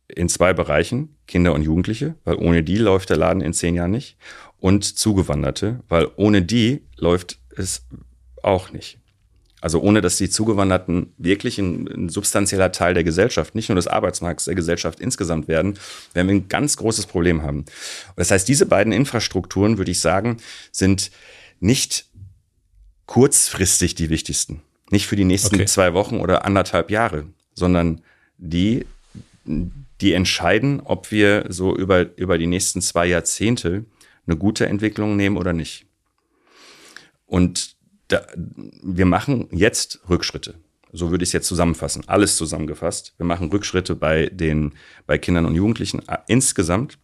Speaker 1: in zwei Bereichen, Kinder und Jugendliche, weil ohne die läuft der Laden in zehn Jahren nicht, und Zugewanderte, weil ohne die läuft es auch nicht. Also ohne dass die Zugewanderten wirklich ein, ein, substanzieller Teil der Gesellschaft, nicht nur des Arbeitsmarkts, der Gesellschaft insgesamt werden, werden wir ein ganz großes Problem haben. Das heißt, diese beiden Infrastrukturen, würde ich sagen, sind nicht kurzfristig die wichtigsten, Nicht für die nächsten okay. zwei Wochen oder anderthalb Jahre, sondern die, die entscheiden, ob wir so über, über die nächsten zwei Jahrzehnte eine gute Entwicklung nehmen oder nicht. Und da, wir machen jetzt Rückschritte. So würde ich es jetzt zusammenfassen. Alles zusammengefasst. Wir machen Rückschritte bei den, bei Kindern und Jugendlichen äh, insgesamt.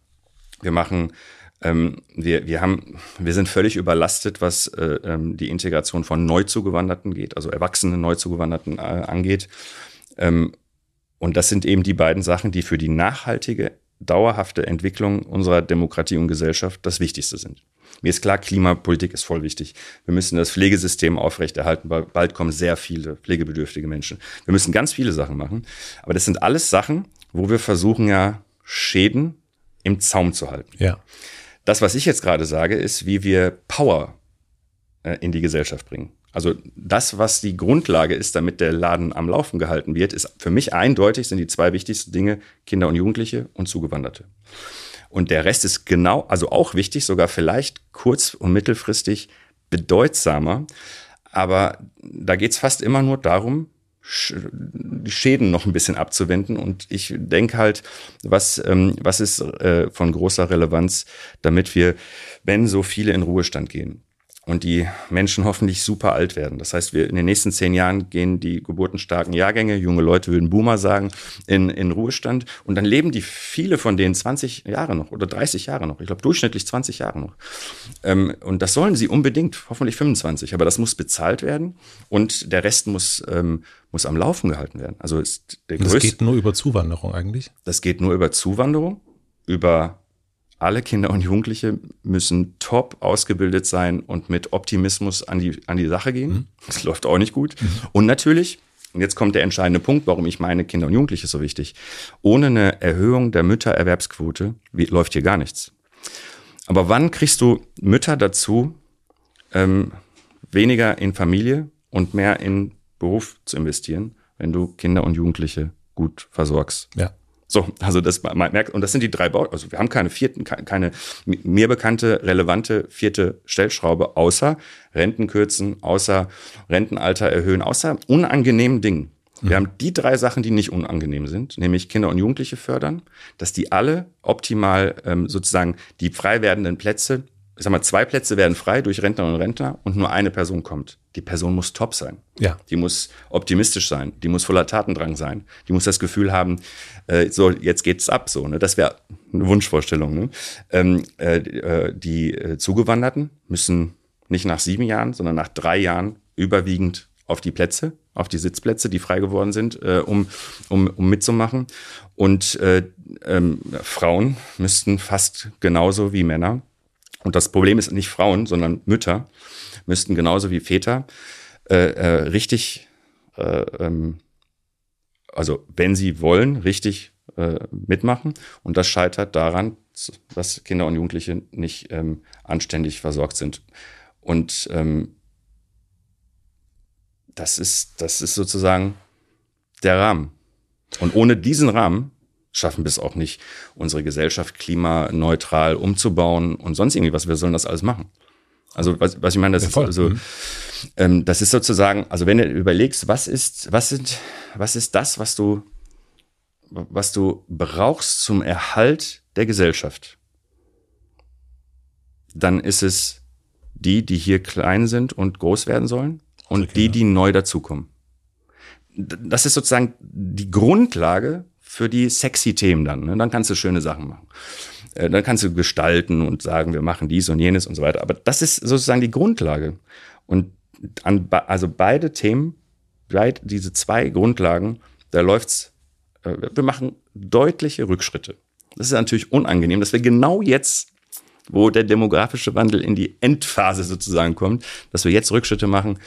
Speaker 1: Wir machen ähm, wir, wir, haben, wir sind völlig überlastet, was äh, ähm, die Integration von Neuzugewanderten geht, also erwachsene Neuzugewanderten äh, angeht. Ähm, und das sind eben die beiden Sachen, die für die nachhaltige, dauerhafte Entwicklung unserer Demokratie und Gesellschaft das Wichtigste sind. Mir ist klar, Klimapolitik ist voll wichtig. Wir müssen das Pflegesystem aufrechterhalten, weil bald kommen sehr viele pflegebedürftige Menschen. Wir müssen ganz viele Sachen machen. Aber das sind alles Sachen, wo wir versuchen ja Schäden im Zaum zu halten.
Speaker 2: Ja.
Speaker 1: Das, was ich jetzt gerade sage, ist, wie wir Power äh, in die Gesellschaft bringen. Also das, was die Grundlage ist, damit der Laden am Laufen gehalten wird, ist für mich eindeutig, sind die zwei wichtigsten Dinge Kinder und Jugendliche und Zugewanderte. Und der Rest ist genau, also auch wichtig, sogar vielleicht kurz- und mittelfristig bedeutsamer. Aber da geht's fast immer nur darum, die Schäden noch ein bisschen abzuwenden. Und ich denke halt, was, ähm, was ist äh, von großer Relevanz, damit wir, wenn so viele in Ruhestand gehen, und die Menschen hoffentlich super alt werden. Das heißt, wir in den nächsten zehn Jahren gehen die geburtenstarken Jahrgänge, junge Leute würden Boomer sagen, in, in Ruhestand und dann leben die viele von denen 20 Jahre noch oder 30 Jahre noch. Ich glaube durchschnittlich 20 Jahre noch. Ähm, und das sollen sie unbedingt, hoffentlich 25, aber das muss bezahlt werden und der Rest muss, ähm, muss am Laufen gehalten werden. Also ist
Speaker 2: der größte, das geht nur über Zuwanderung eigentlich?
Speaker 1: Das geht nur über Zuwanderung, über alle Kinder und Jugendliche müssen top ausgebildet sein und mit Optimismus an die, an die Sache gehen. Mhm. Das läuft auch nicht gut. Mhm. Und natürlich, und jetzt kommt der entscheidende Punkt, warum ich meine Kinder und Jugendliche so wichtig. Ohne eine Erhöhung der Müttererwerbsquote wie, läuft hier gar nichts. Aber wann kriegst du Mütter dazu, ähm, weniger in Familie und mehr in Beruf zu investieren, wenn du Kinder und Jugendliche gut versorgst?
Speaker 2: Ja.
Speaker 1: So, also das man merkt, und das sind die drei Bau, also wir haben keine vierten, keine mir bekannte, relevante vierte Stellschraube, außer Rentenkürzen, außer Rentenalter erhöhen, außer unangenehmen Dingen. Wir mhm. haben die drei Sachen, die nicht unangenehm sind, nämlich Kinder und Jugendliche fördern, dass die alle optimal ähm, sozusagen die frei werdenden Plätze ich sag mal, zwei Plätze werden frei durch Rentner und Rentner und nur eine Person kommt. Die Person muss top sein.
Speaker 2: Ja.
Speaker 1: Die muss optimistisch sein. Die muss voller Tatendrang sein. Die muss das Gefühl haben, äh, so, jetzt geht's ab, so, ne? Das wäre eine Wunschvorstellung, ne? Ähm, äh, äh, die äh, Zugewanderten müssen nicht nach sieben Jahren, sondern nach drei Jahren überwiegend auf die Plätze, auf die Sitzplätze, die frei geworden sind, äh, um, um, um mitzumachen. Und äh, ähm, Frauen müssten fast genauso wie Männer und das Problem ist nicht Frauen, sondern Mütter müssten genauso wie Väter äh, äh, richtig, äh, ähm, also wenn sie wollen, richtig äh, mitmachen. Und das scheitert daran, dass Kinder und Jugendliche nicht ähm, anständig versorgt sind. Und ähm, das ist, das ist sozusagen der Rahmen. Und ohne diesen Rahmen schaffen wir es auch nicht, unsere Gesellschaft klimaneutral umzubauen und sonst irgendwie was. Wir sollen das alles machen. Also was, was ich meine, das ja, ist also, mhm. ähm, das ist sozusagen, also wenn du überlegst, was ist, was sind, was ist das, was du, was du brauchst zum Erhalt der Gesellschaft, dann ist es die, die hier klein sind und groß werden sollen und die, die neu dazukommen. Das ist sozusagen die Grundlage für die sexy Themen dann. Ne? Dann kannst du schöne Sachen machen. Äh, dann kannst du gestalten und sagen, wir machen dies und jenes und so weiter. Aber das ist sozusagen die Grundlage. Und an, also beide Themen, beide diese zwei Grundlagen, da läuft's, äh, wir machen deutliche Rückschritte. Das ist natürlich unangenehm, dass wir genau jetzt, wo der demografische Wandel in die Endphase sozusagen kommt, dass wir jetzt Rückschritte machen.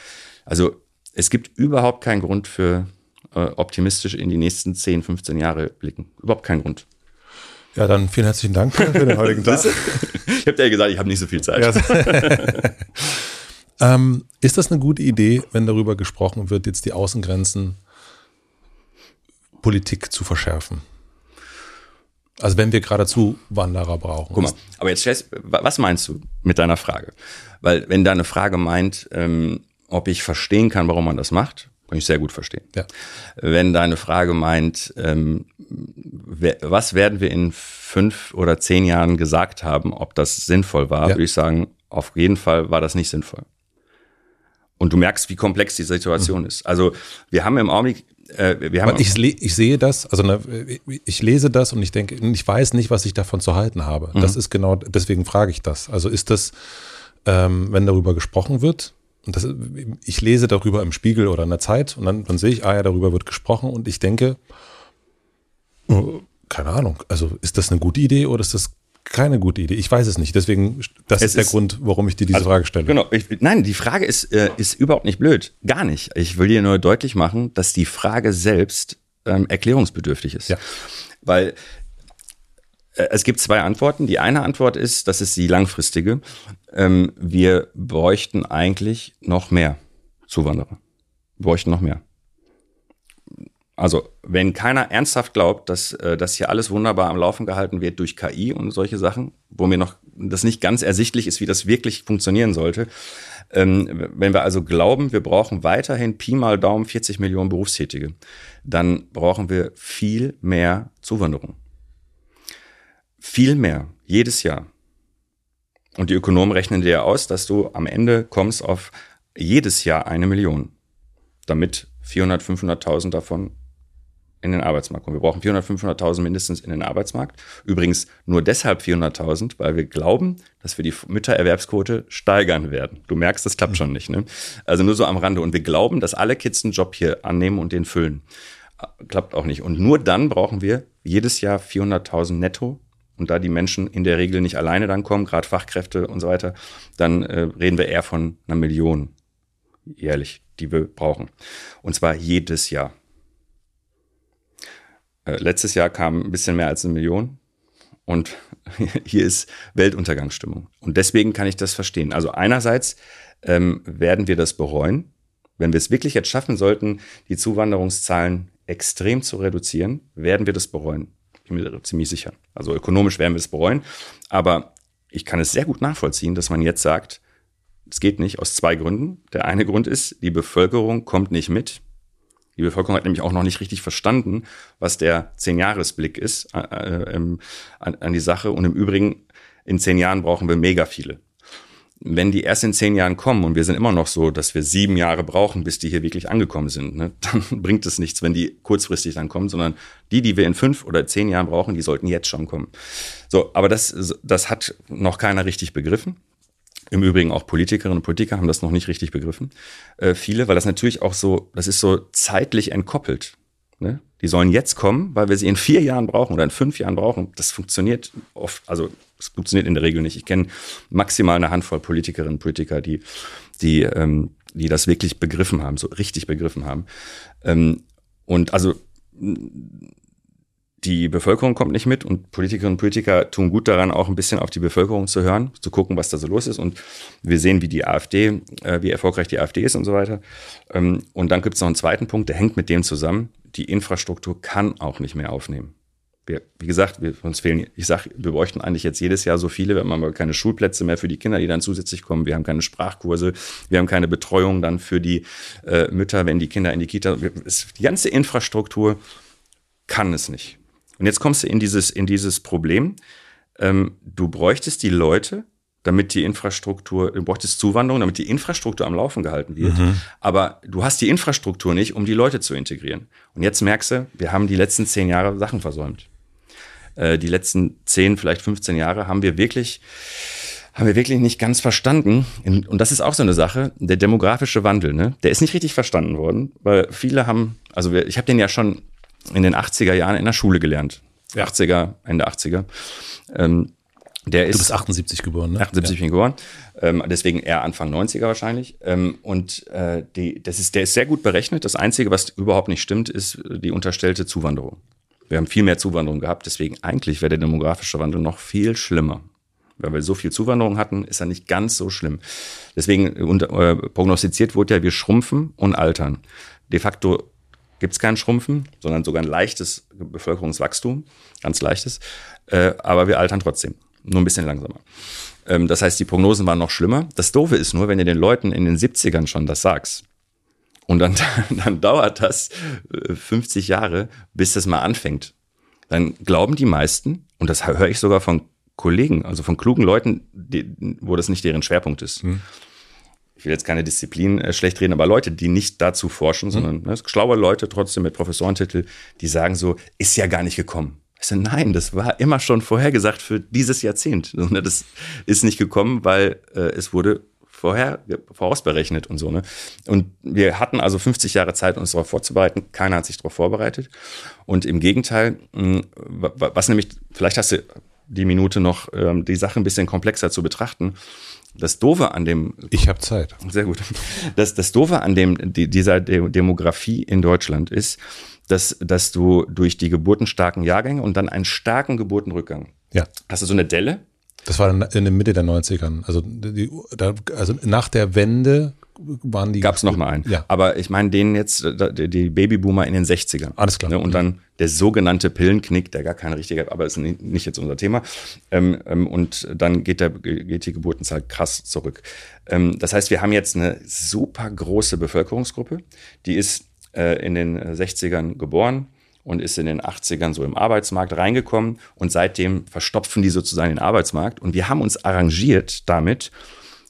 Speaker 1: Also es gibt überhaupt keinen Grund für äh, optimistisch in die nächsten 10, 15 Jahre blicken. Überhaupt kein Grund.
Speaker 2: Ja, dann vielen herzlichen Dank für den heutigen Tag. *laughs*
Speaker 1: ich habe dir ja gesagt, ich habe nicht so viel Zeit. Ja. *laughs*
Speaker 2: ähm, ist das eine gute Idee, wenn darüber gesprochen wird, jetzt die Außengrenzen Politik zu verschärfen? Also wenn wir geradezu Wanderer brauchen.
Speaker 1: Guck mal, aber jetzt stellst, was meinst du mit deiner Frage? Weil wenn deine Frage meint, ähm, ob ich verstehen kann, warum man das macht, Kann ich sehr gut verstehen.
Speaker 2: Ja.
Speaker 1: Wenn deine Frage meint, ähm, wer, was werden wir in fünf oder zehn Jahren gesagt haben, ob das sinnvoll war,
Speaker 2: Ja.
Speaker 1: würde ich sagen, auf jeden Fall war das nicht sinnvoll. Und du merkst, wie komplex die Situation ist. Also wir haben im Augenblick, äh, wir haben
Speaker 2: Aber ich, ich sehe das, also ne, ich lese das und ich denke, ich weiß nicht, was ich davon zu halten habe.
Speaker 1: Mhm.
Speaker 2: Das ist genau, deswegen frage ich das. Also ist das, ähm, wenn darüber gesprochen wird, und das, ich lese darüber im Spiegel oder in der Zeit und dann, dann sehe ich, ah ja, darüber wird gesprochen und ich denke, oh, keine Ahnung, also ist das eine gute Idee oder ist das keine gute Idee? Ich weiß es nicht. Deswegen, das
Speaker 1: Es
Speaker 2: ist der
Speaker 1: ist-
Speaker 2: Grund, warum ich dir diese
Speaker 1: Also,
Speaker 2: Frage stelle.
Speaker 1: Genau. Ich, nein, die Frage ist, äh, ist überhaupt nicht blöd. Gar nicht. Ich will dir nur deutlich machen, dass die Frage selbst ähm, erklärungsbedürftig ist.
Speaker 2: Ja.
Speaker 1: Weil es gibt zwei Antworten. Die eine Antwort ist, das ist die langfristige. Ähm, wir bräuchten eigentlich noch mehr Zuwanderer. Wir bräuchten noch mehr. Also, wenn keiner ernsthaft glaubt, dass äh, das hier alles wunderbar am Laufen gehalten wird durch KI und solche Sachen, wo mir noch das nicht ganz ersichtlich ist, wie das wirklich funktionieren sollte, ähm, wenn wir also glauben, wir brauchen weiterhin Pi mal Daumen 40 Millionen Berufstätige, dann brauchen wir viel mehr Zuwanderung. Viel mehr, jedes Jahr. Und die Ökonomen rechnen dir aus, dass du am Ende kommst auf jedes Jahr eine Million, damit 400, 500.000 davon in den Arbeitsmarkt kommen. Wir brauchen 400, 500.000 mindestens in den Arbeitsmarkt. Übrigens nur deshalb 400.000, weil wir glauben, dass wir die Müttererwerbsquote steigern werden. Du merkst, das klappt schon nicht. Ne? Also nur so am Rande. Und wir glauben, dass alle Kids einen Job hier annehmen und den füllen. Klappt auch nicht. Und nur dann brauchen wir jedes Jahr 400.000 netto. Und da die Menschen in der Regel nicht alleine dann kommen, gerade Fachkräfte und so weiter, dann äh, reden wir eher von einer Million jährlich, die wir brauchen. Und zwar jedes Jahr. Äh, letztes Jahr kam ein bisschen mehr als eine Million. Und *laughs* hier ist Weltuntergangsstimmung. Und deswegen kann ich das verstehen. Also einerseits ähm, werden wir das bereuen, wenn wir es wirklich jetzt schaffen sollten, die Zuwanderungszahlen extrem zu reduzieren, werden wir das bereuen. Mir ziemlich sicher. Also ökonomisch werden wir es bereuen. Aber ich kann es sehr gut nachvollziehen, dass man jetzt sagt, es geht nicht aus zwei Gründen. Der eine Grund ist, die Bevölkerung kommt nicht mit. Die Bevölkerung hat nämlich auch noch nicht richtig verstanden, was der Zehn-Jahres-Blick ist äh, äh, ähm, an, an die Sache. Und im Übrigen, in zehn Jahren brauchen wir mega viele. Wenn die erst in zehn Jahren kommen und wir sind immer noch so, dass wir sieben Jahre brauchen, bis die hier wirklich angekommen sind, ne, *laughs* dann bringt es nichts, wenn die kurzfristig dann kommen, sondern die, die wir in fünf oder zehn Jahren brauchen, die sollten jetzt schon kommen. So, aber das, das hat noch keiner richtig begriffen. Im Übrigen auch Politikerinnen und Politiker haben das noch nicht richtig begriffen. Äh, viele, weil das natürlich auch so, das ist so zeitlich entkoppelt. Ne? Die sollen jetzt kommen, weil wir sie in vier Jahren brauchen oder in fünf Jahren brauchen. Das funktioniert oft, also es funktioniert in der Regel nicht. Ich kenne maximal eine Handvoll Politikerinnen und Politiker, die, die, ähm, die das wirklich begriffen haben, so richtig begriffen haben. Ähm, und also die Bevölkerung kommt nicht mit und Politikerinnen und Politiker tun gut daran, auch ein bisschen auf die Bevölkerung zu hören, zu gucken, was da so los ist. Und wir sehen, wie die AfD, äh, wie erfolgreich die AfD ist und so weiter. Ähm, und dann gibt es noch einen zweiten Punkt, der hängt mit dem zusammen. Die Infrastruktur kann auch nicht mehr aufnehmen. Wir, wie gesagt, wir, uns fehlen, ich sag, wir bräuchten eigentlich jetzt jedes Jahr so viele, wir haben aber keine Schulplätze mehr für die Kinder, die dann zusätzlich kommen. Wir haben keine Sprachkurse, wir haben keine Betreuung dann für die äh, Mütter, wenn die Kinder in die Kita. Wir, es, die ganze Infrastruktur kann es nicht. Und jetzt kommst du in dieses, in dieses Problem. Ähm, du bräuchtest die Leute, damit die Infrastruktur, du bräuchtest Zuwanderung, damit die Infrastruktur am Laufen gehalten wird. Mhm. Aber du hast die Infrastruktur nicht, um die Leute zu integrieren. Und jetzt merkst du, wir haben die letzten zehn Jahre Sachen versäumt. Äh, die letzten zehn, vielleicht 15 Jahre haben wir wirklich, haben wir wirklich nicht ganz verstanden. Und das ist auch so eine Sache, der demografische Wandel, ne? der ist nicht richtig verstanden worden, weil viele haben, also wir, ich habe den ja schon in den 80er Jahren in der Schule gelernt. 80er, Ende 80er. Ähm, der ist
Speaker 2: du bist 78 geboren, ne?
Speaker 1: 78 bin ich geboren. Ähm, deswegen eher Anfang 90er wahrscheinlich. Ähm, und äh, die, das ist, der ist sehr gut berechnet. Das Einzige, was überhaupt nicht stimmt, ist die unterstellte Zuwanderung. Wir haben viel mehr Zuwanderung gehabt, deswegen eigentlich wäre der demografische Wandel noch viel schlimmer. Weil wir so viel Zuwanderung hatten, ist er nicht ganz so schlimm. Deswegen und, äh, prognostiziert wurde ja, wir schrumpfen und altern. De facto gibt es kein Schrumpfen, sondern sogar ein leichtes Bevölkerungswachstum, ganz leichtes. Äh, aber wir altern trotzdem, nur ein bisschen langsamer. Ähm, das heißt, die Prognosen waren noch schlimmer. Das Doofe ist nur, wenn ihr den Leuten in den 70ern schon das sagst Und dann, *laughs* dann dauert das 50 äh, Jahre, bis das mal anfängt. Dann glauben die meisten, und das höre ich sogar von Kollegen, also von klugen Leuten, die, wo das nicht deren Schwerpunkt ist. Hm. Ich will jetzt keine Disziplin äh, schlecht reden, aber Leute, die nicht dazu forschen, hm. sondern ne, schlaue Leute trotzdem mit Professorentitel, die sagen so, ist ja gar nicht gekommen. Ich so, nein, das war immer schon vorhergesagt für dieses Jahrzehnt. Das ist nicht gekommen, weil äh, es wurde vorher vorausberechnet und so. Ne? Und wir hatten also 50 Jahre Zeit, uns darauf vorzubereiten. Keiner hat sich darauf vorbereitet. Und im Gegenteil, hm, was nämlich, vielleicht hast du die Minute noch, ähm, die Sache ein bisschen komplexer zu betrachten. Das Doofe an dem.
Speaker 2: Ich habe Zeit.
Speaker 1: Sehr gut. Das, das Doofe an dem, die, dieser Demografie in Deutschland ist, dass, dass du durch die geburtenstarken Jahrgänge und dann einen starken Geburtenrückgang
Speaker 2: ja.
Speaker 1: hast du so eine Delle
Speaker 2: das war in der Mitte der 90ern. Also, die, also nach der Wende waren die.
Speaker 1: Gab es nochmal einen. Ja. Aber ich meine, denen jetzt, die Babyboomer in den 60ern.
Speaker 2: Alles klar.
Speaker 1: Ne? Und dann der sogenannte Pillenknick, der gar kein richtiger, aber ist nicht jetzt unser Thema. Ähm, ähm, und dann geht, der, geht die Geburtenzahl krass zurück. Ähm, das heißt, wir haben jetzt eine super große Bevölkerungsgruppe, die ist äh, in den 60ern geboren und ist in den 80ern so im Arbeitsmarkt reingekommen und seitdem verstopfen die sozusagen den Arbeitsmarkt und wir haben uns arrangiert damit,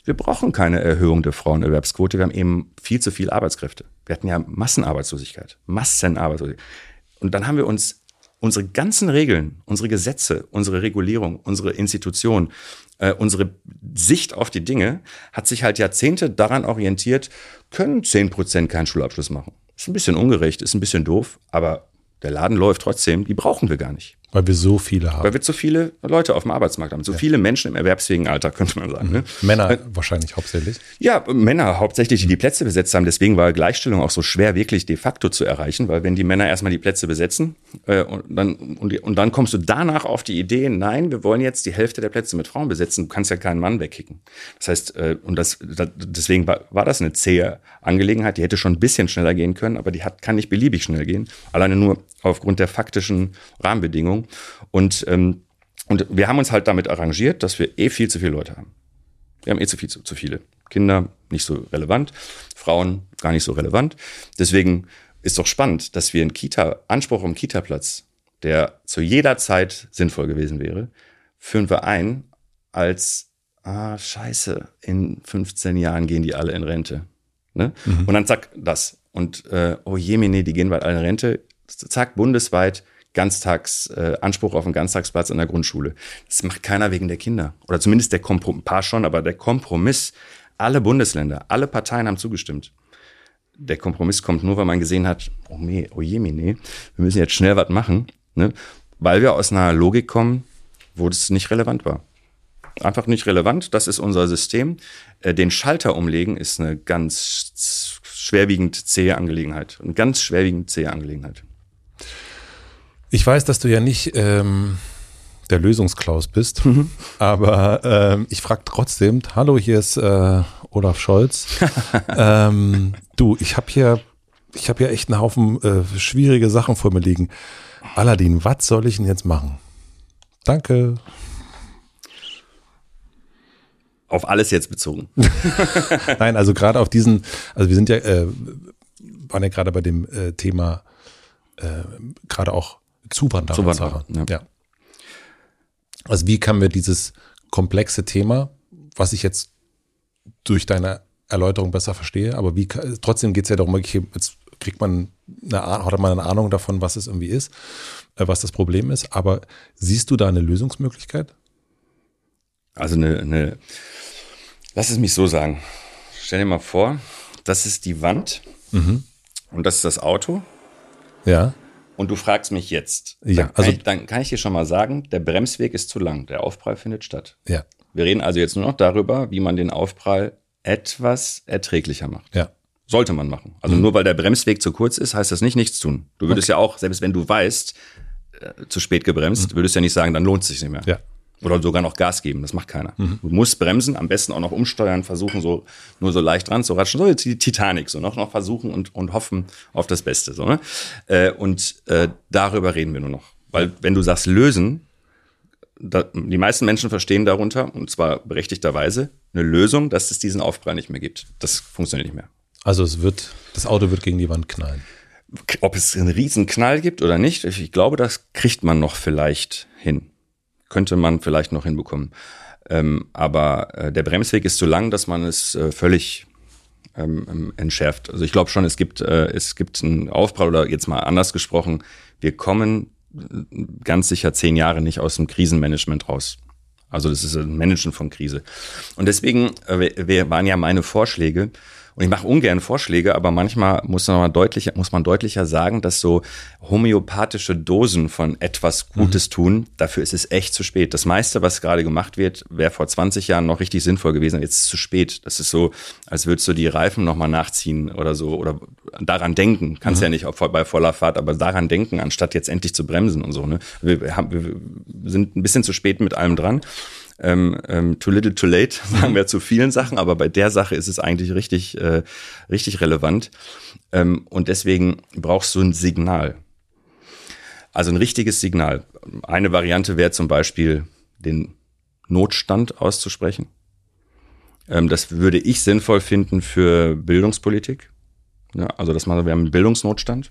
Speaker 1: wir brauchen keine Erhöhung der Frauenerwerbsquote, wir haben eben viel zu viel Arbeitskräfte. Wir hatten ja Massenarbeitslosigkeit, Massenarbeitslosigkeit. Und dann haben wir uns unsere ganzen Regeln, unsere Gesetze, unsere Regulierung, unsere Institutionen, äh, unsere Sicht auf die Dinge hat sich halt Jahrzehnte daran orientiert, können 10 Prozent keinen Schulabschluss machen. Ist ein bisschen ungerecht, ist ein bisschen doof, aber der Laden läuft trotzdem, die brauchen wir gar nicht.
Speaker 2: Weil wir so viele haben.
Speaker 1: Weil wir so viele Leute auf dem Arbeitsmarkt haben. So ja. viele Menschen im erwerbsfähigen Alter, *laughs* könnte man sagen. Mhm. Ne?
Speaker 2: Männer äh, wahrscheinlich hauptsächlich.
Speaker 1: Ja, Männer hauptsächlich, die die Plätze besetzt haben. Deswegen war Gleichstellung auch so schwer, wirklich de facto zu erreichen. Weil wenn die Männer erstmal die Plätze besetzen äh, und, dann, und, und dann kommst du danach auf die Idee, nein, wir wollen jetzt die Hälfte der Plätze mit Frauen besetzen. Du kannst ja keinen Mann wegkicken. Das heißt, äh, und das, das deswegen war, war das eine zähe Angelegenheit. Die hätte schon ein bisschen schneller gehen können, aber die hat, kann nicht beliebig schnell gehen. Alleine nur aufgrund der faktischen Rahmenbedingungen. Und, ähm, und wir haben uns halt damit arrangiert, dass wir eh viel zu viele Leute haben. Wir haben eh zu, viel, zu, zu viele. Kinder nicht so relevant, Frauen gar nicht so relevant. Deswegen ist doch spannend, dass wir einen Kita, Anspruch um Kita-Platz, der zu jeder Zeit sinnvoll gewesen wäre, führen wir ein als, ah, scheiße, in 15 Jahren gehen die alle in Rente. Ne? Mhm. Und dann zack, das. Und äh, oh jemine, die gehen bald alle in Rente zack, bundesweit Ganztags, äh, Anspruch auf einen Ganztagsplatz in der Grundschule. Das macht keiner wegen der Kinder. Oder zumindest der Kompromiss, ein paar schon, aber der Kompromiss, alle Bundesländer, alle Parteien haben zugestimmt. Der Kompromiss kommt nur, weil man gesehen hat, oh, me, oh je, me, nee, wir müssen jetzt schnell was machen, ne? weil wir aus einer Logik kommen, wo das nicht relevant war. Einfach nicht relevant, das ist unser System. Äh, den Schalter umlegen ist eine ganz schwerwiegend zähe Angelegenheit. Eine ganz schwerwiegend zähe Angelegenheit.
Speaker 2: Ich weiß, dass du ja nicht ähm, der Lösungsklaus bist, mhm. aber ähm, ich frage trotzdem, hallo, hier ist äh, Olaf Scholz. *laughs* ähm, du, ich habe hier, ich habe hier echt einen Haufen äh, schwierige Sachen vor mir liegen. Aladdin, was soll ich denn jetzt machen? Danke.
Speaker 1: Auf alles jetzt bezogen. *laughs*
Speaker 2: Nein, also gerade auf diesen, also wir sind ja, äh, waren ja gerade bei dem äh, Thema äh, gerade auch Zuwanderer.
Speaker 1: Zuwanderer
Speaker 2: ja. ja. Also wie kann wir dieses komplexe Thema, was ich jetzt durch deine Erläuterung besser verstehe, aber wie trotzdem geht es ja darum, okay, jetzt kriegt man eine, hat man eine Ahnung davon, was es irgendwie ist, äh, was das Problem ist. Aber siehst du da eine Lösungsmöglichkeit?
Speaker 1: Also eine, eine lass es mich so sagen. Stell dir mal vor, das ist die Wand mhm. und das ist das Auto.
Speaker 2: Ja.
Speaker 1: Und du fragst mich jetzt.
Speaker 2: Ja,
Speaker 1: dann also ich, dann kann ich dir schon mal sagen, der Bremsweg ist zu lang. Der Aufprall findet statt.
Speaker 2: Ja.
Speaker 1: Wir reden also jetzt nur noch darüber, wie man den Aufprall etwas erträglicher macht.
Speaker 2: Ja.
Speaker 1: Sollte man machen. Also mhm. nur weil der Bremsweg zu kurz ist, heißt das nicht nichts tun. Du würdest okay. ja auch, selbst wenn du weißt, äh, zu spät gebremst, mhm. würdest ja nicht sagen, dann lohnt es sich nicht mehr.
Speaker 2: Ja.
Speaker 1: Oder sogar noch Gas geben, das macht keiner. Mhm. Du musst bremsen, am besten auch noch umsteuern, versuchen so nur so leicht dran zu ratschen, so jetzt die Titanic, so noch, noch versuchen und, und hoffen auf das Beste. So, ne? Äh, und äh, darüber reden wir nur noch. Weil wenn du sagst lösen, da, die meisten Menschen verstehen darunter, und zwar berechtigterweise, eine Lösung, dass es diesen Aufprall nicht mehr gibt. Das funktioniert nicht mehr.
Speaker 2: Also es wird, das Auto wird gegen die Wand knallen.
Speaker 1: Ob es einen riesen Knall gibt oder nicht, ich glaube, das kriegt man noch vielleicht hin. Könnte man vielleicht noch hinbekommen. Ähm, aber äh, der Bremsweg ist zu lang, dass man es äh, völlig ähm, ähm entschärft. Also ich glaube schon, es gibt, äh, es gibt einen Aufprall oder jetzt mal anders gesprochen, wir kommen äh, ganz sicher zehn Jahre nicht aus dem Krisenmanagement raus. Also das ist ein Managen von Krise. Und deswegen äh, waren ja meine Vorschläge, und ich mache ungern Vorschläge, aber manchmal muss man, deutlicher, muss man deutlicher sagen, dass so homöopathische Dosen von etwas Gutes mhm. tun, dafür ist es echt zu spät. Das meiste, was gerade gemacht wird, wäre vor 20 Jahren noch richtig sinnvoll gewesen. Jetzt ist es zu spät. Das ist so, als würdest du die Reifen nochmal nachziehen oder so oder daran denken. Kannst mhm. ja nicht bei voller Fahrt, aber daran denken, anstatt jetzt endlich zu bremsen und so. Ne? Wir, haben, wir sind ein bisschen zu spät mit allem dran ähm, ähm, too little too late, *laughs* sagen wir zu vielen Sachen, aber bei der Sache ist es eigentlich richtig, äh, richtig relevant. Ähm, und deswegen brauchst du ein Signal. Also ein richtiges Signal. Eine Variante wäre zum Beispiel, den Notstand auszusprechen. Ähm, das würde ich sinnvoll finden für Bildungspolitik. Ja, also, dass man, wir haben einen Bildungsnotstand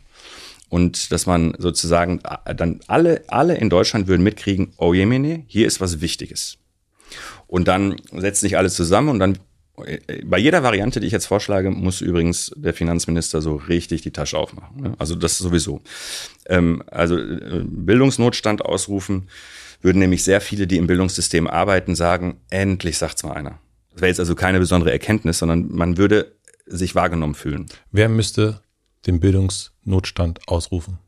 Speaker 1: und dass man sozusagen äh, dann alle, alle in Deutschland würden mitkriegen, oh jemine, hier ist was Wichtiges. Und dann setzt sich alles zusammen und dann bei jeder Variante, die ich jetzt vorschlage, muss übrigens der Finanzminister so richtig die Tasche aufmachen. Ne? Also das sowieso. Ähm, also äh, Bildungsnotstand ausrufen, würden nämlich sehr viele, die im Bildungssystem arbeiten, sagen, endlich sagt's mal einer. Das wäre jetzt also keine besondere Erkenntnis, sondern man würde sich wahrgenommen fühlen.
Speaker 2: Wer müsste den Bildungsnotstand ausrufen?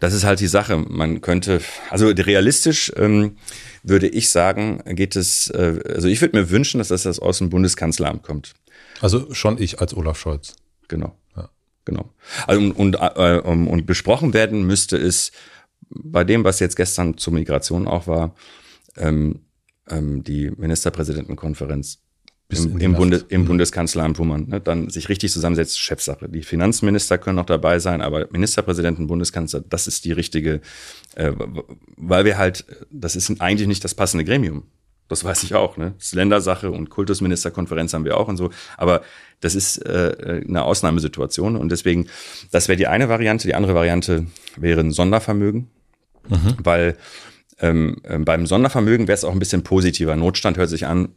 Speaker 1: Das ist halt die Sache. Man könnte, also realistisch ähm, würde ich sagen, geht es, äh, also ich würde mir wünschen, dass das aus dem Bundeskanzleramt kommt.
Speaker 2: Also schon ich als Olaf Scholz.
Speaker 1: Genau. Ja. Genau. Also, und, und, äh, und besprochen werden müsste es bei dem, was jetzt gestern zur Migration auch war, ähm, ähm, die Ministerpräsidentenkonferenz im, im, Bundes, im mhm. Bundeskanzleramt, wo man ne, dann sich richtig zusammensetzt, Chefsache. Die Finanzminister können noch dabei sein, aber Ministerpräsidenten, Bundeskanzler, das ist die richtige, äh, weil wir halt, das ist eigentlich nicht das passende Gremium. Das weiß ich auch, ne? Das ist Ländersache und Kultusministerkonferenz haben wir auch und so. Aber das ist äh, eine Ausnahmesituation und deswegen, das wäre die eine Variante. Die andere Variante wäre ein Sondervermögen, mhm. weil ähm, äh, beim Sondervermögen wäre es auch ein bisschen positiver. Notstand hört sich an,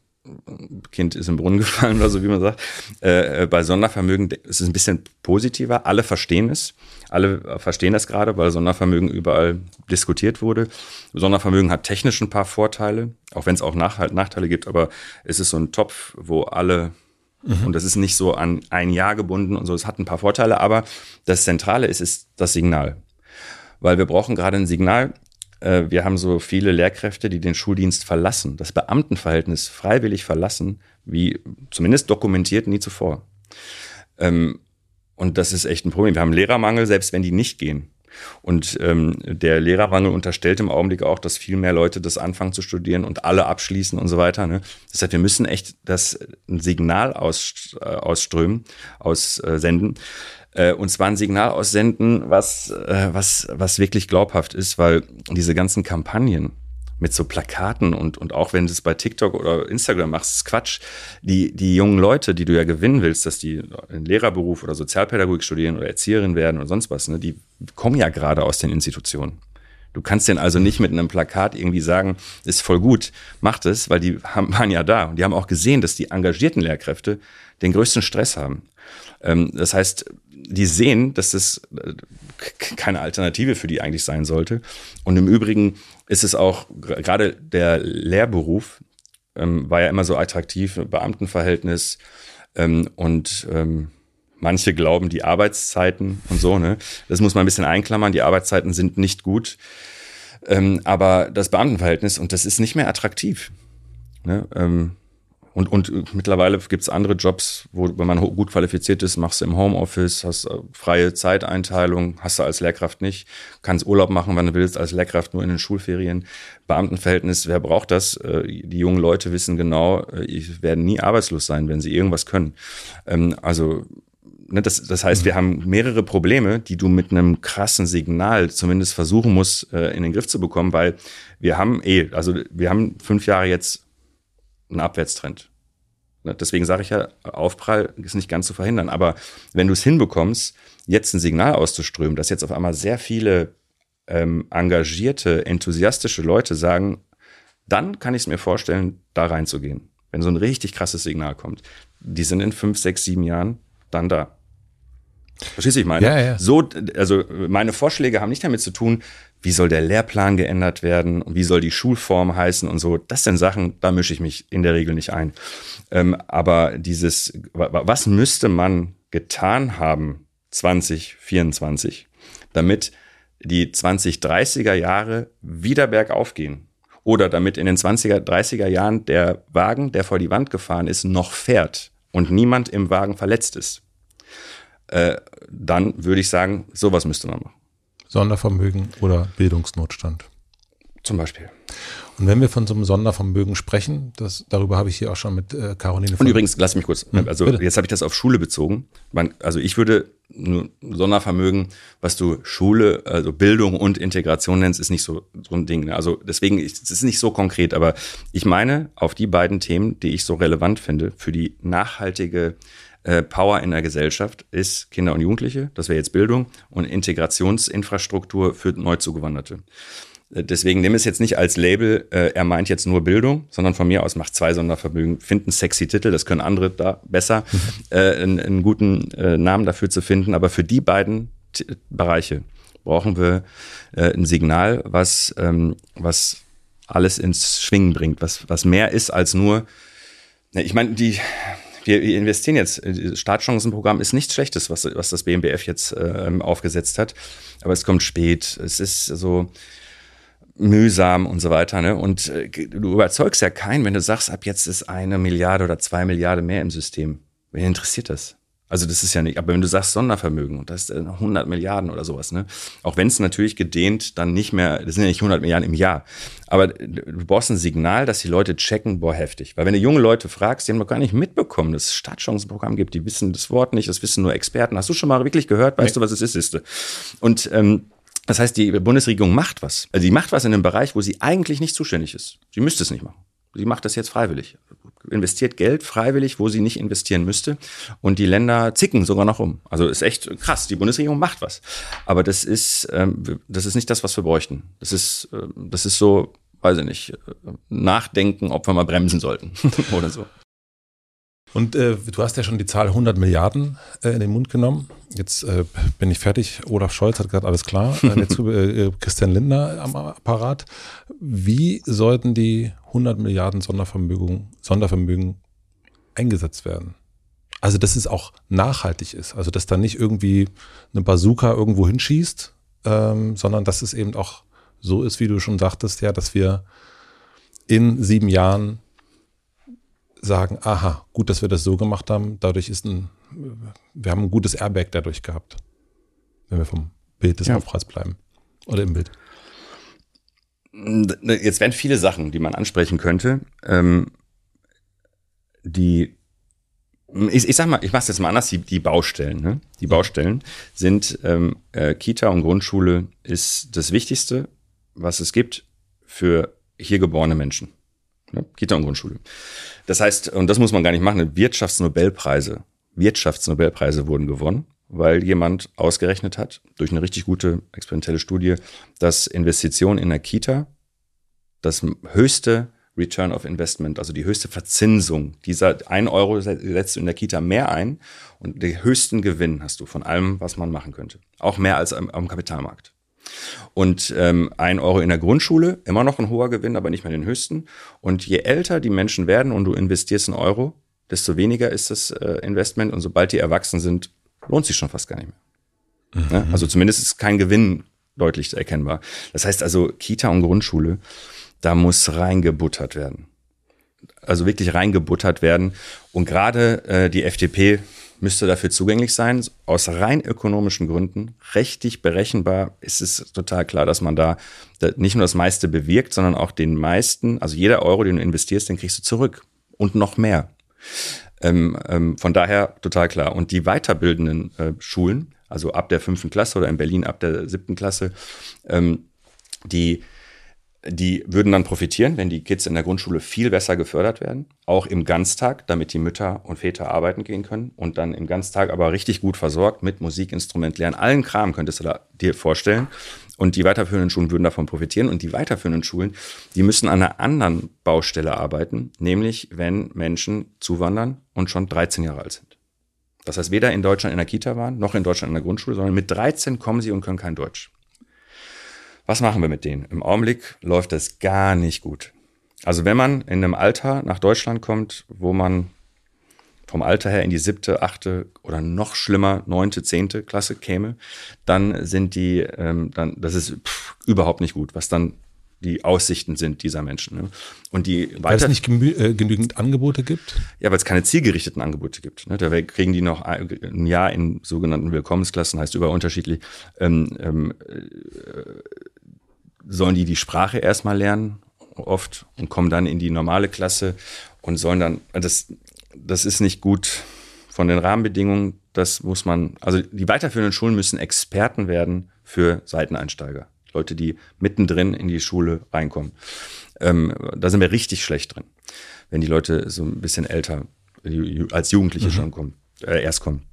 Speaker 1: Kind ist im Brunnen gefallen oder so, wie man sagt. Äh, äh, bei Sondervermögen ist es ein bisschen positiver. Alle verstehen es. Alle verstehen das gerade, weil Sondervermögen überall diskutiert wurde. Sondervermögen hat technisch ein paar Vorteile, auch wenn es auch Nach Nachteile gibt, aber es ist so ein Topf, wo alle Mhm. Und das ist nicht so an ein Jahr gebunden und so. Es hat ein paar Vorteile, aber das Zentrale ist, ist das Signal. Weil wir brauchen gerade ein Signal, äh, wir haben so viele Lehrkräfte, die den Schuldienst verlassen, das Beamtenverhältnis freiwillig verlassen, wie zumindest dokumentiert nie zuvor. Ähm, und das ist echt ein Problem. Wir haben Lehrermangel, selbst wenn die nicht gehen. Und ähm, der Lehrermangel unterstellt im Augenblick auch, dass viel mehr Leute das anfangen zu studieren und alle abschließen und so weiter. Ne? Das heißt, wir müssen echt das ein Signal aus, äh, ausströmen, aussenden, äh, und zwar ein Signal aussenden, was, äh, was, was wirklich glaubhaft ist, weil diese ganzen Kampagnen, mit so Plakaten und, und auch wenn du es bei TikTok oder Instagram machst, ist Quatsch. Die, die jungen Leute, die du ja gewinnen willst, dass die einen Lehrerberuf oder Sozialpädagogik studieren oder Erzieherin werden oder sonst was, ne, die kommen ja gerade aus den Institutionen. Du kannst den also nicht mit einem Plakat irgendwie sagen, ist voll gut, macht es, weil die haben, waren ja da und die haben auch gesehen, dass die engagierten Lehrkräfte den größten Stress haben. Ähm, das heißt, die sehen, dass das äh, keine Alternative für die eigentlich sein sollte. Und im Übrigen ist es auch gerade der Lehrberuf ähm, war ja immer so attraktiv, Beamtenverhältnis ähm, und ähm, manche glauben die Arbeitszeiten und so, ne? Das muss man ein bisschen einklammern. Die Arbeitszeiten sind nicht gut. Ähm, aber das Beamtenverhältnis, und das ist nicht mehr attraktiv. Ne? Und, und mittlerweile gibt's andere Jobs, wo, wenn man gut qualifiziert ist, machst du im Homeoffice, hast äh, freie Zeiteinteilung, hast du als Lehrkraft nicht, kannst Urlaub machen, wann du willst, als Lehrkraft nur in den Schulferien. Beamtenverhältnis, wer braucht das? Äh, die jungen Leute wissen genau, äh, werden nie arbeitslos sein, wenn sie irgendwas können. Ähm, also ne, das, das heißt, wir haben mehrere Probleme, die du mit einem krassen Signal zumindest versuchen musst, in den Griff zu bekommen, weil wir haben eh, also wir haben fünf Jahre jetzt ein Abwärtstrend. Ne, deswegen sage ich ja, Aufprall ist nicht ganz zu verhindern. Aber wenn du es hinbekommst, jetzt ein Signal auszuströmen, dass jetzt auf einmal sehr viele ähm, engagierte, enthusiastische Leute sagen, dann kann ich es mir vorstellen, da reinzugehen. Wenn so ein richtig krasses Signal kommt. Die sind in fünf, sechs, sieben Jahren dann da. Verstehst du, ich meine?
Speaker 2: Ja, ja.
Speaker 1: So, also meine Vorschläge haben nicht damit zu tun, wie soll der Lehrplan geändert werden und wie soll die Schulform heißen und so. Das sind Sachen, da mische ich mich in der Regel nicht ein. Ähm, aber dieses, was müsste man getan haben 2024, damit die 2030er Jahre wieder bergauf gehen? Oder damit in den 20er, 30er Jahren der Wagen, der vor die Wand gefahren ist, noch fährt und niemand im Wagen verletzt ist? Äh, dann würde ich sagen, sowas müsste man machen.
Speaker 2: Sondervermögen oder Bildungsnotstand.
Speaker 1: Zum Beispiel.
Speaker 2: Und wenn wir von so einem Sondervermögen sprechen, das, darüber habe ich hier auch schon mit äh, Caroline
Speaker 1: Und übrigens, lass mich kurz, hm, also bitte. jetzt habe ich das auf Schule bezogen. Man, also ich würde Sondervermögen, was du Schule, also Bildung und Integration nennst, ist nicht so, so ein Ding. Ne? Also deswegen, es ist nicht so konkret, aber ich meine auf die beiden Themen, die ich so relevant finde für die nachhaltige äh, Power in der Gesellschaft ist Kinder und Jugendliche, das wäre jetzt Bildung und Integrationsinfrastruktur für Neuzugewanderte. Äh, deswegen nehme es jetzt nicht als Label, äh, er meint jetzt nur Bildung, sondern von mir aus macht zwei Sondervermögen, finden sexy Titel, das können andere da besser, mhm. äh, einen, einen, guten äh, Namen dafür zu finden. Aber für die beiden T Bereiche brauchen wir äh, ein Signal, was, ähm, was alles ins Schwingen bringt, was, was mehr ist als nur, ich meine, die, wir, investieren jetzt. Das Startchancenprogramm ist nichts Schlechtes, was, was das BMBF jetzt ähm, aufgesetzt hat. Aber es kommt spät. Es ist so mühsam und so weiter. Ne? Und äh, du überzeugst ja keinen, wenn du sagst, ab jetzt ist eine Milliarde oder zwei Milliarden mehr im System. Wen interessiert das? Also das ist ja nicht, aber wenn du sagst Sondervermögen und das ist 100 Milliarden oder sowas, ne? Auch wenn es natürlich gedehnt dann nicht mehr, das sind ja nicht 100 Milliarden im Jahr, aber du brauchst ein Signal, dass die Leute checken, boah, heftig. Weil wenn du junge Leute fragst, die haben noch gar nicht mitbekommen, dass es Stadtchancenprogramm gibt, die wissen das Wort nicht, das wissen nur Experten. Hast du schon mal wirklich gehört? Weißt nee. du, was es ist? ist Und ähm, das heißt, die Bundesregierung macht was. Also die macht was in einem Bereich, wo sie eigentlich nicht zuständig ist. Sie müsste es nicht machen. Sie macht das jetzt freiwillig investiert Geld freiwillig, wo sie nicht investieren müsste. Und die Länder zicken sogar noch um. Also ist echt krass. Die Bundesregierung macht was. Aber das ist, ähm, das ist nicht das, was wir bräuchten. Das ist, äh, das ist so, weiß ich nicht, äh, nachdenken, ob wir mal bremsen sollten *laughs* oder so.
Speaker 2: Und äh, du hast ja schon die Zahl 100 Milliarden äh, in den Mund genommen. Jetzt äh, bin ich fertig. Olaf Scholz hat gerade alles klar. Äh, *laughs* äh, Christian Lindner am Apparat. Wie sollten die 100 Milliarden Sondervermögen, Sondervermögen eingesetzt werden? Also, dass es auch nachhaltig ist. Also, dass da nicht irgendwie eine Bazooka irgendwo hinschießt, ähm, sondern dass es eben auch so ist, wie du schon sagtest, ja, dass wir in sieben Jahren sagen, aha, gut, dass wir das so gemacht haben. Dadurch ist ein, wir haben ein gutes Airbag dadurch gehabt, wenn wir vom Bild des ja. Aufpralls bleiben oder im Bild.
Speaker 1: Jetzt wären viele Sachen, die man ansprechen könnte, ähm, die ich, ich sag mal, ich mach's jetzt mal anders, die, die Baustellen. Ne? Die Baustellen sind ähm, äh, Kita und Grundschule ist das Wichtigste, was es gibt für hier geborene Menschen. Ne? Kita und Grundschule. Das heißt, und das muss man gar nicht machen, Wirtschaftsnobelpreise, Wirtschaftsnobelpreise wurden gewonnen, weil jemand ausgerechnet hat, durch eine richtig gute experimentelle Studie, dass Investitionen in der Kita das höchste Return of Investment, also die höchste Verzinsung. Dieser ein Euro setzt du in der Kita mehr ein und den höchsten Gewinn hast du von allem, was man machen könnte. Auch mehr als am, am Kapitalmarkt. Und ähm, ein Euro in der Grundschule, immer noch ein hoher Gewinn, aber nicht mehr den höchsten. Und je älter die Menschen werden und du investierst einen Euro, desto weniger ist das äh, Investment. Und sobald die erwachsen sind, lohnt sich schon fast gar nicht mehr. Mhm. Ja? Also zumindest ist kein Gewinn deutlich erkennbar. Das heißt also, Kita und Grundschule, da muss reingebuttert werden. Also wirklich reingebuttert werden. Und gerade äh, die FDP müsste dafür zugänglich sein. Aus rein ökonomischen Gründen, rechtlich berechenbar, ist es total klar, dass man da nicht nur das meiste bewirkt, sondern auch den meisten, also jeder Euro, den du investierst, den kriegst du zurück. Und noch mehr. Ähm, ähm, von daher total klar. Und die weiterbildenden äh, Schulen, also ab der fünften Klasse oder in Berlin ab der siebten Klasse, ähm, die Die würden dann profitieren, wenn die Kids in der Grundschule viel besser gefördert werden, auch im Ganztag, damit die Mütter und Väter arbeiten gehen können und dann im Ganztag aber richtig gut versorgt mit Musikinstrument lernen. Allen Kram könntest du dir vorstellen. Und die weiterführenden Schulen würden davon profitieren. Und die weiterführenden Schulen, die müssen an einer anderen Baustelle arbeiten, nämlich wenn Menschen zuwandern und schon 13 Jahre alt sind. Das heißt, weder in Deutschland in der Kita waren, noch in Deutschland in der Grundschule, sondern mit 13 kommen sie und können kein Deutsch. Was machen wir mit denen? Im Augenblick läuft das gar nicht gut. Also wenn man in einem Alter nach Deutschland kommt, wo man vom Alter her in die siebte, achte oder noch schlimmer neunte, zehnte Klasse käme, dann sind die, ähm, dann das ist pff, überhaupt nicht gut, was dann die Aussichten sind dieser Menschen. Ne? Und die
Speaker 2: weil es nicht äh, genügend Angebote gibt?
Speaker 1: Ja, weil es keine zielgerichteten Angebote gibt. Ne? Da kriegen die noch ein Jahr in sogenannten Willkommensklassen, heißt über unterschiedlich, ähm, ähm, äh, sollen die die Sprache erstmal lernen, oft, und kommen dann in die normale Klasse und sollen dann, das, das ist nicht gut von den Rahmenbedingungen, das muss man, also die weiterführenden Schulen müssen Experten werden für Seiteneinsteiger. Leute, die mittendrin in die Schule reinkommen. Ähm, da sind wir richtig schlecht drin, wenn die Leute so ein bisschen älter, als Jugendliche mhm. schon kommen, äh, erst kommen.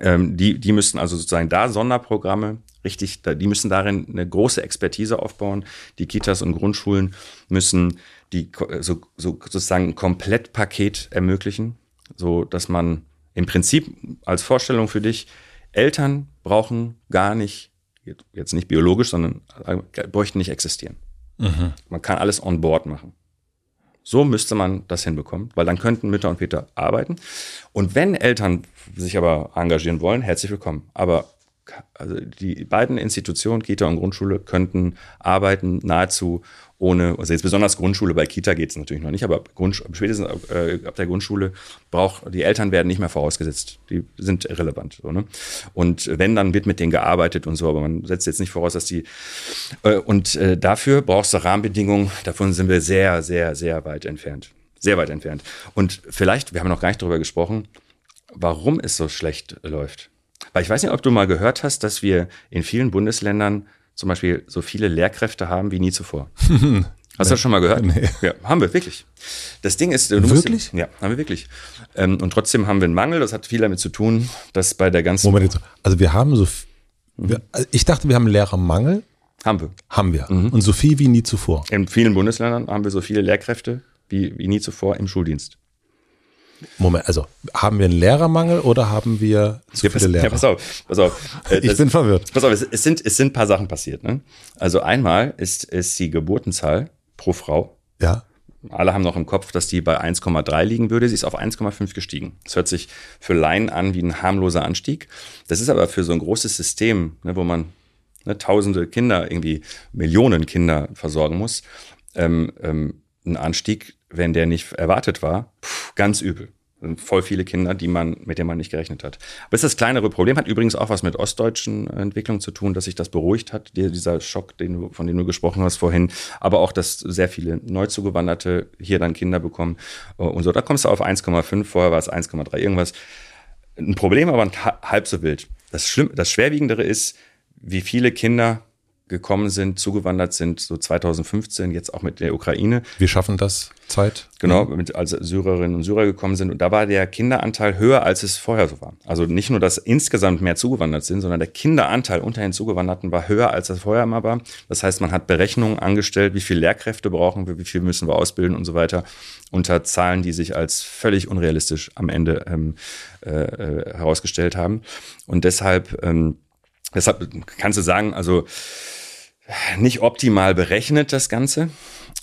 Speaker 1: Ähm, die, die müssten also sozusagen da Sonderprogramme richtig, die müssen darin eine große Expertise aufbauen. Die Kitas und Grundschulen müssen die so, so sozusagen ein Komplettpaket ermöglichen, so dass man im Prinzip als Vorstellung für dich Eltern brauchen gar nicht jetzt nicht biologisch, sondern äh, bräuchten nicht existieren. Mhm. Man kann alles on board machen. So müsste man das hinbekommen, weil dann könnten Mütter und Väter arbeiten. Und wenn Eltern sich aber engagieren wollen, herzlich willkommen. Aber also die beiden Institutionen, Kita und Grundschule, könnten arbeiten nahezu ohne, also jetzt besonders Grundschule, bei Kita geht es natürlich noch nicht, aber Grund, spätestens äh, ab der Grundschule braucht, die Eltern werden nicht mehr vorausgesetzt. Die sind irrelevant. So, ne? Und wenn, dann wird mit denen gearbeitet und so, aber man setzt jetzt nicht voraus, dass die, äh, und äh, dafür brauchst du Rahmenbedingungen, davon sind wir sehr, sehr, sehr weit entfernt. Sehr weit entfernt. Und vielleicht, wir haben noch gar nicht darüber gesprochen, warum es so schlecht läuft. Weil ich weiß nicht, ob du mal gehört hast, dass wir in vielen Bundesländern zum Beispiel so viele Lehrkräfte haben wie nie zuvor. *laughs* Hast du das schon mal gehört? Nee. Ja, haben wir, wirklich. Das Ding ist,
Speaker 2: du wirklich?
Speaker 1: Musst, ja, haben wir wirklich. Ähm, und trotzdem haben wir einen Mangel. Das hat viel damit zu tun, dass bei der ganzen.
Speaker 2: Moment, also wir haben so. Wir, also ich dachte, wir haben einen Lehrermangel.
Speaker 1: Haben wir.
Speaker 2: Haben wir. Mhm. Und so viel wie nie zuvor.
Speaker 1: In vielen Bundesländern haben wir so viele Lehrkräfte wie, wie nie zuvor im Schuldienst.
Speaker 2: Moment, also haben wir einen Lehrermangel oder haben wir zu ja, viele Lehrer? Ja,
Speaker 1: pass auf, pass auf. *laughs*
Speaker 2: Äh, ich bin verwirrt.
Speaker 1: Pass auf, es, es, sind, es sind ein paar Sachen passiert. Ne? Also einmal ist, ist die Geburtenzahl pro Frau.
Speaker 2: Ja.
Speaker 1: Alle haben noch im Kopf, dass die bei 1,3 liegen würde. Sie ist auf 1,5 gestiegen. Das hört sich für Laien an wie ein harmloser Anstieg. Das ist aber für so ein großes System, ne, wo man ne, tausende Kinder, irgendwie Millionen Kinder versorgen muss, ähm, ähm, ein Anstieg, wenn der nicht erwartet war, pff, ganz übel. Voll viele Kinder, die man, mit denen man nicht gerechnet hat. Aber es ist das kleinere Problem, hat übrigens auch was mit ostdeutschen Entwicklungen zu tun, dass sich das beruhigt hat, dieser Schock, den du, von dem du gesprochen hast vorhin. Aber auch, dass sehr viele Neuzugewanderte hier dann Kinder bekommen und so. Da kommst du auf 1,5, vorher war es 1,3 irgendwas. Ein Problem, aber halb so wild. Das, Schlimm, das Schwerwiegendere ist, wie viele Kinder gekommen sind, zugewandert sind, so 2015, jetzt auch mit der Ukraine.
Speaker 2: Wir schaffen das Zeit.
Speaker 1: Genau, mit, als Syrerinnen und Syrer gekommen sind. Und da war der Kinderanteil höher, als es vorher so war. Also nicht nur, dass insgesamt mehr zugewandert sind, sondern der Kinderanteil unter den Zugewanderten war höher, als es vorher immer war. Das heißt, man hat Berechnungen angestellt, wie viele Lehrkräfte brauchen wir, wie viel müssen wir ausbilden und so weiter, unter Zahlen, die sich als völlig unrealistisch am Ende ähm, äh, äh herausgestellt haben. Und deshalb, ähm, deshalb kannst du sagen, also nicht optimal berechnet, das Ganze.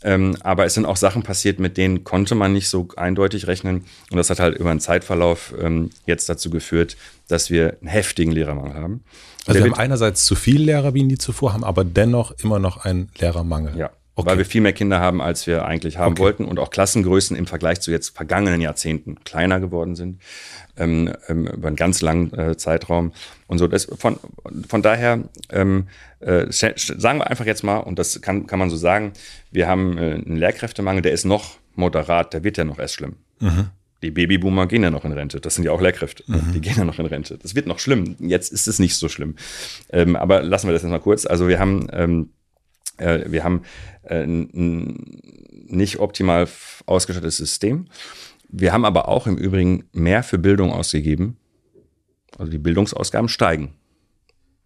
Speaker 1: Ähm, aber es sind auch Sachen passiert, mit denen konnte man nicht so eindeutig rechnen. Und das hat halt über einen Zeitverlauf ähm, jetzt dazu geführt, dass wir einen heftigen Lehrermangel haben.
Speaker 2: Also wir haben einerseits zu viele Lehrer wie nie zuvor, haben aber dennoch immer noch einen Lehrermangel.
Speaker 1: Ja. Okay. Weil wir viel mehr Kinder haben, als wir eigentlich haben okay. wollten und auch Klassengrößen im Vergleich zu jetzt vergangenen Jahrzehnten kleiner geworden sind, ähm, ähm, über einen ganz langen äh, Zeitraum. Und so, das, von, von daher ähm, äh, sagen wir einfach jetzt mal, und das kann, kann man so sagen, wir haben äh, einen Lehrkräftemangel, der ist noch moderat, der wird ja noch erst schlimm. Mhm. Die Babyboomer gehen ja noch in Rente. Das sind ja auch Lehrkräfte. Mhm. Die gehen ja noch in Rente. Das wird noch schlimm. Jetzt ist es nicht so schlimm. Ähm, aber lassen wir das jetzt mal kurz. Also wir haben ähm, Äh, wir haben äh, ein nicht optimal ausgestattetes System. Wir haben aber auch im Übrigen mehr für Bildung ausgegeben. Also die Bildungsausgaben steigen.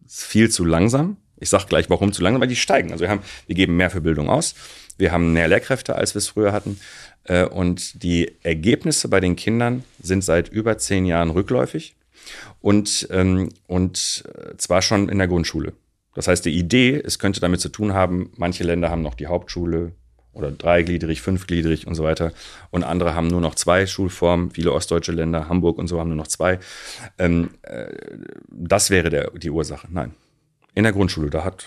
Speaker 1: Ist viel zu langsam. Ich sage gleich, warum zu langsam, weil die steigen. Also wir haben, wir geben mehr für Bildung aus. Wir haben mehr Lehrkräfte, als wir es früher hatten. Äh, und die Ergebnisse bei den Kindern sind seit über zehn Jahren rückläufig und, ähm, und äh, zwar schon in der Grundschule. Das heißt, die Idee, es könnte damit zu tun haben, manche Länder haben noch die Hauptschule oder dreigliedrig, fünfgliedrig und so weiter und andere haben nur noch zwei Schulformen, viele ostdeutsche Länder, Hamburg und so haben nur noch zwei. Ähm, äh, das wäre der, die Ursache. Nein. In der Grundschule, da hat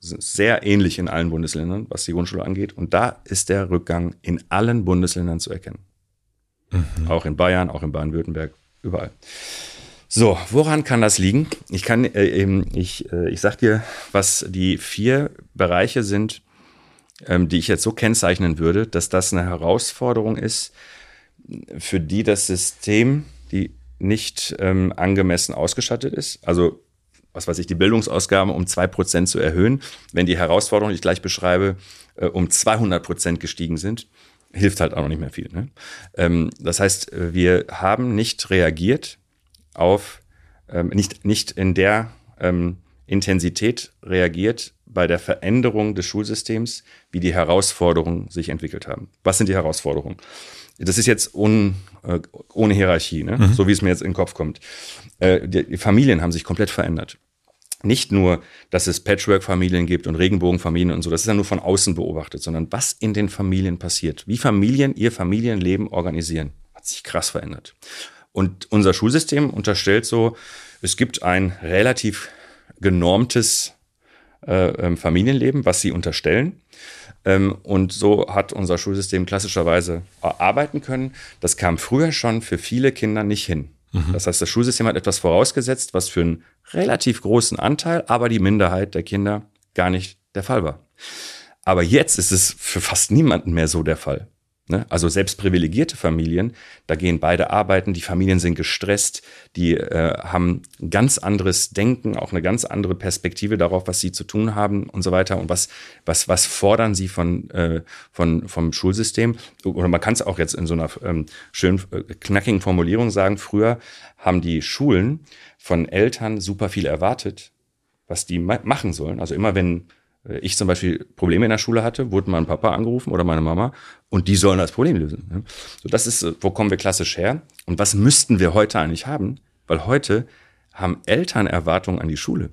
Speaker 1: sehr ähnlich in allen Bundesländern, was die Grundschule angeht. Und da ist der Rückgang in allen Bundesländern zu erkennen. Mhm. Auch in Bayern, auch in Baden-Württemberg, überall. So, woran kann das liegen? Ich kann, äh, eben, ich, äh, ich sag dir, was die vier Bereiche sind, ähm, die ich jetzt so kennzeichnen würde, dass das eine Herausforderung ist, für die das System, die nicht ähm, angemessen ausgestattet ist. Also was weiß ich, die Bildungsausgaben um zwei Prozent zu erhöhen, wenn die Herausforderungen, die ich gleich beschreibe, äh, um 200 Prozent gestiegen sind, hilft halt auch noch nicht mehr viel. Ne? Ähm, das heißt, wir haben nicht reagiert auf, ähm, nicht, nicht in der ähm, Intensität reagiert bei der Veränderung des Schulsystems, wie die Herausforderungen sich entwickelt haben. Was sind die Herausforderungen? Das ist jetzt un, äh, ohne Hierarchie, ne? Mhm. so wie es mir jetzt in den Kopf kommt. Äh, die, die Familien haben sich komplett verändert nicht nur, dass es Patchwork-Familien gibt und Regenbogenfamilien und so, das ist ja nur von außen beobachtet, sondern was in den Familien passiert, wie Familien ihr Familienleben organisieren, hat sich krass verändert. Und unser Schulsystem unterstellt so, es gibt ein relativ genormtes äh, Familienleben, was sie unterstellen. Ähm, und so hat unser Schulsystem klassischerweise arbeiten können. Das kam früher schon für viele Kinder nicht hin. Mhm. Das heißt, das Schulsystem hat etwas vorausgesetzt, was für einen relativ großen Anteil, aber die Minderheit der Kinder gar nicht der Fall war. Aber jetzt ist es für fast niemanden mehr so der Fall. Ne? Also selbst privilegierte Familien, da gehen beide arbeiten, die Familien sind gestresst, die äh, haben ganz anderes Denken, auch eine ganz andere Perspektive darauf, was sie zu tun haben und so weiter und was, was, was fordern sie von, äh, von, vom Schulsystem. Oder man kann es auch jetzt in so einer ähm, schönen, äh, knackigen Formulierung sagen, früher haben die Schulen von Eltern super viel erwartet, was die ma machen sollen. Also immer wenn ich zum Beispiel Probleme in der Schule hatte, wurde mein Papa angerufen oder meine Mama und die sollen das Problem lösen. So, das ist, äh, wo kommen wir klassisch her? Und was müssten wir heute eigentlich haben? Weil heute haben Eltern Erwartungen an die Schule.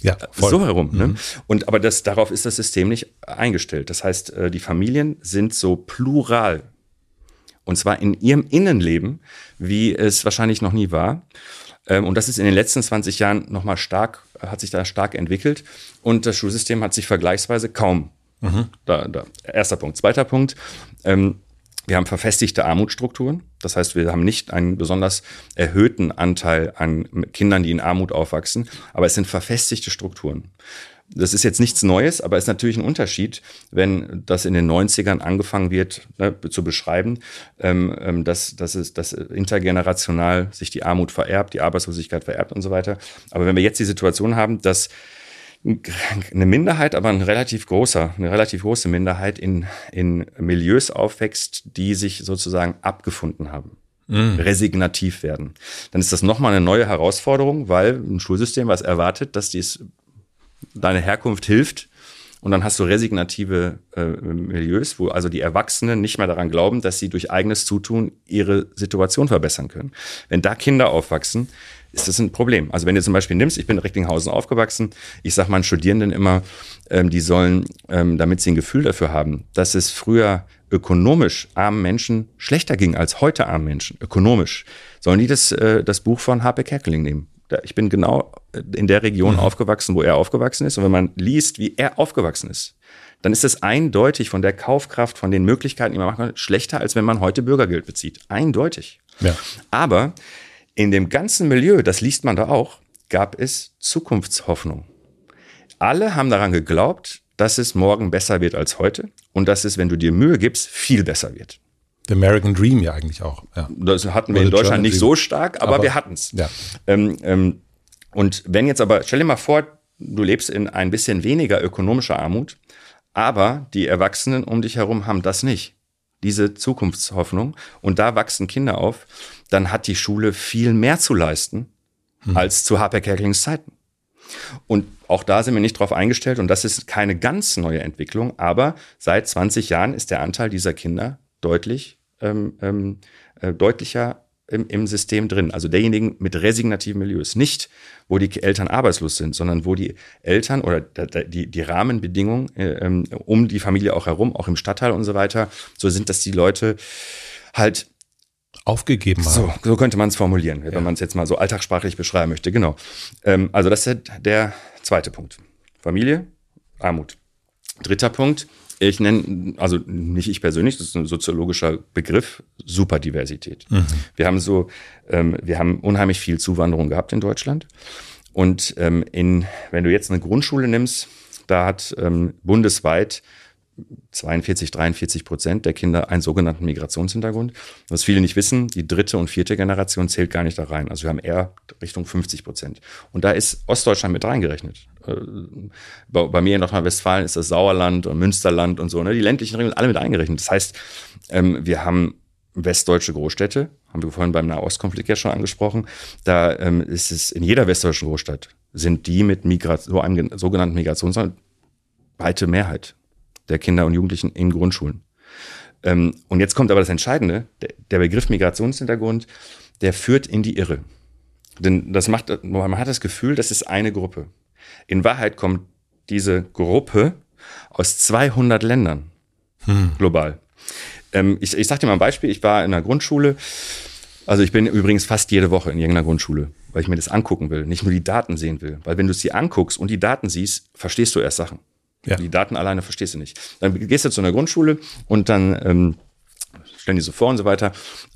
Speaker 1: Ja, äh, voll. so herum. Ne? Mhm. Und aber das, darauf ist das System nicht eingestellt. Das heißt, die Familien sind so plural. Und zwar in ihrem Innenleben, wie es wahrscheinlich noch nie war. Ähm, und das ist in den letzten 20 Jahren nochmal stark, hat sich da stark entwickelt. Und das Schulsystem hat sich vergleichsweise kaum. Mhm. Da, da. Erster Punkt. Zweiter Punkt. Ähm, wir haben verfestigte Armutsstrukturen. Das heißt, wir haben nicht einen besonders erhöhten Anteil an Kindern, die in Armut aufwachsen, aber es sind verfestigte Strukturen das ist jetzt nichts Neues, aber ist natürlich ein Unterschied, wenn das in den 90ern angefangen wird ne, zu beschreiben, ähm, ähm, dass, dass, es, dass intergenerational sich die Armut vererbt, die Arbeitslosigkeit vererbt und so weiter. Aber wenn wir jetzt die Situation haben, dass eine Minderheit, aber ein relativ großer, eine relativ große Minderheit in, in Milieus aufwächst, die sich sozusagen abgefunden haben. Mm. resignativ werden. Dann ist das nochmal eine neue Herausforderung, weil ein Schulsystem, was erwartet, dass dies deine Herkunft hilft. Und dann hast du resignative äh, Milieus, wo also die Erwachsenen nicht mehr daran glauben, dass sie durch eigenes Zutun ihre Situation verbessern können. Wenn da Kinder aufwachsen, ist das ein Problem. Also wenn du zum Beispiel nimmst, ich bin in Recklinghausen aufgewachsen, ich sage meinen Studierenden immer, ähm, die sollen, ähm, damit sie ein Gefühl dafür haben, dass es früher ökonomisch armen Menschen schlechter ging als heute armen Menschen, ökonomisch, sollen die das, äh, das Buch von Harpe Kerkeling nehmen ich bin genau in der Region mhm. aufgewachsen, wo er aufgewachsen ist. Und wenn man liest, wie er aufgewachsen ist, dann ist es eindeutig von der Kaufkraft, von den Möglichkeiten, die man machen kann, schlechter, als wenn man heute Bürgergeld bezieht. Eindeutig. Ja. Aber in dem ganzen Milieu, das liest man da auch, gab es Zukunftshoffnung. Alle haben daran geglaubt, dass es morgen besser wird als heute und dass es, wenn du dir Mühe gibst, viel besser wird.
Speaker 2: The American Dream ja eigentlich auch. Ja.
Speaker 1: Das hatten wir in Deutschland German nicht Dream. so stark, aber, aber wir hatten es. Ja. Ähm, ähm, und wenn jetzt aber, stell dir mal vor, du lebst in ein bisschen weniger ökonomischer Armut, aber die Erwachsenen um dich herum haben das nicht. Diese Zukunftshoffnung. Und da wachsen Kinder auf. Dann hat die Schule viel mehr zu leisten hm. als zu Harper Kerkelings Zeiten. Und auch da sind wir nicht drauf eingestellt und das ist keine ganz neue Entwicklung, aber seit 20 Jahren ist der Anteil dieser Kinder deutlich, ähm, ähm, äh, deutlicher im, im System drin. Also derjenigen mit resignativen Milieus. Nicht, wo die Eltern arbeitslos sind, sondern wo die Eltern oder die, die Rahmenbedingungen äh, ähm, um die Familie auch herum, auch im Stadtteil und so weiter, so sind, dass die Leute halt
Speaker 2: aufgegeben haben.
Speaker 1: So, so könnte man es formulieren, ja. wenn man es jetzt mal so alltagssprachlich beschreiben möchte. Genau. Ähm, also das ist der zweite Punkt. Familie, Armut. Dritter Punkt, ich nenne, also nicht ich persönlich, das ist ein soziologischer Begriff, Superdiversität. Mhm. Wir haben so, ähm, wir haben unheimlich viel Zuwanderung gehabt in Deutschland. Und ähm, in, wenn du jetzt eine Grundschule nimmst, da hat ähm, bundesweit 42, 43 Prozent der Kinder einen sogenannten Migrationshintergrund. Was viele nicht wissen, die dritte und vierte Generation zählt gar nicht da rein. Also wir haben eher Richtung 50 Prozent. Und da ist Ostdeutschland mit reingerechnet. Äh, bei mir in Nordrhein-Westfalen ist das Sauerland und Münsterland und so. Ne? Die ländlichen Regionen alle mit eingerechnet. Das heißt, ähm, wir haben westdeutsche Großstädte, haben wir vorhin beim Nahostkonflikt ja schon angesprochen. Da ähm, ist es in jeder westdeutschen Großstadt sind die mit Migrat so einem sogenannten Migrationsland weite Mehrheit der Kinder und Jugendlichen in Grundschulen. Ähm, und jetzt kommt aber das Entscheidende, der, Begriff Migrationshintergrund, der führt in die Irre. Denn das macht, man hat das Gefühl, das ist eine Gruppe. In Wahrheit kommt diese Gruppe aus 200 Ländern hm. global. Ähm, ich, ich sage dir mal ein Beispiel. Ich war in einer Grundschule. Also ich bin übrigens fast jede Woche in irgendeiner Grundschule, weil ich mir das angucken will, nicht nur die Daten sehen will. Weil wenn du es dir anguckst und die Daten siehst, verstehst du erst Sachen. Ja. Die Daten alleine verstehst du nicht. Dann gehst du zu einer Grundschule und dann ähm, stellen die so vor und so weiter.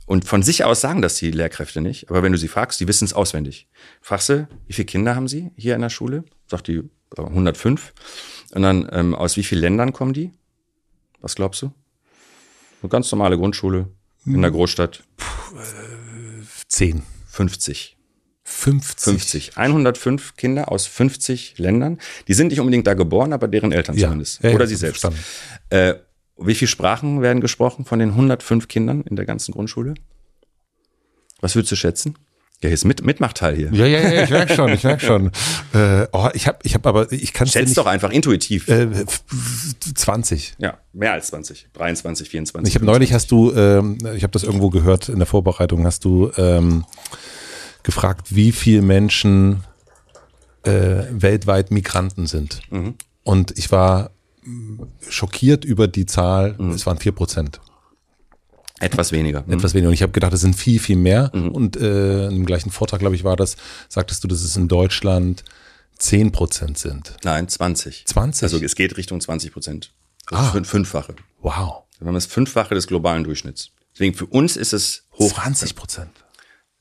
Speaker 1: Und von sich aus sagen das die Lehrkräfte nicht. Aber wenn du sie fragst, die wissen es auswendig. Fragst du, wie viele Kinder haben sie hier in der Schule? Sagt die 105. Und dann, ähm, aus wie vielen Ländern kommen die? Was glaubst du? Eine ganz normale Grundschule in der hm. Großstadt. Puh,
Speaker 2: äh, 10.
Speaker 1: 50.
Speaker 2: 50.
Speaker 1: 50. 105 Kinder aus 50 Ländern. Die sind nicht unbedingt da geboren, aber deren Eltern ja. zumindest. Ja, Oder ja, sie selbst. Äh, wie viele Sprachen werden gesprochen von den 105 Kindern in der ganzen Grundschule? Was würdest du schätzen? Ja, hier ist mit, Mitmachteil hier.
Speaker 2: Ja, ja, ja, ich merke schon, ich merke schon. *laughs* Äh, oh, ich habe ich hab aber, ich kann
Speaker 1: Schätz doch einfach intuitiv.
Speaker 2: Äh, 20.
Speaker 1: Ja, mehr als 20. 23, 24.
Speaker 2: Ich habe neulich hast du, ähm, ich habe das irgendwo gehört in der Vorbereitung, hast du ähm, gefragt, wie viele Menschen äh, weltweit Migranten sind. Mhm. Und ich war schockiert über die Zahl, mhm. es waren vier Prozent.
Speaker 1: Etwas weniger.
Speaker 2: Mhm. Etwas weniger. Und ich habe gedacht, es sind viel, viel mehr. Mhm. Und äh, im gleichen Vortrag, glaube ich, war das, sagtest du, dass es in Deutschland zehn Prozent sind.
Speaker 1: Nein, 20.
Speaker 2: 20?
Speaker 1: Also es geht Richtung 20 Prozent. Ah. Fünffache.
Speaker 2: Wow.
Speaker 1: Wir haben das Fünffache des globalen Durchschnitts. Deswegen für uns ist es hoch.
Speaker 2: 20 Prozent.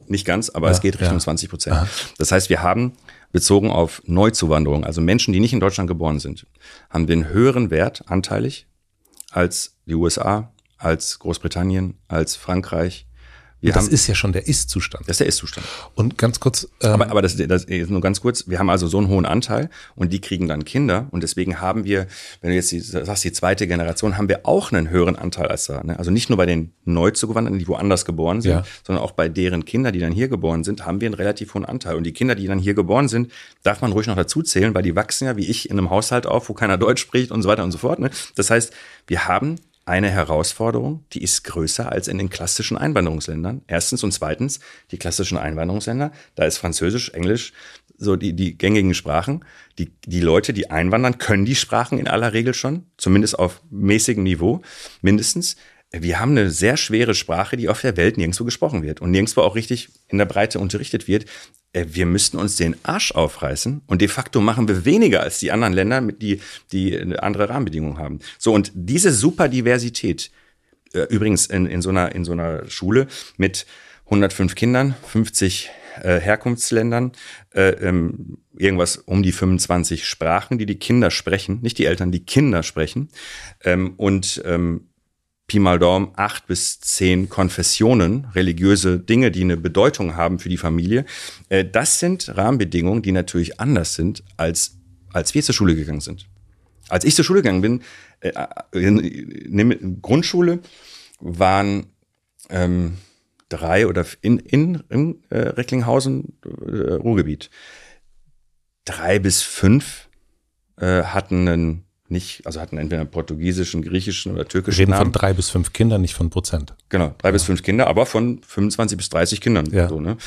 Speaker 1: Nicht ganz, aber ja, es geht Richtung ja. 20 Prozent. Das heißt, wir haben bezogen auf Neuzuwanderung, also Menschen, die nicht in Deutschland geboren sind, haben wir einen höheren Wert anteilig als die USA, als Großbritannien, als Frankreich,
Speaker 2: wir das haben, ist ja schon der Ist-Zustand.
Speaker 1: Das ist der Ist-Zustand.
Speaker 2: Und ganz kurz.
Speaker 1: Ähm, aber aber das, das ist nur ganz kurz. Wir haben also so einen hohen Anteil und die kriegen dann Kinder und deswegen haben wir, wenn du jetzt die, sagst, die zweite Generation, haben wir auch einen höheren Anteil als da. Ne? Also nicht nur bei den Neuzugewanderten, die woanders geboren sind, ja. sondern auch bei deren Kinder, die dann hier geboren sind, haben wir einen relativ hohen Anteil. Und die Kinder, die dann hier geboren sind, darf man ruhig noch dazu zählen, weil die wachsen ja wie ich in einem Haushalt auf, wo keiner Deutsch spricht und so weiter und so fort. Ne? Das heißt, wir haben eine Herausforderung, die ist größer als in den klassischen Einwanderungsländern. Erstens und zweitens, die klassischen Einwanderungsländer, da ist Französisch, Englisch, so die, die gängigen Sprachen. Die, die Leute, die einwandern, können die Sprachen in aller Regel schon, zumindest auf mäßigem Niveau, mindestens. Wir haben eine sehr schwere Sprache, die auf der Welt nirgendwo gesprochen wird und nirgendwo auch richtig in der Breite unterrichtet wird. Äh, wir müssten uns den Arsch aufreißen und de facto machen wir weniger als die anderen Länder, die, die andere Rahmenbedingungen haben. So, und diese Superdiversität, äh, übrigens in, in, so einer, in so einer Schule mit 105 Kindern, 50 äh, Herkunftsländern, äh, ähm, irgendwas um die 25 Sprachen, die die Kinder sprechen, nicht die Eltern, die Kinder sprechen. Ähm, und ähm, Pi mal Daumen acht bis zehn Konfessionen, religiöse Dinge, die eine Bedeutung haben für die Familie. Äh, das sind Rahmenbedingungen, die natürlich anders sind als als wir zur Schule gegangen sind. Als ich zur Schule gegangen bin, äh, in, in, in Grundschule waren ähm, drei oder in, in, in äh, Recklinghausen, äh, Ruhrgebiet, drei bis fünf äh, hatten einen nicht, also hatten entweder einen portugiesischen, griechischen oder türkischen
Speaker 2: Wir reden
Speaker 1: Namen.
Speaker 2: von drei bis fünf Kindern, nicht von Prozent.
Speaker 1: Genau, drei bis fünf Kinder, aber von 25 bis 30 Kindern.
Speaker 2: Ja.
Speaker 1: So, ne?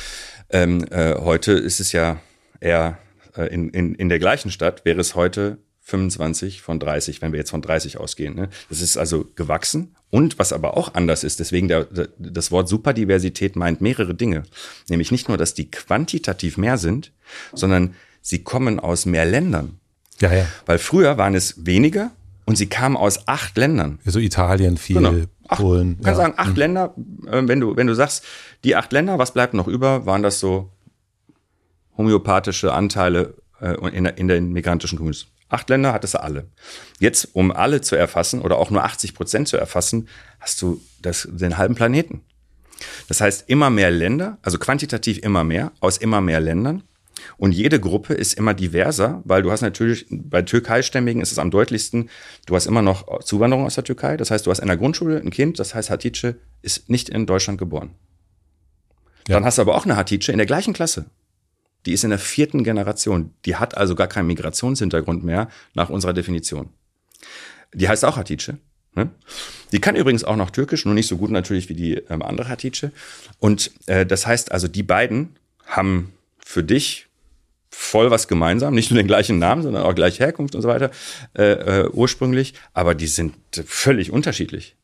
Speaker 1: ähm, äh, heute ist es ja eher äh, in, in, in der gleichen Stadt wäre es heute 25 von 30, wenn wir jetzt von 30 ausgehen. Ne? Das ist also gewachsen. Und was aber auch anders ist, deswegen der, der, das Wort Superdiversität meint mehrere Dinge. Nämlich nicht nur, dass die quantitativ mehr sind, sondern sie kommen aus mehr Ländern.
Speaker 2: Ja, ja.
Speaker 1: Weil früher waren es weniger und sie kamen aus acht Ländern.
Speaker 2: So Italien viel,
Speaker 1: Genau. Acht,
Speaker 2: Polen.
Speaker 1: Du kannst
Speaker 2: ja.
Speaker 1: sagen, acht Länder, äh, wenn du, wenn du sagst, die acht Länder, was bleibt noch über, waren das so homöopathische Anteile äh, in, der- in den migrantischen Communities. Acht Länder hattest du alle. Jetzt, um alle zu erfassen oder auch nur 80 Prozent zu erfassen, hast du das, den halben Planeten. Das heißt, immer mehr Länder, also quantitativ immer mehr, aus immer mehr Ländern. Und jede Gruppe ist immer diverser, weil du hast natürlich, bei Türkeistämmigen ist es am deutlichsten, du hast immer noch Zuwanderung aus der Türkei. Das heißt, du hast in der Grundschule ein Kind, das heißt Hatice, ist nicht in Deutschland geboren.
Speaker 2: Ja.
Speaker 1: Dann hast du aber auch eine Hatice in der gleichen Klasse. Die ist in der vierten Generation. Die hat also gar keinen Migrationshintergrund mehr nach unserer Definition. Die heißt auch Hatice. Ne? Die kann übrigens auch noch Türkisch, nur nicht so gut natürlich wie die ähm, andere Hatice. Und äh, das heißt also, die beiden haben für dich voll was gemeinsam, nicht nur den gleichen Namen, sondern auch gleich Herkunft und so weiter äh, äh, ursprünglich, aber die sind völlig unterschiedlich.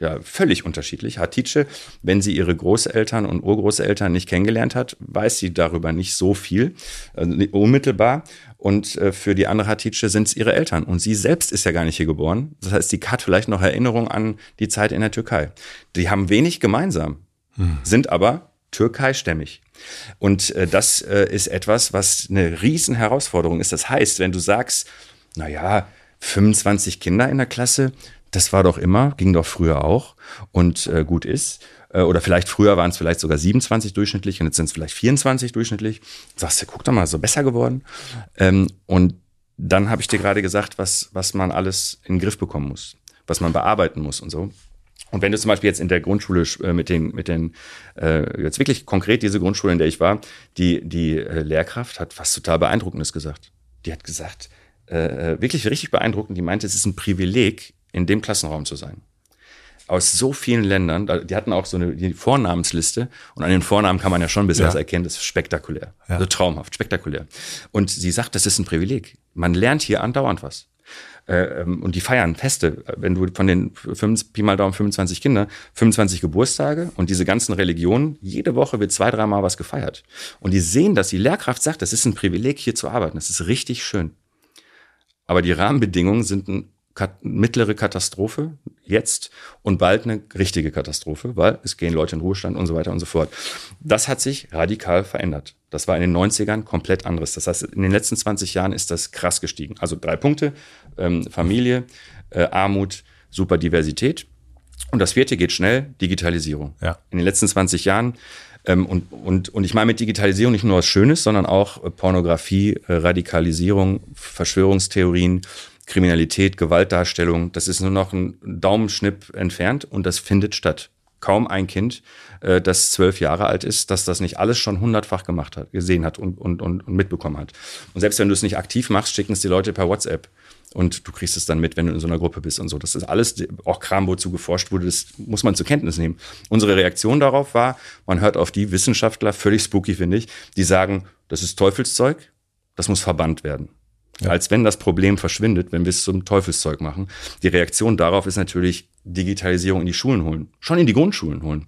Speaker 1: Ja, völlig unterschiedlich. Hatice, wenn sie ihre Großeltern und Urgroßeltern nicht kennengelernt hat, weiß sie darüber nicht so viel, also unmittelbar. Und äh, für die andere Hatice sind es ihre Eltern. Und sie selbst ist ja gar nicht hier geboren. Das heißt, sie hat vielleicht noch Erinnerung an die Zeit in der Türkei. Die haben wenig gemeinsam, sind aber türkeistämmig. Und äh, das äh, ist etwas, was eine riesen Herausforderung ist. Das heißt, wenn du sagst, na ja, 25 Kinder in der Klasse, das war doch immer, ging doch früher auch und äh, gut ist. Äh, oder vielleicht früher waren es vielleicht sogar 27 durchschnittlich und jetzt sind es vielleicht 24 durchschnittlich. Sagst du, guck doch mal, so besser geworden. Ähm, und dann habe ich dir gerade gesagt, was, was man alles in den Griff bekommen muss, was man bearbeiten muss und so. Und wenn du zum Beispiel jetzt in der Grundschule äh, mit den, mit den, äh, jetzt wirklich konkret diese Grundschule, in der ich war, die, die äh, Lehrkraft hat was total Beeindruckendes gesagt. Die hat gesagt, äh, wirklich richtig beeindruckend, die meinte, es ist ein Privileg, in dem Klassenraum zu sein. Aus so vielen Ländern, die hatten auch so eine die Vornamensliste und an den Vornamen kann man ja schon ein bisschen
Speaker 2: Ja.
Speaker 1: was erkennen, das ist spektakulär.
Speaker 2: Ja.
Speaker 1: Also traumhaft, spektakulär. Und sie sagt, das ist ein Privileg. Man lernt hier andauernd was. Äh, ähm, und die feiern Feste. Wenn du von den 5, Pi mal Daumen 25 Kinder, 25 Geburtstage und diese ganzen Religionen, jede Woche wird zwei, dreimal was gefeiert. Und die sehen, dass die Lehrkraft sagt, das ist ein Privileg, hier zu arbeiten. Das ist richtig schön. Aber die Rahmenbedingungen sind eine kat mittlere Katastrophe jetzt und bald eine richtige Katastrophe, weil es gehen Leute in Ruhestand und so weiter und so fort. Das hat sich radikal verändert. Das war in den 90ern komplett anderes. Das heißt, in den letzten 20 Jahren ist das krass gestiegen. Also drei Punkte, ähm, Familie, äh, Armut, Superdiversität. Und das vierte geht schnell, Digitalisierung.
Speaker 2: Ja.
Speaker 1: In den letzten 20 Jahren ähm, und, und, und ich meine mit Digitalisierung nicht nur was Schönes, sondern auch äh, Pornografie, äh, Radikalisierung, Verschwörungstheorien, Kriminalität, Gewaltdarstellung. Das ist nur noch ein Daumenschnipp entfernt und das findet statt. Kaum ein Kind, äh, das zwölf Jahre alt ist, dass das nicht alles schon hundertfach gemacht hat, gesehen hat und, und, und, und mitbekommen hat. Und selbst wenn du es nicht aktiv machst, schicken es die Leute per WhatsApp. Und du kriegst es dann mit, wenn du in so einer Gruppe bist und so. Das ist alles, auch Kram, wozu geforscht wurde, das muss man zur Kenntnis nehmen. Unsere Reaktion darauf war, man hört auf die Wissenschaftler, völlig spooky finde ich, die sagen, das ist Teufelszeug, das muss verbannt werden.
Speaker 2: Ja.
Speaker 1: Als wenn das Problem verschwindet, wenn wir es zum Teufelszeug machen. Die Reaktion darauf ist natürlich Digitalisierung in die Schulen holen, schon in die Grundschulen holen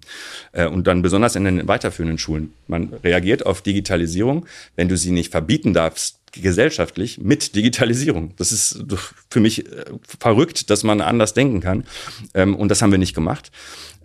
Speaker 1: äh, und dann besonders in den weiterführenden Schulen. Man reagiert auf Digitalisierung, wenn du sie nicht verbieten darfst, gesellschaftlich mit Digitalisierung. Das ist für mich äh, verrückt, dass man anders denken kann. Ähm, und das haben wir nicht gemacht.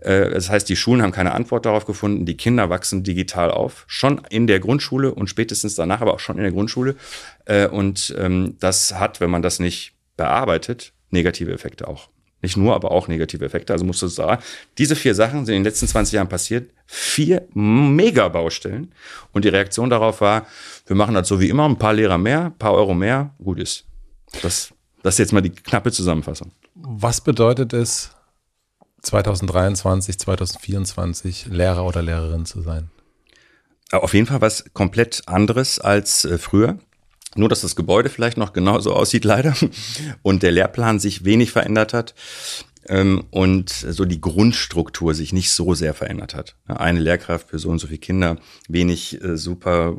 Speaker 1: Äh, Das heißt, die Schulen haben keine Antwort darauf gefunden. Die Kinder wachsen digital auf, schon in der Grundschule und spätestens danach, aber auch schon in der Grundschule. Äh, Und ähm, das hat, wenn man das nicht bearbeitet, negative Effekte auch. Nicht nur, aber auch negative Effekte. Also musst du sagen, diese vier Sachen sind in den letzten 20 Jahren passiert. Vier Megabaustellen. Und die Reaktion darauf war, wir machen das so wie immer, ein paar Lehrer mehr, ein paar Euro mehr, gut ist. Das, das ist jetzt mal die knappe Zusammenfassung.
Speaker 2: Was bedeutet es, 2023, 2024 Lehrer oder Lehrerin zu sein?
Speaker 1: Auf jeden Fall was komplett anderes als äh, früher. Nur, dass das Gebäude vielleicht noch genauso aussieht, leider. Und der Lehrplan sich wenig verändert hat. Ähm, und so die Grundstruktur sich nicht so sehr verändert hat. Eine Lehrkraft für so und so viele Kinder, wenig äh, super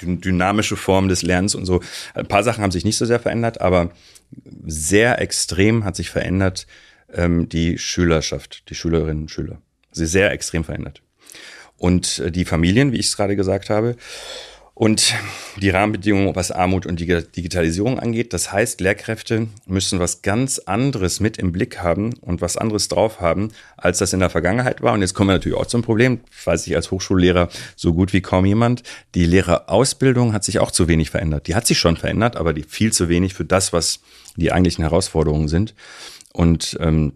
Speaker 1: dynamische Form des Lernens und so. Ein paar Sachen haben sich nicht so sehr verändert, aber sehr extrem hat sich verändert ähm, die Schülerschaft, die Schülerinnen und Schüler. Sie sehr extrem verändert. Und äh, die Familien, wie ich es gerade gesagt habe, und die Rahmenbedingungen, was Armut und Digitalisierung angeht. Das heißt, Lehrkräfte müssen was ganz anderes mit im Blick haben und was anderes drauf haben, als das in der Vergangenheit war. Und jetzt kommen wir natürlich auch zum Problem, weiß ich als Hochschullehrer so gut wie kaum jemand. Die Lehrerausbildung hat sich auch zu wenig verändert. Die hat sich schon verändert, aber die viel zu wenig für das, was die eigentlichen Herausforderungen sind. Und ähm,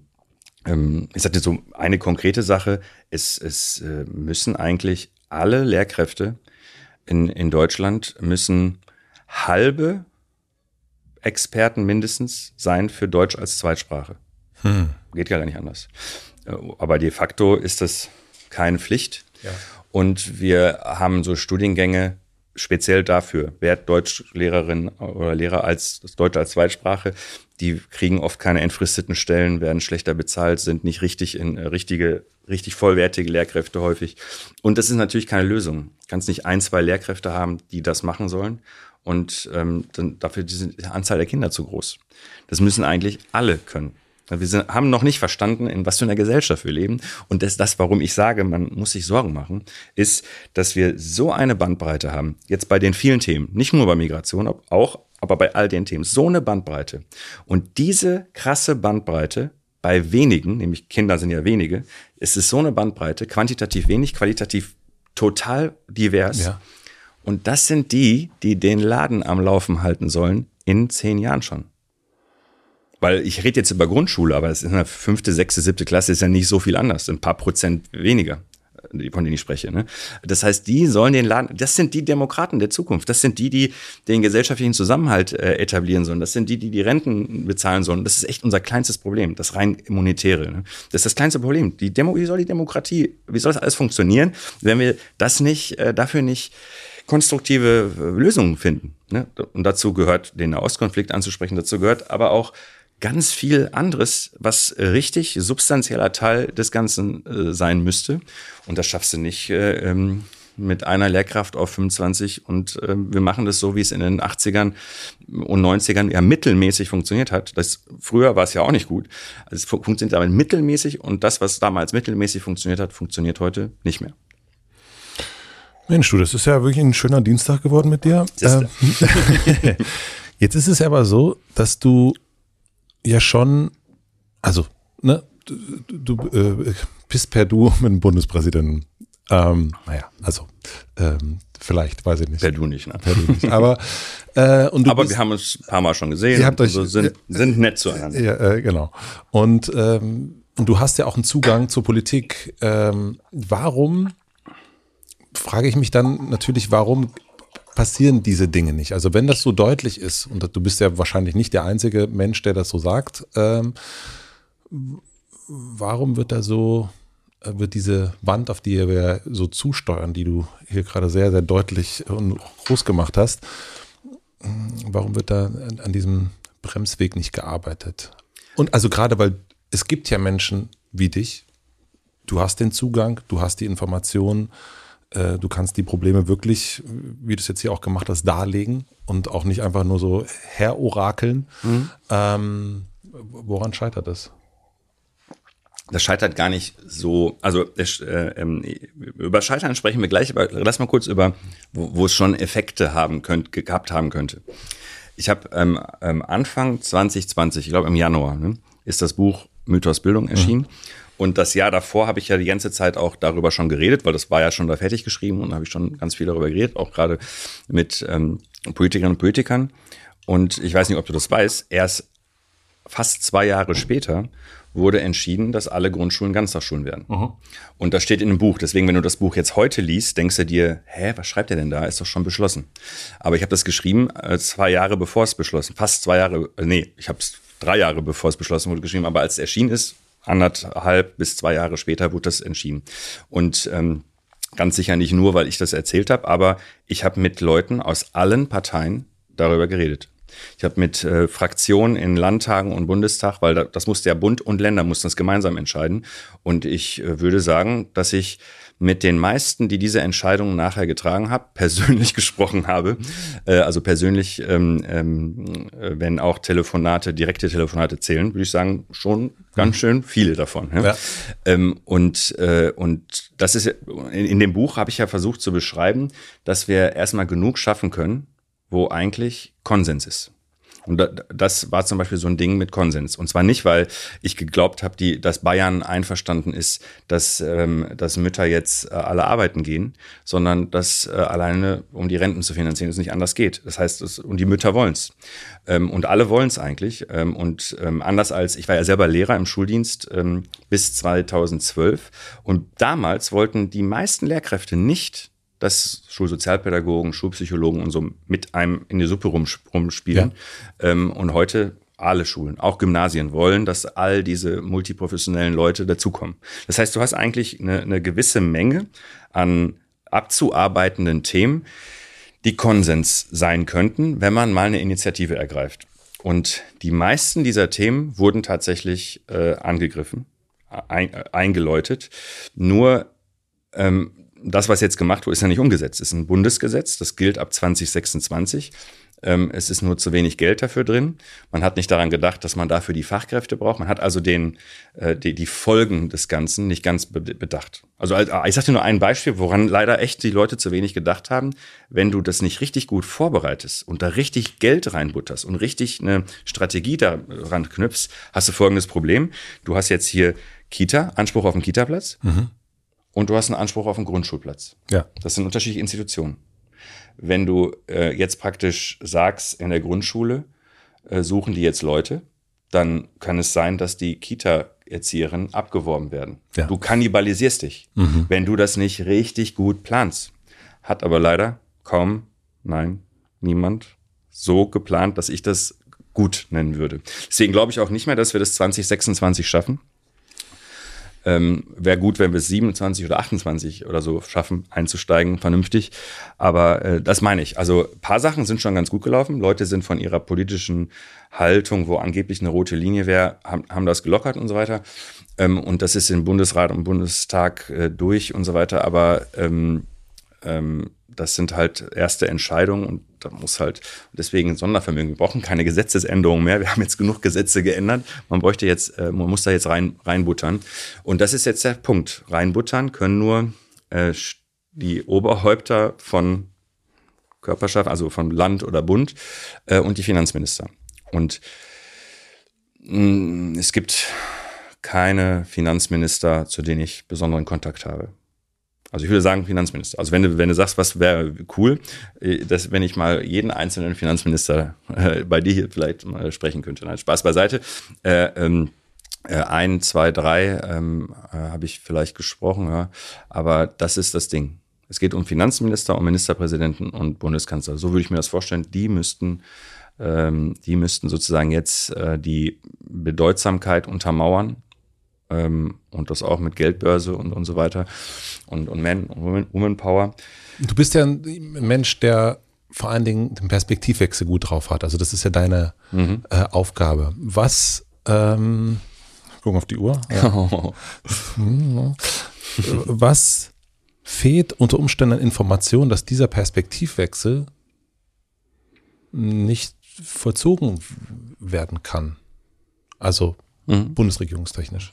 Speaker 1: ähm, ich sagte so eine konkrete Sache, es, es äh, müssen eigentlich alle Lehrkräfte in, in Deutschland müssen halbe Experten mindestens sein für Deutsch als Zweitsprache. Hm. Geht gar nicht anders. Äh, aber de facto ist das keine Pflicht. Ja. Und wir haben so Studiengänge speziell dafür. Wer Deutschlehrerin oder Lehrer als Deutsch als Zweitsprache, die kriegen oft keine entfristeten Stellen, werden schlechter bezahlt, sind nicht richtig in äh, richtige, richtig vollwertige Lehrkräfte häufig. Und das ist natürlich keine Lösung. Du kannst nicht ein, zwei Lehrkräfte haben, die das machen sollen. Und ähm, dann dafür ist die Anzahl der Kinder zu groß. Das müssen eigentlich alle können. Wir sind, haben noch nicht verstanden, in was für einer Gesellschaft wir leben. Und das, das, warum ich sage, man muss sich Sorgen machen, ist, dass wir so eine Bandbreite haben. Jetzt bei den vielen Themen, nicht nur bei Migration, auch, aber bei all den Themen. So eine Bandbreite. Und diese krasse Bandbreite bei wenigen, nämlich Kinder sind ja wenige, ist es so eine Bandbreite, quantitativ wenig, qualitativ total divers. Ja. Und das sind die, die den Laden am Laufen halten sollen in zehn Jahren schon. Weil ich rede jetzt über Grundschule, aber es ist eine fünfte, sechste, siebte Klasse, ist ja nicht so viel anders, ein paar Prozent weniger von denen ich spreche. Ne? Das heißt, die sollen den Laden, das sind die Demokraten der Zukunft. Das sind die, die den gesellschaftlichen Zusammenhalt äh, etablieren sollen. Das sind die, die die Renten bezahlen sollen. Das ist echt unser kleinstes Problem, das rein immunitäre. Ne? Das ist das kleinste Problem. Die Demo, wie soll die Demokratie, wie soll das alles funktionieren, wenn wir das nicht, äh, dafür nicht konstruktive äh, Lösungen finden? Ne? Und dazu gehört, den Nahostkonflikt anzusprechen, dazu gehört aber auch ganz viel anderes, was richtig substanzieller Teil des Ganzen äh, sein müsste. Und das schaffst du nicht äh, ähm, mit einer Lehrkraft auf 25 und äh, wir machen das so, wie es in den 80ern und 90ern ja mittelmäßig funktioniert hat. Das, früher war es ja auch nicht gut. Also es funktioniert aber mittelmäßig und das, was damals mittelmäßig funktioniert hat, funktioniert heute nicht mehr.
Speaker 2: Mensch, du, das ist ja wirklich ein schöner Dienstag geworden mit dir. Ähm, *laughs* jetzt ist es aber so, dass du ja schon, also, ne, du, du äh, bist per Du *laughs* mit dem Bundespräsidenten. Ähm, naja, also ähm, vielleicht, weiß ich nicht.
Speaker 1: Per Du nicht, ne?
Speaker 2: Per du nicht. Aber, *laughs* äh, und
Speaker 1: Aber
Speaker 2: bist,
Speaker 1: wir haben uns ein paar Mal schon gesehen.
Speaker 2: Ihr habt euch,
Speaker 1: also sind, sind nett zueinander.
Speaker 2: Ja, äh, genau. Und, ähm, und du hast ja auch einen Zugang zur Politik. Ähm, warum, frage ich mich dann natürlich, warum passieren diese Dinge nicht. Also wenn das so deutlich ist, und du bist ja wahrscheinlich nicht der einzige Mensch, der das so sagt, ähm, warum wird da so, äh, wird diese Wand, auf die wir so zusteuern, die du hier gerade sehr, sehr deutlich und groß gemacht hast, warum wird da an diesem Bremsweg nicht gearbeitet? Und also gerade, weil es gibt ja Menschen wie dich, du hast den Zugang, du hast die Informationen, äh, du kannst die Probleme wirklich, wie du es jetzt hier auch gemacht hast, darlegen und auch nicht einfach nur so herorakeln. Mhm. Ähm, woran scheitert das?
Speaker 1: Das scheitert gar nicht so, also äh, ähm, über Scheitern sprechen wir gleich, aber lass mal kurz über, wo, wo es schon Effekte haben könnt, gehabt haben könnte. Ich habe ähm, ähm, Anfang 2020, ich glaube im Januar, ne, ist das Buch Mythos Bildung erschienen. Mhm. Und das Jahr davor habe ich ja die ganze Zeit auch darüber schon geredet, weil das war ja schon da fertig geschrieben und da habe ich schon ganz viel darüber geredet, auch gerade mit ähm, Politikerinnen und Politikern. Und ich weiß nicht, ob du das weißt, erst fast zwei Jahre später wurde entschieden, dass alle Grundschulen Ganztagsschulen werden. Mhm. Und das steht in dem Buch. Deswegen, wenn du das Buch jetzt heute liest, denkst du dir, hä, was schreibt er denn da? Ist doch schon beschlossen. Aber ich habe das geschrieben äh, zwei Jahre bevor es beschlossen, fast zwei Jahre, äh, nee, ich habe es drei Jahre bevor es beschlossen wurde geschrieben, aber als es erschienen ist, anderthalb bis zwei Jahre später wurde das entschieden. Und ähm, ganz sicher nicht nur, weil ich das erzählt habe, aber ich habe mit Leuten aus allen Parteien darüber geredet. Ich habe mit äh, Fraktionen in Landtagen und Bundestag, weil da, das musste ja Bund und Länder mussten das gemeinsam entscheiden. Und ich äh, würde sagen, dass ich mit den meisten, die diese Entscheidungen nachher getragen habe, *laughs* persönlich gesprochen habe. Äh, also persönlich, ähm, ähm, wenn auch Telefonate, direkte Telefonate zählen, würde ich sagen, schon ganz schön viele davon. Ja? ja. Ähm, und, äh, und das ist in, in dem Buch habe ich ja versucht zu beschreiben, dass wir erstmal genug schaffen können, wo eigentlich Konsens ist. Und das war zum Beispiel so ein Ding mit Konsens. Und zwar nicht, weil ich geglaubt habe, dass Bayern einverstanden ist, dass, ähm, dass Mütter jetzt äh, alle arbeiten gehen, sondern dass äh, alleine, um die Renten zu finanzieren, es nicht anders geht. Das heißt, es, und die Mütter wollen's. Ähm, und alle wollen's eigentlich. Ähm, und ähm, anders als, ich war ja selber Lehrer im Schuldienst ähm, bis 2012. Und damals wollten die meisten Lehrkräfte nicht dass Schulsozialpädagogen, Schulpsychologen und so mit einem in die Suppe rumspielen. Ja. Ähm, und heute alle Schulen, auch Gymnasien wollen, dass all diese multiprofessionellen Leute dazukommen. Das heißt, du hast eigentlich eine, eine gewisse Menge an abzuarbeitenden Themen, die Konsens sein könnten, wenn man mal eine Initiative ergreift. Und die meisten dieser Themen wurden tatsächlich äh, angegriffen, ein, äh, eingeläutet. Nur ähm, das, was jetzt gemacht wurde, ist ja nicht umgesetzt. Es ist ein Bundesgesetz, das gilt ab 2026. Ähm, es ist nur zu wenig Geld dafür drin. Man hat nicht daran gedacht, dass man dafür die Fachkräfte braucht. Man hat also den, äh, die, die Folgen des Ganzen nicht ganz bedacht. Also ich sage dir nur ein Beispiel, woran leider echt die Leute zu wenig gedacht haben. Wenn du das nicht richtig gut vorbereitest und da richtig Geld reinbutterst und richtig eine Strategie daran knüpfst, hast du folgendes Problem. Du hast jetzt hier Kita, Anspruch auf einen Kita-Platz. Mhm und du hast einen Anspruch auf einen Grundschulplatz.
Speaker 2: Ja.
Speaker 1: Das sind unterschiedliche Institutionen. Wenn du äh, jetzt praktisch sagst, in der Grundschule äh, suchen die jetzt Leute, dann kann es sein, dass die Kita-Erzieherinnen abgeworben werden. Ja. Du kannibalisierst dich, mhm. wenn du das nicht richtig gut planst. Hat aber leider kaum, nein, niemand so geplant, dass ich das gut nennen würde. Deswegen glaube ich auch nicht mehr, dass wir das 2026 schaffen. Ähm, Wäre gut, wenn wir es 27 oder 28 oder so schaffen, einzusteigen, vernünftig. Aber äh, das meine ich. Also paar Sachen sind schon ganz gut gelaufen. Leute sind von ihrer politischen Haltung, wo angeblich eine rote Linie wäre, haben, haben das gelockert und so weiter. Ähm, und das ist im Bundesrat und Bundestag äh, durch und so weiter. Aber ähm, ähm, das sind halt erste Entscheidungen und da muss halt deswegen Sondervermögen. Wir brauchen keine Gesetzesänderungen mehr. Wir haben jetzt genug Gesetze geändert. Man bräuchte jetzt, äh, man muss da jetzt rein reinbuttern. Und das ist jetzt der Punkt. Reinbuttern können nur äh, die Oberhäupter von Körperschaft, also von Land oder Bund äh, und die Finanzminister. Und mh, mm, es gibt keine Finanzminister, zu denen ich besonderen Kontakt habe. Also ich würde sagen Finanzminister. Also wenn du, wenn du sagst, was wäre cool, äh, dass wenn ich mal jeden einzelnen Finanzminister äh, bei dir hier vielleicht mal sprechen könnte. Nein, Spaß beiseite. Äh, ähm, äh, ein, zwei, drei ähm, äh, habe ich vielleicht gesprochen, ja. aber das ist das Ding. Es geht um Finanzminister, um Ministerpräsidenten und Bundeskanzler. So würde ich mir das vorstellen. Die müssten, ähm, die müssten sozusagen jetzt äh, die Bedeutsamkeit untermauern ähm, und das auch mit Geldbörse und, und so weiter und, und Man, Woman, Woman Power.
Speaker 2: Du bist ja ein Mensch, der vor allen Dingen den Perspektivwechsel gut drauf hat. Also das ist ja deine mhm. äh, Aufgabe. Was, ähm, gucken auf die Uhr. *laughs* Ja. *laughs* Was fehlt unter Umständen an Informationen, dass dieser Perspektivwechsel nicht vollzogen werden kann? Also mhm. bundesregierungstechnisch.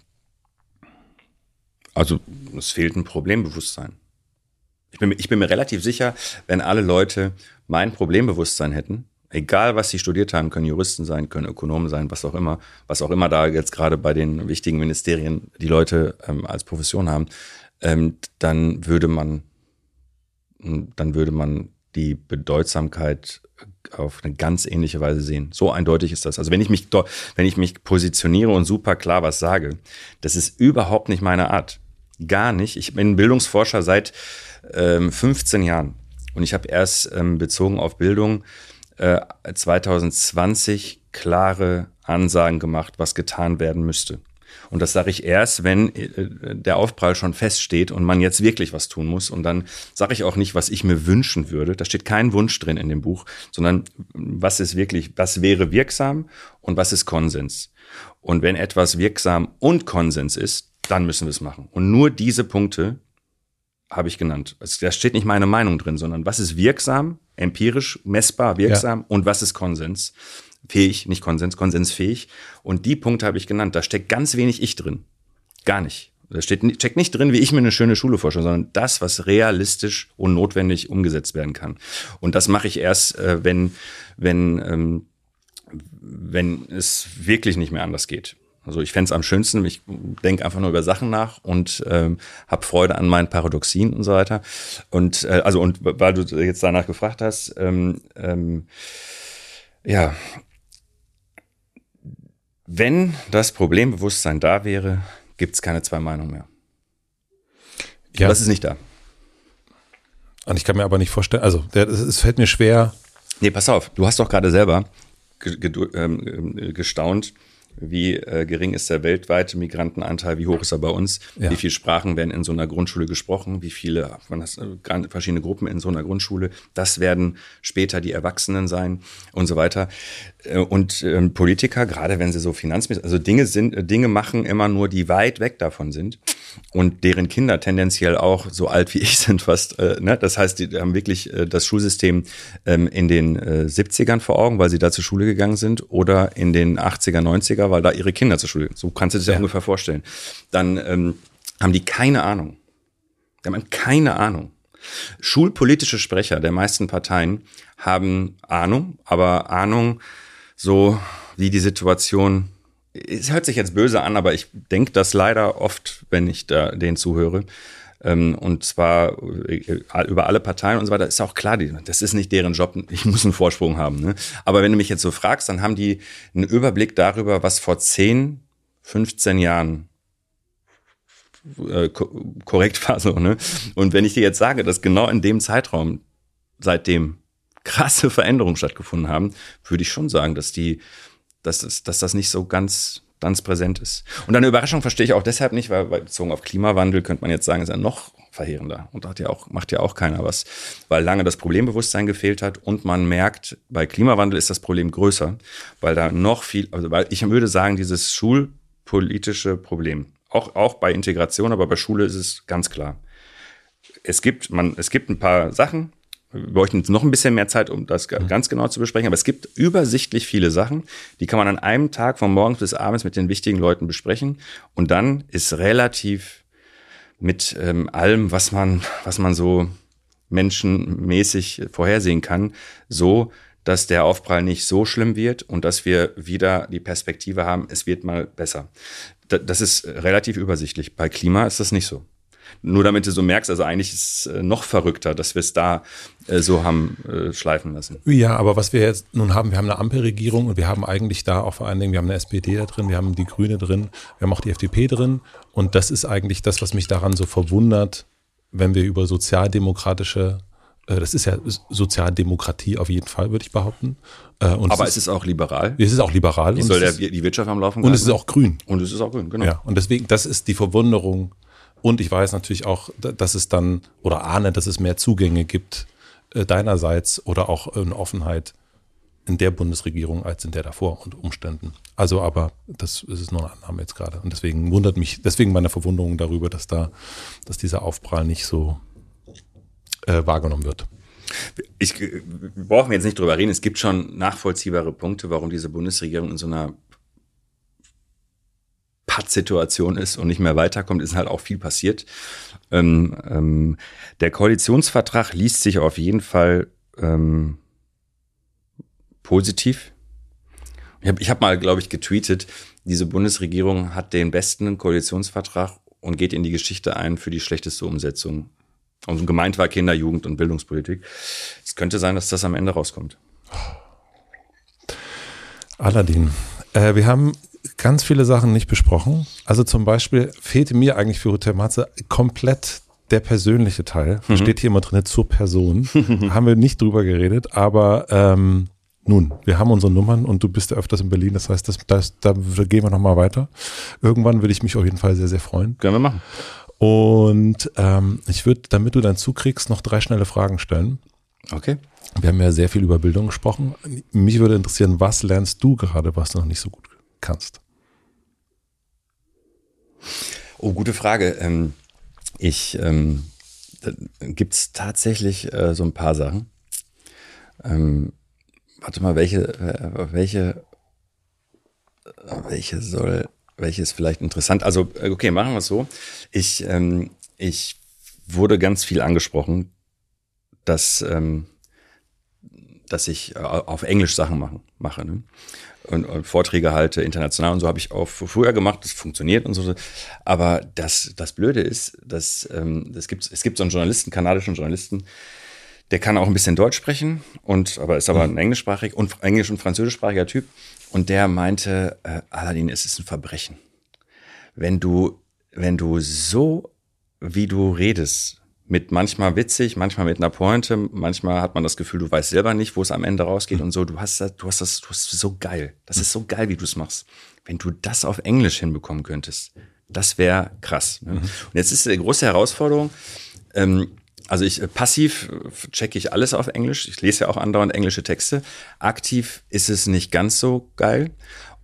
Speaker 1: Also es fehlt ein Problembewusstsein. Ich bin, ich bin mir relativ sicher, wenn alle Leute mein Problembewusstsein hätten, egal was sie studiert haben, können Juristen sein, können Ökonomen sein, was auch immer, was auch immer da jetzt gerade bei den wichtigen Ministerien die Leute ähm, als Profession haben, ähm, dann würde man, dann würde man die Bedeutsamkeit auf eine ganz ähnliche Weise sehen. So eindeutig ist das. Also wenn ich mich, wenn ich mich positioniere und super klar was sage, das ist überhaupt nicht meine Art. Gar nicht. Ich bin Bildungsforscher seit ähm, 15 Jahren. Und ich habe erst ähm, bezogen auf Bildung äh, 2020 klare Ansagen gemacht, was getan werden müsste. Und das sage ich erst, wenn äh, der Aufprall schon feststeht und man jetzt wirklich was tun muss. Und dann sage ich auch nicht, was ich mir wünschen würde. Da steht kein Wunsch drin in dem Buch, sondern was ist wirklich, was wäre wirksam und was ist Konsens. Und wenn etwas wirksam und Konsens ist, dann müssen wir es machen. Und nur diese Punkte habe ich genannt. Da steht nicht meine Meinung drin, sondern was ist wirksam, empirisch, messbar, wirksam ja. und was ist Konsens fähig, nicht Konsens, konsensfähig. Und die Punkte habe ich genannt. Da steckt ganz wenig ich drin. Gar nicht. Da steht, steckt nicht drin, wie ich mir eine schöne Schule vorstelle, sondern das, was realistisch und notwendig umgesetzt werden kann. Und das mache ich erst, äh, wenn, wenn, ähm, wenn es wirklich nicht mehr anders geht. Also ich fände es am schönsten, ich denke einfach nur über Sachen nach und ähm, habe Freude an meinen Paradoxien und so weiter. Und äh, also und weil du jetzt danach gefragt hast, ähm, ähm, ja, wenn das Problembewusstsein da wäre, gibt es keine zwei Meinungen mehr. Ja. Das ist nicht da.
Speaker 2: Und ich kann mir aber nicht vorstellen, also es fällt mir schwer.
Speaker 1: Nee, pass auf, du hast doch gerade selber gestaunt, wie äh, gering ist der weltweite Migrantenanteil, wie hoch ist er bei uns, ja. wie viele Sprachen werden in so einer Grundschule gesprochen, wie viele hat, äh, verschiedene Gruppen in so einer Grundschule, das werden später die Erwachsenen sein und so weiter. Äh, und ähm, Politiker, gerade wenn sie so Finanzminister, also Dinge sind, äh, Dinge machen immer nur, die weit weg davon sind und deren Kinder tendenziell auch so alt wie *laughs* ich sind fast. Äh, ne? Das heißt, die haben wirklich äh, das Schulsystem ähm, in den äh, 70ern vor Augen, weil sie da zur Schule gegangen sind oder in den 80er, 90er, weil da ihre Kinder zur Schule. So kannst du dir das ja. ungefähr vorstellen. Dann ähm, haben die keine Ahnung. Die haben keine Ahnung. Schulpolitische Sprecher der meisten Parteien haben Ahnung, aber Ahnung so, wie die Situation es hört sich jetzt böse an, aber ich denke das leider oft, wenn ich da den zuhöre. Ähm, und zwar äh, über alle Parteien und so weiter, ist auch klar, das ist nicht deren Job, ich muss einen Vorsprung haben. Ne? Aber wenn du mich jetzt so fragst, dann haben die einen Überblick darüber, was vor 10, 15 Jahren äh, korrekt war so, ne? Und wenn ich dir jetzt sage, dass genau in dem Zeitraum seitdem krasse Veränderungen stattgefunden haben, würde ich schon sagen, dass die dass das, dass das nicht so ganz, ganz präsent ist. Und eine Überraschung verstehe ich auch deshalb nicht, weil, bezogen auf Klimawandel könnte man jetzt sagen, ist ja noch verheerender. Und hat ja auch, macht ja auch keiner was, weil lange das Problembewusstsein gefehlt hat und man merkt, bei Klimawandel ist das Problem größer, weil da noch viel, also weil ich würde sagen, dieses schulpolitische Problem, auch, auch bei Integration, aber bei Schule ist es ganz klar. Es gibt, man, es gibt ein paar Sachen, wir bräuchten jetzt noch ein bisschen mehr Zeit, um das mhm. ganz genau zu besprechen. Aber es gibt übersichtlich viele Sachen, die kann man an einem Tag von morgens bis abends mit den wichtigen Leuten besprechen. Und dann ist relativ mit ähm, allem, was man, was man so menschenmäßig vorhersehen kann, so, dass der Aufprall nicht so schlimm wird und dass wir wieder die Perspektive haben, es wird mal besser. Das ist relativ übersichtlich. Bei Klima ist das nicht so. Nur damit du so merkst, also eigentlich ist es äh, noch verrückter, dass wir es da äh, so haben äh, schleifen lassen.
Speaker 2: Ja, aber was wir jetzt nun haben, wir haben eine Ampelregierung und wir haben eigentlich da auch vor allen Dingen, wir haben eine SPD da drin, wir haben die Grüne drin, wir haben auch die FDP drin und das ist eigentlich das, was mich daran so verwundert, wenn wir über sozialdemokratische das ist ja Sozialdemokratie auf jeden Fall, würde ich behaupten.
Speaker 1: Und Aber es ist, es ist auch liberal.
Speaker 2: Es ist auch liberal.
Speaker 1: Wie soll der, die Wirtschaft am Laufen
Speaker 2: Und es ist auch grün.
Speaker 1: Und es ist auch grün,
Speaker 2: genau. Ja, und deswegen, das ist die Verwunderung, und ich weiß natürlich auch, dass es dann, oder ahne, dass es mehr Zugänge gibt äh, deinerseits oder auch eine Offenheit in der Bundesregierung als in der davor und Umständen. Also, aber das, ist nur eine Annahme jetzt gerade. Und deswegen wundert mich, deswegen meine Verwunderung darüber, dass da, dass dieser Aufprall nicht so äh, wahrgenommen wird.
Speaker 1: Ich wir brauchen jetzt nicht drüber reden. Es gibt schon nachvollziehbare Punkte, warum diese Bundesregierung in so einer Pattsituation ist und nicht mehr weiterkommt, ist halt auch viel passiert. Ähm, ähm, der Koalitionsvertrag liest sich auf jeden Fall ähm, positiv. Ich habe hab mal, glaube ich, getweetet, diese Bundesregierung hat den besten Koalitionsvertrag und geht in die Geschichte ein für die schlechteste Umsetzung. Und gemeint war Kinder, Jugend und Bildungspolitik. Es könnte sein, dass das am Ende rauskommt.
Speaker 2: Aladdin. Äh, wir haben ganz viele Sachen nicht besprochen. Also zum Beispiel fehlte mir eigentlich für Hotel Matze komplett der persönliche Teil. Mhm. Steht hier immer drin zur Person. *laughs* haben wir nicht drüber geredet, aber ähm, nun, wir haben unsere Nummern und du bist ja öfters in Berlin. Das heißt, das, das, da gehen wir nochmal weiter. Irgendwann würde ich mich auf jeden Fall sehr, sehr freuen.
Speaker 1: Können wir machen.
Speaker 2: Und ähm, ich würde, damit du deinen Zug kriegst, noch drei schnelle Fragen stellen.
Speaker 1: Okay.
Speaker 2: Wir haben ja sehr viel über Bildung gesprochen. Mich würde interessieren, was lernst du gerade, was du noch nicht so gut kannst?
Speaker 1: Oh, gute Frage. Ähm, ich ähm, gibt es tatsächlich äh, so ein paar Sachen. Ähm, warte mal, welche, äh, welche, äh, welche soll, welche ist vielleicht interessant? Also, äh, okay, machen wir es so. Ich, ähm, ich wurde ganz viel angesprochen, dass, ähm, dass ich äh, auf Englisch Sachen machen, mache. Ne? Und, und, Vorträge halte international und so habe ich auch früher gemacht, das funktioniert und so. Aber das, das Blöde ist, dass ähm, das gibt, es gibt so einen Journalisten, kanadischen Journalisten, der kann auch ein bisschen Deutsch sprechen und aber ist aber mhm. ein englischsprachig und englisch und französischsprachiger Typ. Und der meinte, äh, Aladdin, es ist ein Verbrechen. Wenn du, wenn du so, wie du redest, mit manchmal witzig, manchmal mit einer Pointe, manchmal hat man das Gefühl, du weißt selber nicht, wo es am Ende rausgeht mhm. und so. Du hast das, du hast das, du hast so geil. Das mhm. ist so geil, wie du es machst. Wenn du das auf Englisch hinbekommen könntest, das wäre krass. Ne? Mhm. Und jetzt ist die große Herausforderung. Ähm, also ich äh, passiv äh, checke ich alles auf Englisch. Ich lese ja auch andauernd englische Texte. Aktiv ist es nicht ganz so geil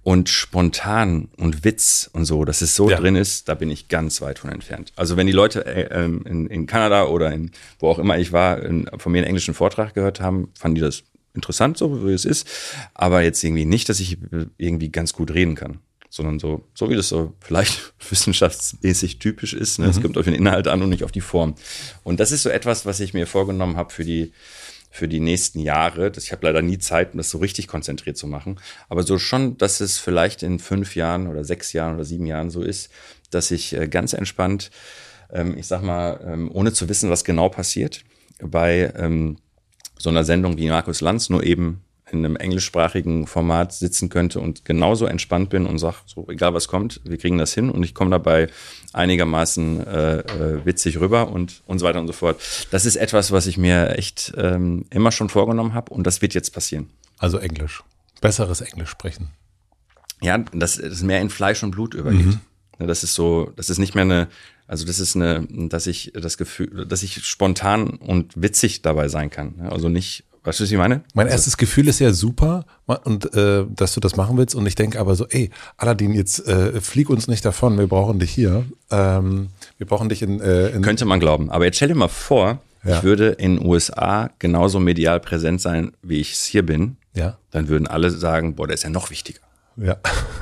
Speaker 1: und spontan und Witz und so, dass es so ja. drin ist, da bin ich ganz weit von entfernt. Also wenn die Leute äh, ähm, in, in Kanada oder in wo auch immer ich war, in, von mir einen englischen Vortrag gehört haben, fanden die das interessant, so wie es ist. Aber jetzt irgendwie nicht, dass ich irgendwie ganz gut reden kann, sondern so, so wie das so vielleicht *laughs* wissenschaftsmäßig typisch ist. Ne? Es mhm. kommt auf den Inhalt an und nicht auf die Form. Und das ist so etwas, was ich mir vorgenommen habe für die für die nächsten Jahre. Das, ich habe leider nie Zeit, um das so richtig konzentriert zu machen. Aber so schon, dass es vielleicht in fünf Jahren oder sechs Jahren oder sieben Jahren so ist, dass ich äh, ganz entspannt, ähm, ich sag mal, ähm, ohne zu wissen, was genau passiert, bei ähm, so einer Sendung wie Markus Lanz nur eben in einem englischsprachigen Format sitzen könnte und genauso entspannt bin und sage, so egal was kommt, wir kriegen das hin und ich komme dabei einigermaßen äh, äh, witzig rüber und, und so weiter und so fort. Das ist etwas, was ich mir echt ähm, immer schon vorgenommen habe und das wird jetzt passieren.
Speaker 2: Also Englisch. Besseres Englisch sprechen.
Speaker 1: Ja, dass es mehr in Fleisch und Blut übergeht. Mhm. Das ist so, das ist nicht mehr eine, also das ist eine, dass ich das Gefühl, dass ich spontan und witzig dabei sein kann. Also nicht Weißt du, was ich meine?
Speaker 2: Mein also, erstes Gefühl ist ja super und äh, dass du das machen willst und ich denke aber so, ey, Aladdin, jetzt äh, flieg uns nicht davon, wir brauchen dich hier. Ähm, wir brauchen dich in, äh, in
Speaker 1: Könnte man glauben. Aber jetzt stell dir mal vor, ja. ich würde in den USA genauso medial präsent sein, wie ich es hier bin.
Speaker 2: Ja.
Speaker 1: Dann würden alle sagen, boah, der ist ja noch wichtiger.
Speaker 2: Ja.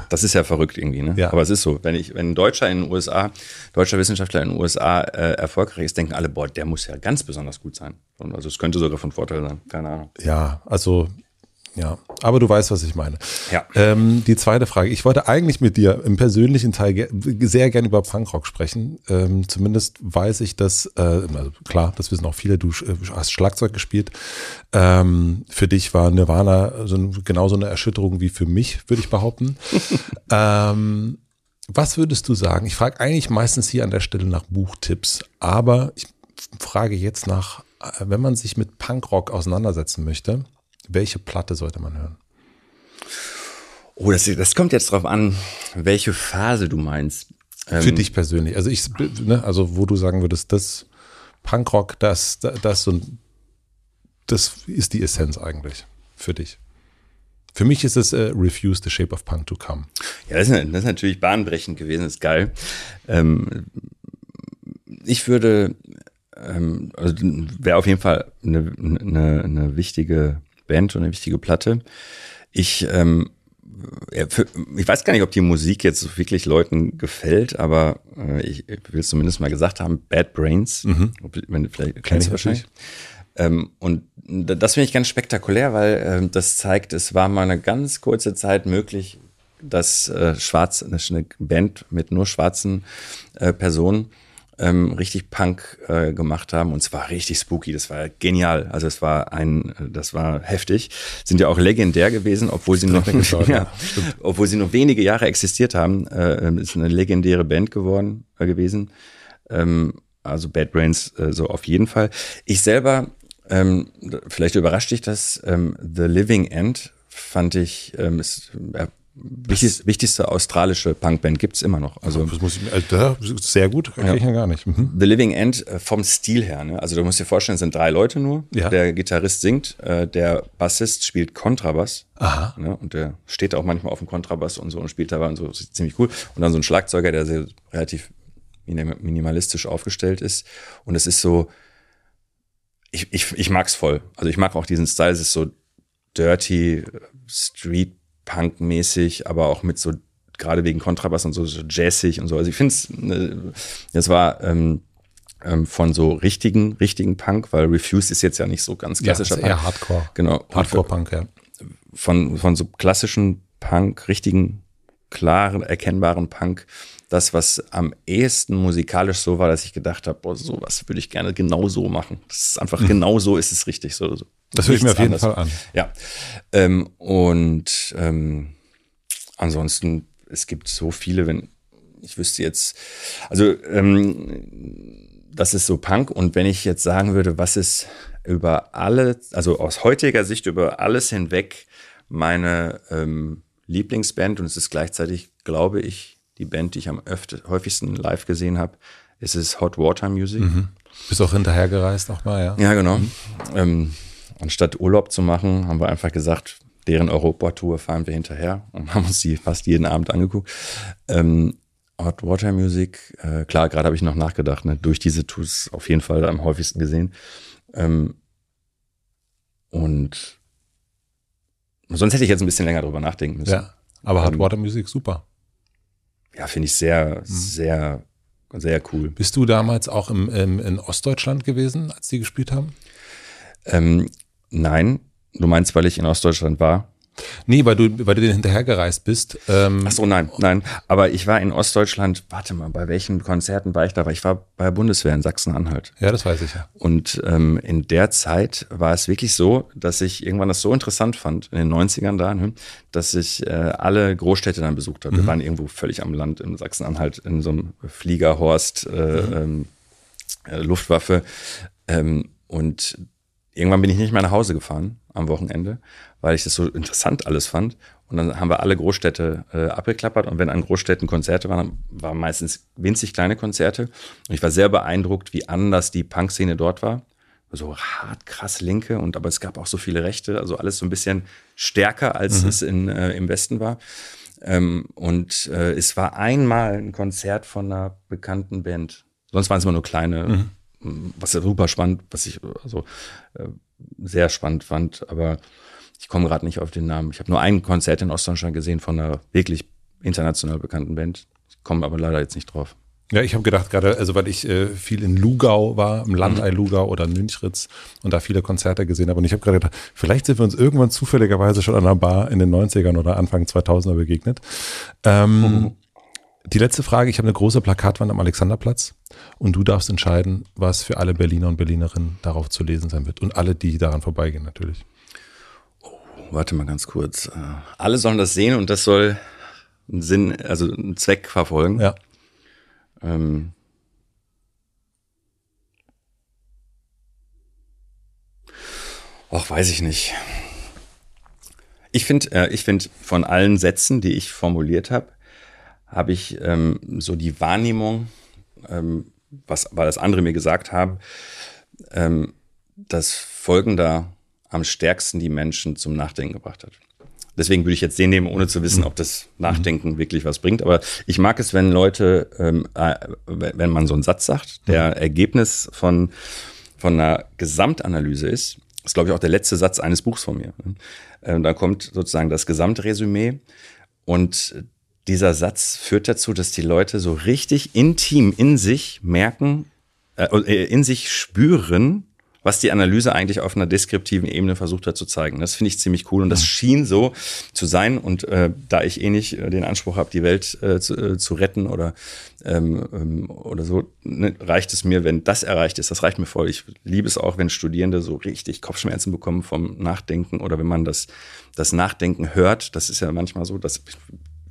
Speaker 1: Das ist ja verrückt irgendwie, ne?
Speaker 2: Ja.
Speaker 1: Aber es ist so, wenn ich, wenn ein Deutscher in den USA, deutscher Wissenschaftler in den USA äh, erfolgreich ist, denken alle, boah, der muss ja ganz besonders gut sein. Also es könnte sogar von Vorteil sein, keine Ahnung.
Speaker 2: Ja, also ja, aber du weißt, was ich meine.
Speaker 1: Ja.
Speaker 2: Ähm, die zweite Frage. Ich wollte eigentlich mit dir im persönlichen Teil ge sehr gerne über Punkrock sprechen. Ähm, zumindest weiß ich, dass, äh, also klar, das wissen auch viele, du äh, hast Schlagzeug gespielt. Ähm, für dich war Nirvana so, genauso eine Erschütterung wie für mich, würde ich behaupten. *laughs* ähm, was würdest du sagen? Ich frage eigentlich meistens hier an der Stelle nach Buchtipps, aber ich frage jetzt nach, äh, wenn man sich mit Punkrock auseinandersetzen möchte, welche Platte sollte man hören?
Speaker 1: Oh, das, das kommt jetzt drauf an, welche Phase du meinst.
Speaker 2: Für ähm, dich persönlich. Also ich, ne, also wo du sagen würdest, das Punkrock, das, das so das ist die Essenz eigentlich für dich. Für mich ist es äh, Refuse the Shape of Punk to Come.
Speaker 1: Ja, das ist, das ist natürlich bahnbrechend gewesen, das ist geil. Ähm, ich würde, ähm, also wäre auf jeden Fall eine, eine, eine wichtige Band und eine wichtige Platte. Ich, ähm, ich weiß gar nicht, ob die Musik jetzt wirklich Leuten gefällt, aber äh, ich, ich will es zumindest mal gesagt haben, Bad Brains, mhm. wenn, vielleicht kennst du wahrscheinlich. Ähm, und das finde ich ganz spektakulär, weil äh, das zeigt, es war mal eine ganz kurze Zeit möglich, dass äh, schwarz, eine Band mit nur schwarzen äh, Personen ähm, richtig Punk äh, gemacht haben und zwar richtig spooky. Das war genial. Also es war ein, das war heftig. Sind ja auch legendär gewesen, obwohl sie noch,
Speaker 2: geschaut, *laughs*
Speaker 1: ja, obwohl sie nur wenige Jahre existiert haben. Äh, ist eine legendäre Band geworden äh, gewesen. Ähm, also Bad Brains äh, so auf jeden Fall. Ich selber, ähm, vielleicht überrascht dich das, ähm, The Living End fand ich, ähm, ist, wichtigste, wichtigste australische Punkband gibt's immer noch. Also
Speaker 2: Das muss ich, also, sehr gut, kann
Speaker 1: Ja.
Speaker 2: ich ja gar nicht. Mhm.
Speaker 1: The Living End äh, vom Stil her. Ne? Also du musst dir vorstellen, es sind drei Leute nur.
Speaker 2: Ja.
Speaker 1: Der Gitarrist singt, äh, der Bassist spielt Kontrabass.
Speaker 2: Aha.
Speaker 1: Ne? Und der steht auch manchmal auf dem Kontrabass und so und spielt dabei und so. Das ist ziemlich cool. Und dann so ein Schlagzeuger, der sehr, relativ minim- minimalistisch aufgestellt ist. Und es ist so, ich, ich, ich mag's voll. Also ich mag auch diesen Style. Es ist so dirty, Street Punk mäßig, aber auch mit so gerade wegen Kontrabass und so, so jazzig und so. Also ich finde es, ne, das war ähm, ähm, von so richtigen, richtigen Punk, weil Refuse ist jetzt ja nicht so ganz
Speaker 2: Ja,
Speaker 1: klassischer
Speaker 2: ist eher Hardcore.
Speaker 1: Genau.
Speaker 2: Hardcore-Punk, ja.
Speaker 1: von, von so klassischen Punk, richtigen, klaren, erkennbaren Punk, das, was am ehesten musikalisch so war, dass ich gedacht habe, boah, sowas würde ich gerne genau so machen. Das ist einfach genau so ist es richtig. So, so.
Speaker 2: Mhm. Das höre ich mir auf jeden
Speaker 1: anderes.
Speaker 2: Fall an.
Speaker 1: Ja. Ähm, und ähm, ansonsten, es gibt so viele, wenn ich wüsste jetzt, also ähm, das ist so Punk und wenn ich jetzt sagen würde, was ist über alle, also aus heutiger Sicht über alles hinweg meine ähm, Lieblingsband und es ist gleichzeitig, glaube ich, die Band, die ich am öfter, häufigsten live gesehen habe, ist es Hot Water Music.
Speaker 2: Bist auch hinterhergereist auch mal, ja?
Speaker 1: Ja, genau. Ähm, anstatt Urlaub zu machen, haben wir einfach gesagt, deren Europatour fahren wir hinterher und haben uns die fast jeden Abend angeguckt. Ähm, Hot Water Music, äh, klar, gerade habe ich noch nachgedacht, ne, durch diese Tours auf jeden Fall am häufigsten gesehen. Ähm, und sonst hätte ich jetzt ein bisschen länger drüber nachdenken müssen.
Speaker 2: Ja. Aber Hard
Speaker 1: Ähm,
Speaker 2: Water Music, super.
Speaker 1: Ja, finde ich sehr, sehr, sehr cool.
Speaker 2: Bist du damals auch im, im, in Ostdeutschland gewesen, als die gespielt haben?
Speaker 1: Ähm, nein, du meinst, weil ich in Ostdeutschland war?
Speaker 2: Nee, weil du, weil du den hinterhergereist bist. Ähm,
Speaker 1: Ach so, nein, nein. Aber ich war in Ostdeutschland, warte mal, bei welchen Konzerten war ich da? Ich war bei der Bundeswehr in Sachsen-Anhalt.
Speaker 2: Ja, das weiß ich ja.
Speaker 1: Und ähm, in der Zeit war es wirklich so, dass ich irgendwann das so interessant fand, in den 90ern da, ne, dass ich äh, alle Großstädte dann besucht habe. Wir waren irgendwo völlig am Land in Sachsen-Anhalt in so einem Fliegerhorst, äh, ähm, äh, Luftwaffe. Ähm, und irgendwann bin ich nicht mehr nach Hause gefahren am Wochenende, weil ich das so interessant alles fand. Und dann haben wir alle Großstädte äh, abgeklappert. Und wenn an Großstädten Konzerte waren, waren meistens winzig kleine Konzerte. Und ich war sehr beeindruckt, wie anders die Punkszene dort war. So hart, krass linke. Und aber es gab auch so viele Rechte. Also alles so ein bisschen stärker, als es in, äh, im Westen war. Ähm, und äh, es war einmal ein Konzert von einer bekannten Band. Sonst waren es immer nur kleine, was ja super spannend, was ich also äh, sehr spannend fand, aber ich komme gerade nicht auf den Namen. Ich habe nur ein Konzert in Ostdeutschland gesehen von einer wirklich international bekannten Band. Ich komme aber leider jetzt nicht drauf.
Speaker 2: Ja, ich habe gedacht, gerade, also weil ich äh, viel in Lugau war, im Landei Lugau oder in Münchritz und da viele Konzerte gesehen habe. Und ich habe gerade gedacht, vielleicht sind wir uns irgendwann zufälligerweise schon an einer Bar in den 90ern oder Anfang 2000er begegnet. Ähm, *laughs* Die letzte Frage, ich habe eine große Plakatwand am Alexanderplatz und du darfst entscheiden, was für alle Berliner und Berlinerinnen darauf zu lesen sein wird. Und alle, die daran vorbeigehen natürlich.
Speaker 1: Warte mal ganz kurz. Äh, Alle sollen das sehen und das soll einen Sinn, also einen Zweck verfolgen.
Speaker 2: Ja.
Speaker 1: Ähm Och, weiß ich nicht. Ich finde, äh, ich finde von allen Sätzen, die ich formuliert habe, habe ich ähm, so die Wahrnehmung, ähm, was, weil das andere mir gesagt haben, ähm, dass folgender am stärksten die Menschen zum Nachdenken gebracht hat. Deswegen würde ich jetzt den nehmen, ohne zu wissen, ob das Nachdenken wirklich was bringt. Aber ich mag es, wenn Leute, ähm, äh, wenn man so einen Satz sagt, der Ergebnis von, von einer Gesamtanalyse ist, ist, glaube ich, auch der letzte Satz eines Buchs von mir. Ähm, da kommt sozusagen das Gesamtresümee und dieser Satz führt dazu, dass die Leute so richtig intim in sich merken, äh, in sich spüren, was die Analyse eigentlich auf einer deskriptiven Ebene versucht hat zu zeigen. Das finde ich ziemlich cool und das schien so zu sein. Und äh, da ich eh nicht äh, den Anspruch habe, die Welt äh, zu, äh, zu retten oder ähm, ähm, oder so, ne, reicht es mir, wenn das erreicht ist. Das reicht mir voll. Ich liebe es auch, wenn Studierende so richtig Kopfschmerzen bekommen vom Nachdenken oder wenn man das das Nachdenken hört. Das ist ja manchmal so, dass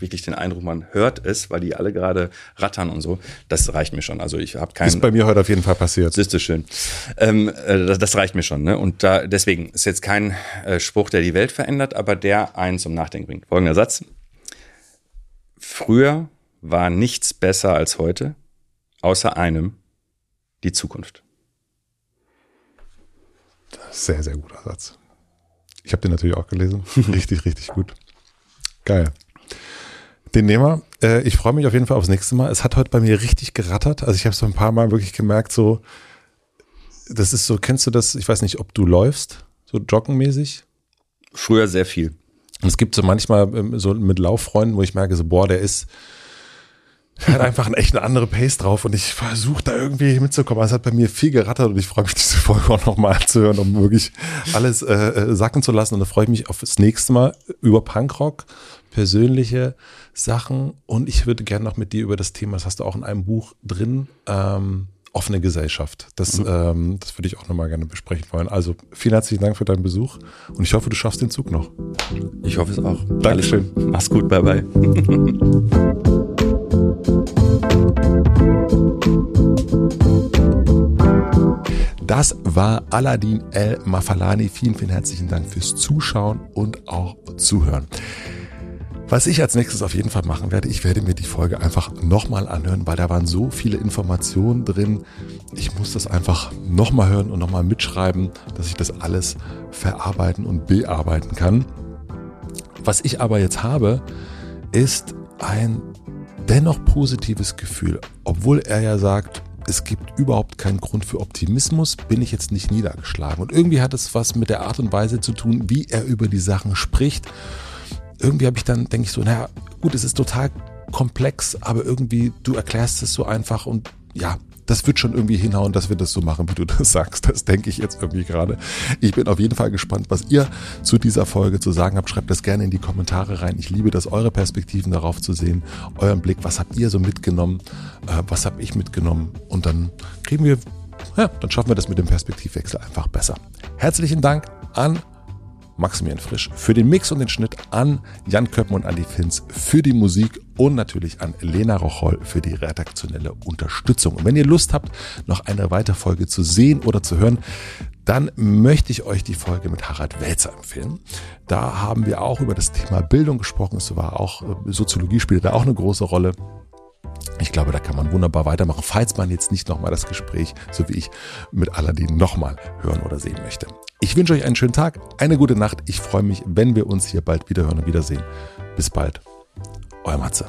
Speaker 1: wirklich den Eindruck, man hört es, weil die alle gerade rattern und so. Das reicht mir schon. Also ich habe keinen.
Speaker 2: Ist bei mir heute auf jeden Fall passiert.
Speaker 1: Das ist schön. Ähm, äh, das, das, reicht mir schon. Ne? Und da deswegen ist jetzt kein äh, Spruch, der die Welt verändert, aber der einen zum Nachdenken bringt. Folgender Satz: Früher war nichts besser als heute, außer einem die Zukunft.
Speaker 2: Sehr, sehr guter Satz. Ich habe den natürlich auch gelesen. *laughs* Richtig, richtig gut. Geil. Den nehmen wir. Äh, ich freue mich auf jeden Fall aufs nächste Mal. Es hat heute bei mir richtig gerattert. Also ich habe so ein paar Mal wirklich gemerkt, so, das ist so, kennst du das? Ich weiß nicht, ob du läufst, so joggenmäßig?
Speaker 1: Früher sehr viel.
Speaker 2: Und es gibt so manchmal ähm, so mit Lauffreunden, wo ich merke, so, boah, der ist, der hat einfach einen echt eine andere Pace drauf und ich versuche da irgendwie mitzukommen. Es hat bei mir viel gerattert und ich freue mich, *laughs* diese Folge auch nochmal anzuhören, um wirklich alles äh, äh, sacken zu lassen. Und da freue ich mich auf das nächste Mal über Punkrock, persönliche Sachen und ich würde gerne noch mit dir über das Thema, das hast du auch in einem Buch drin, ähm, offene Gesellschaft. Das, mhm. ähm, das würde ich auch nochmal gerne besprechen wollen. Also vielen herzlichen Dank für deinen Besuch und ich hoffe, du schaffst den Zug noch.
Speaker 1: Ich hoffe es auch.
Speaker 2: Dankeschön.
Speaker 1: Mach's gut, bye bye. *laughs*
Speaker 2: Das war Aladdin El Mafalani. Vielen, vielen herzlichen Dank fürs Zuschauen und auch Zuhören. Was ich als nächstes auf jeden Fall machen werde, ich werde mir die Folge einfach nochmal anhören, weil da waren so viele Informationen drin. Ich muss das einfach nochmal hören und nochmal mitschreiben, dass ich das alles verarbeiten und bearbeiten kann. Was ich aber jetzt habe, ist ein dennoch positives Gefühl. Obwohl er ja sagt, es gibt überhaupt keinen Grund für Optimismus, bin ich jetzt nicht niedergeschlagen. Und irgendwie hat es was mit der Art und Weise zu tun, wie er über die Sachen spricht irgendwie habe ich dann, denke ich so, naja, gut, es ist total komplex, aber irgendwie, du erklärst es so einfach und ja, das wird schon irgendwie hinhauen, dass wir das so machen, wie du *laughs* das sagst. Das denke ich jetzt irgendwie gerade. Ich bin auf jeden Fall gespannt, was ihr zu dieser Folge zu sagen habt. Schreibt das gerne in die Kommentare rein. Ich liebe das, eure Perspektiven darauf zu sehen, euren Blick. Was habt ihr so mitgenommen? Äh, was habe ich mitgenommen? Und dann kriegen wir, ja, dann schaffen wir das mit dem Perspektivwechsel einfach besser. Herzlichen Dank an Maximilian Frisch für den Mix und den Schnitt, an Jan Köppen und Andi Finz für die Musik und natürlich an Lena Rocholl für die redaktionelle Unterstützung. Und wenn ihr Lust habt, noch eine weitere Folge zu sehen oder zu hören, dann möchte ich euch die Folge mit Harald Welzer empfehlen. Da haben wir auch über das Thema Bildung gesprochen. Es war auch, äh, Soziologie spielte da auch eine große Rolle. Ich glaube, da kann man wunderbar weitermachen, falls man jetzt nicht nochmal das Gespräch, so wie ich, mit Aladdin nochmal hören oder sehen möchte. Ich wünsche euch einen schönen Tag, eine gute Nacht. Ich freue mich, wenn wir uns hier bald wieder hören und wiedersehen. Bis bald. Euer Matze.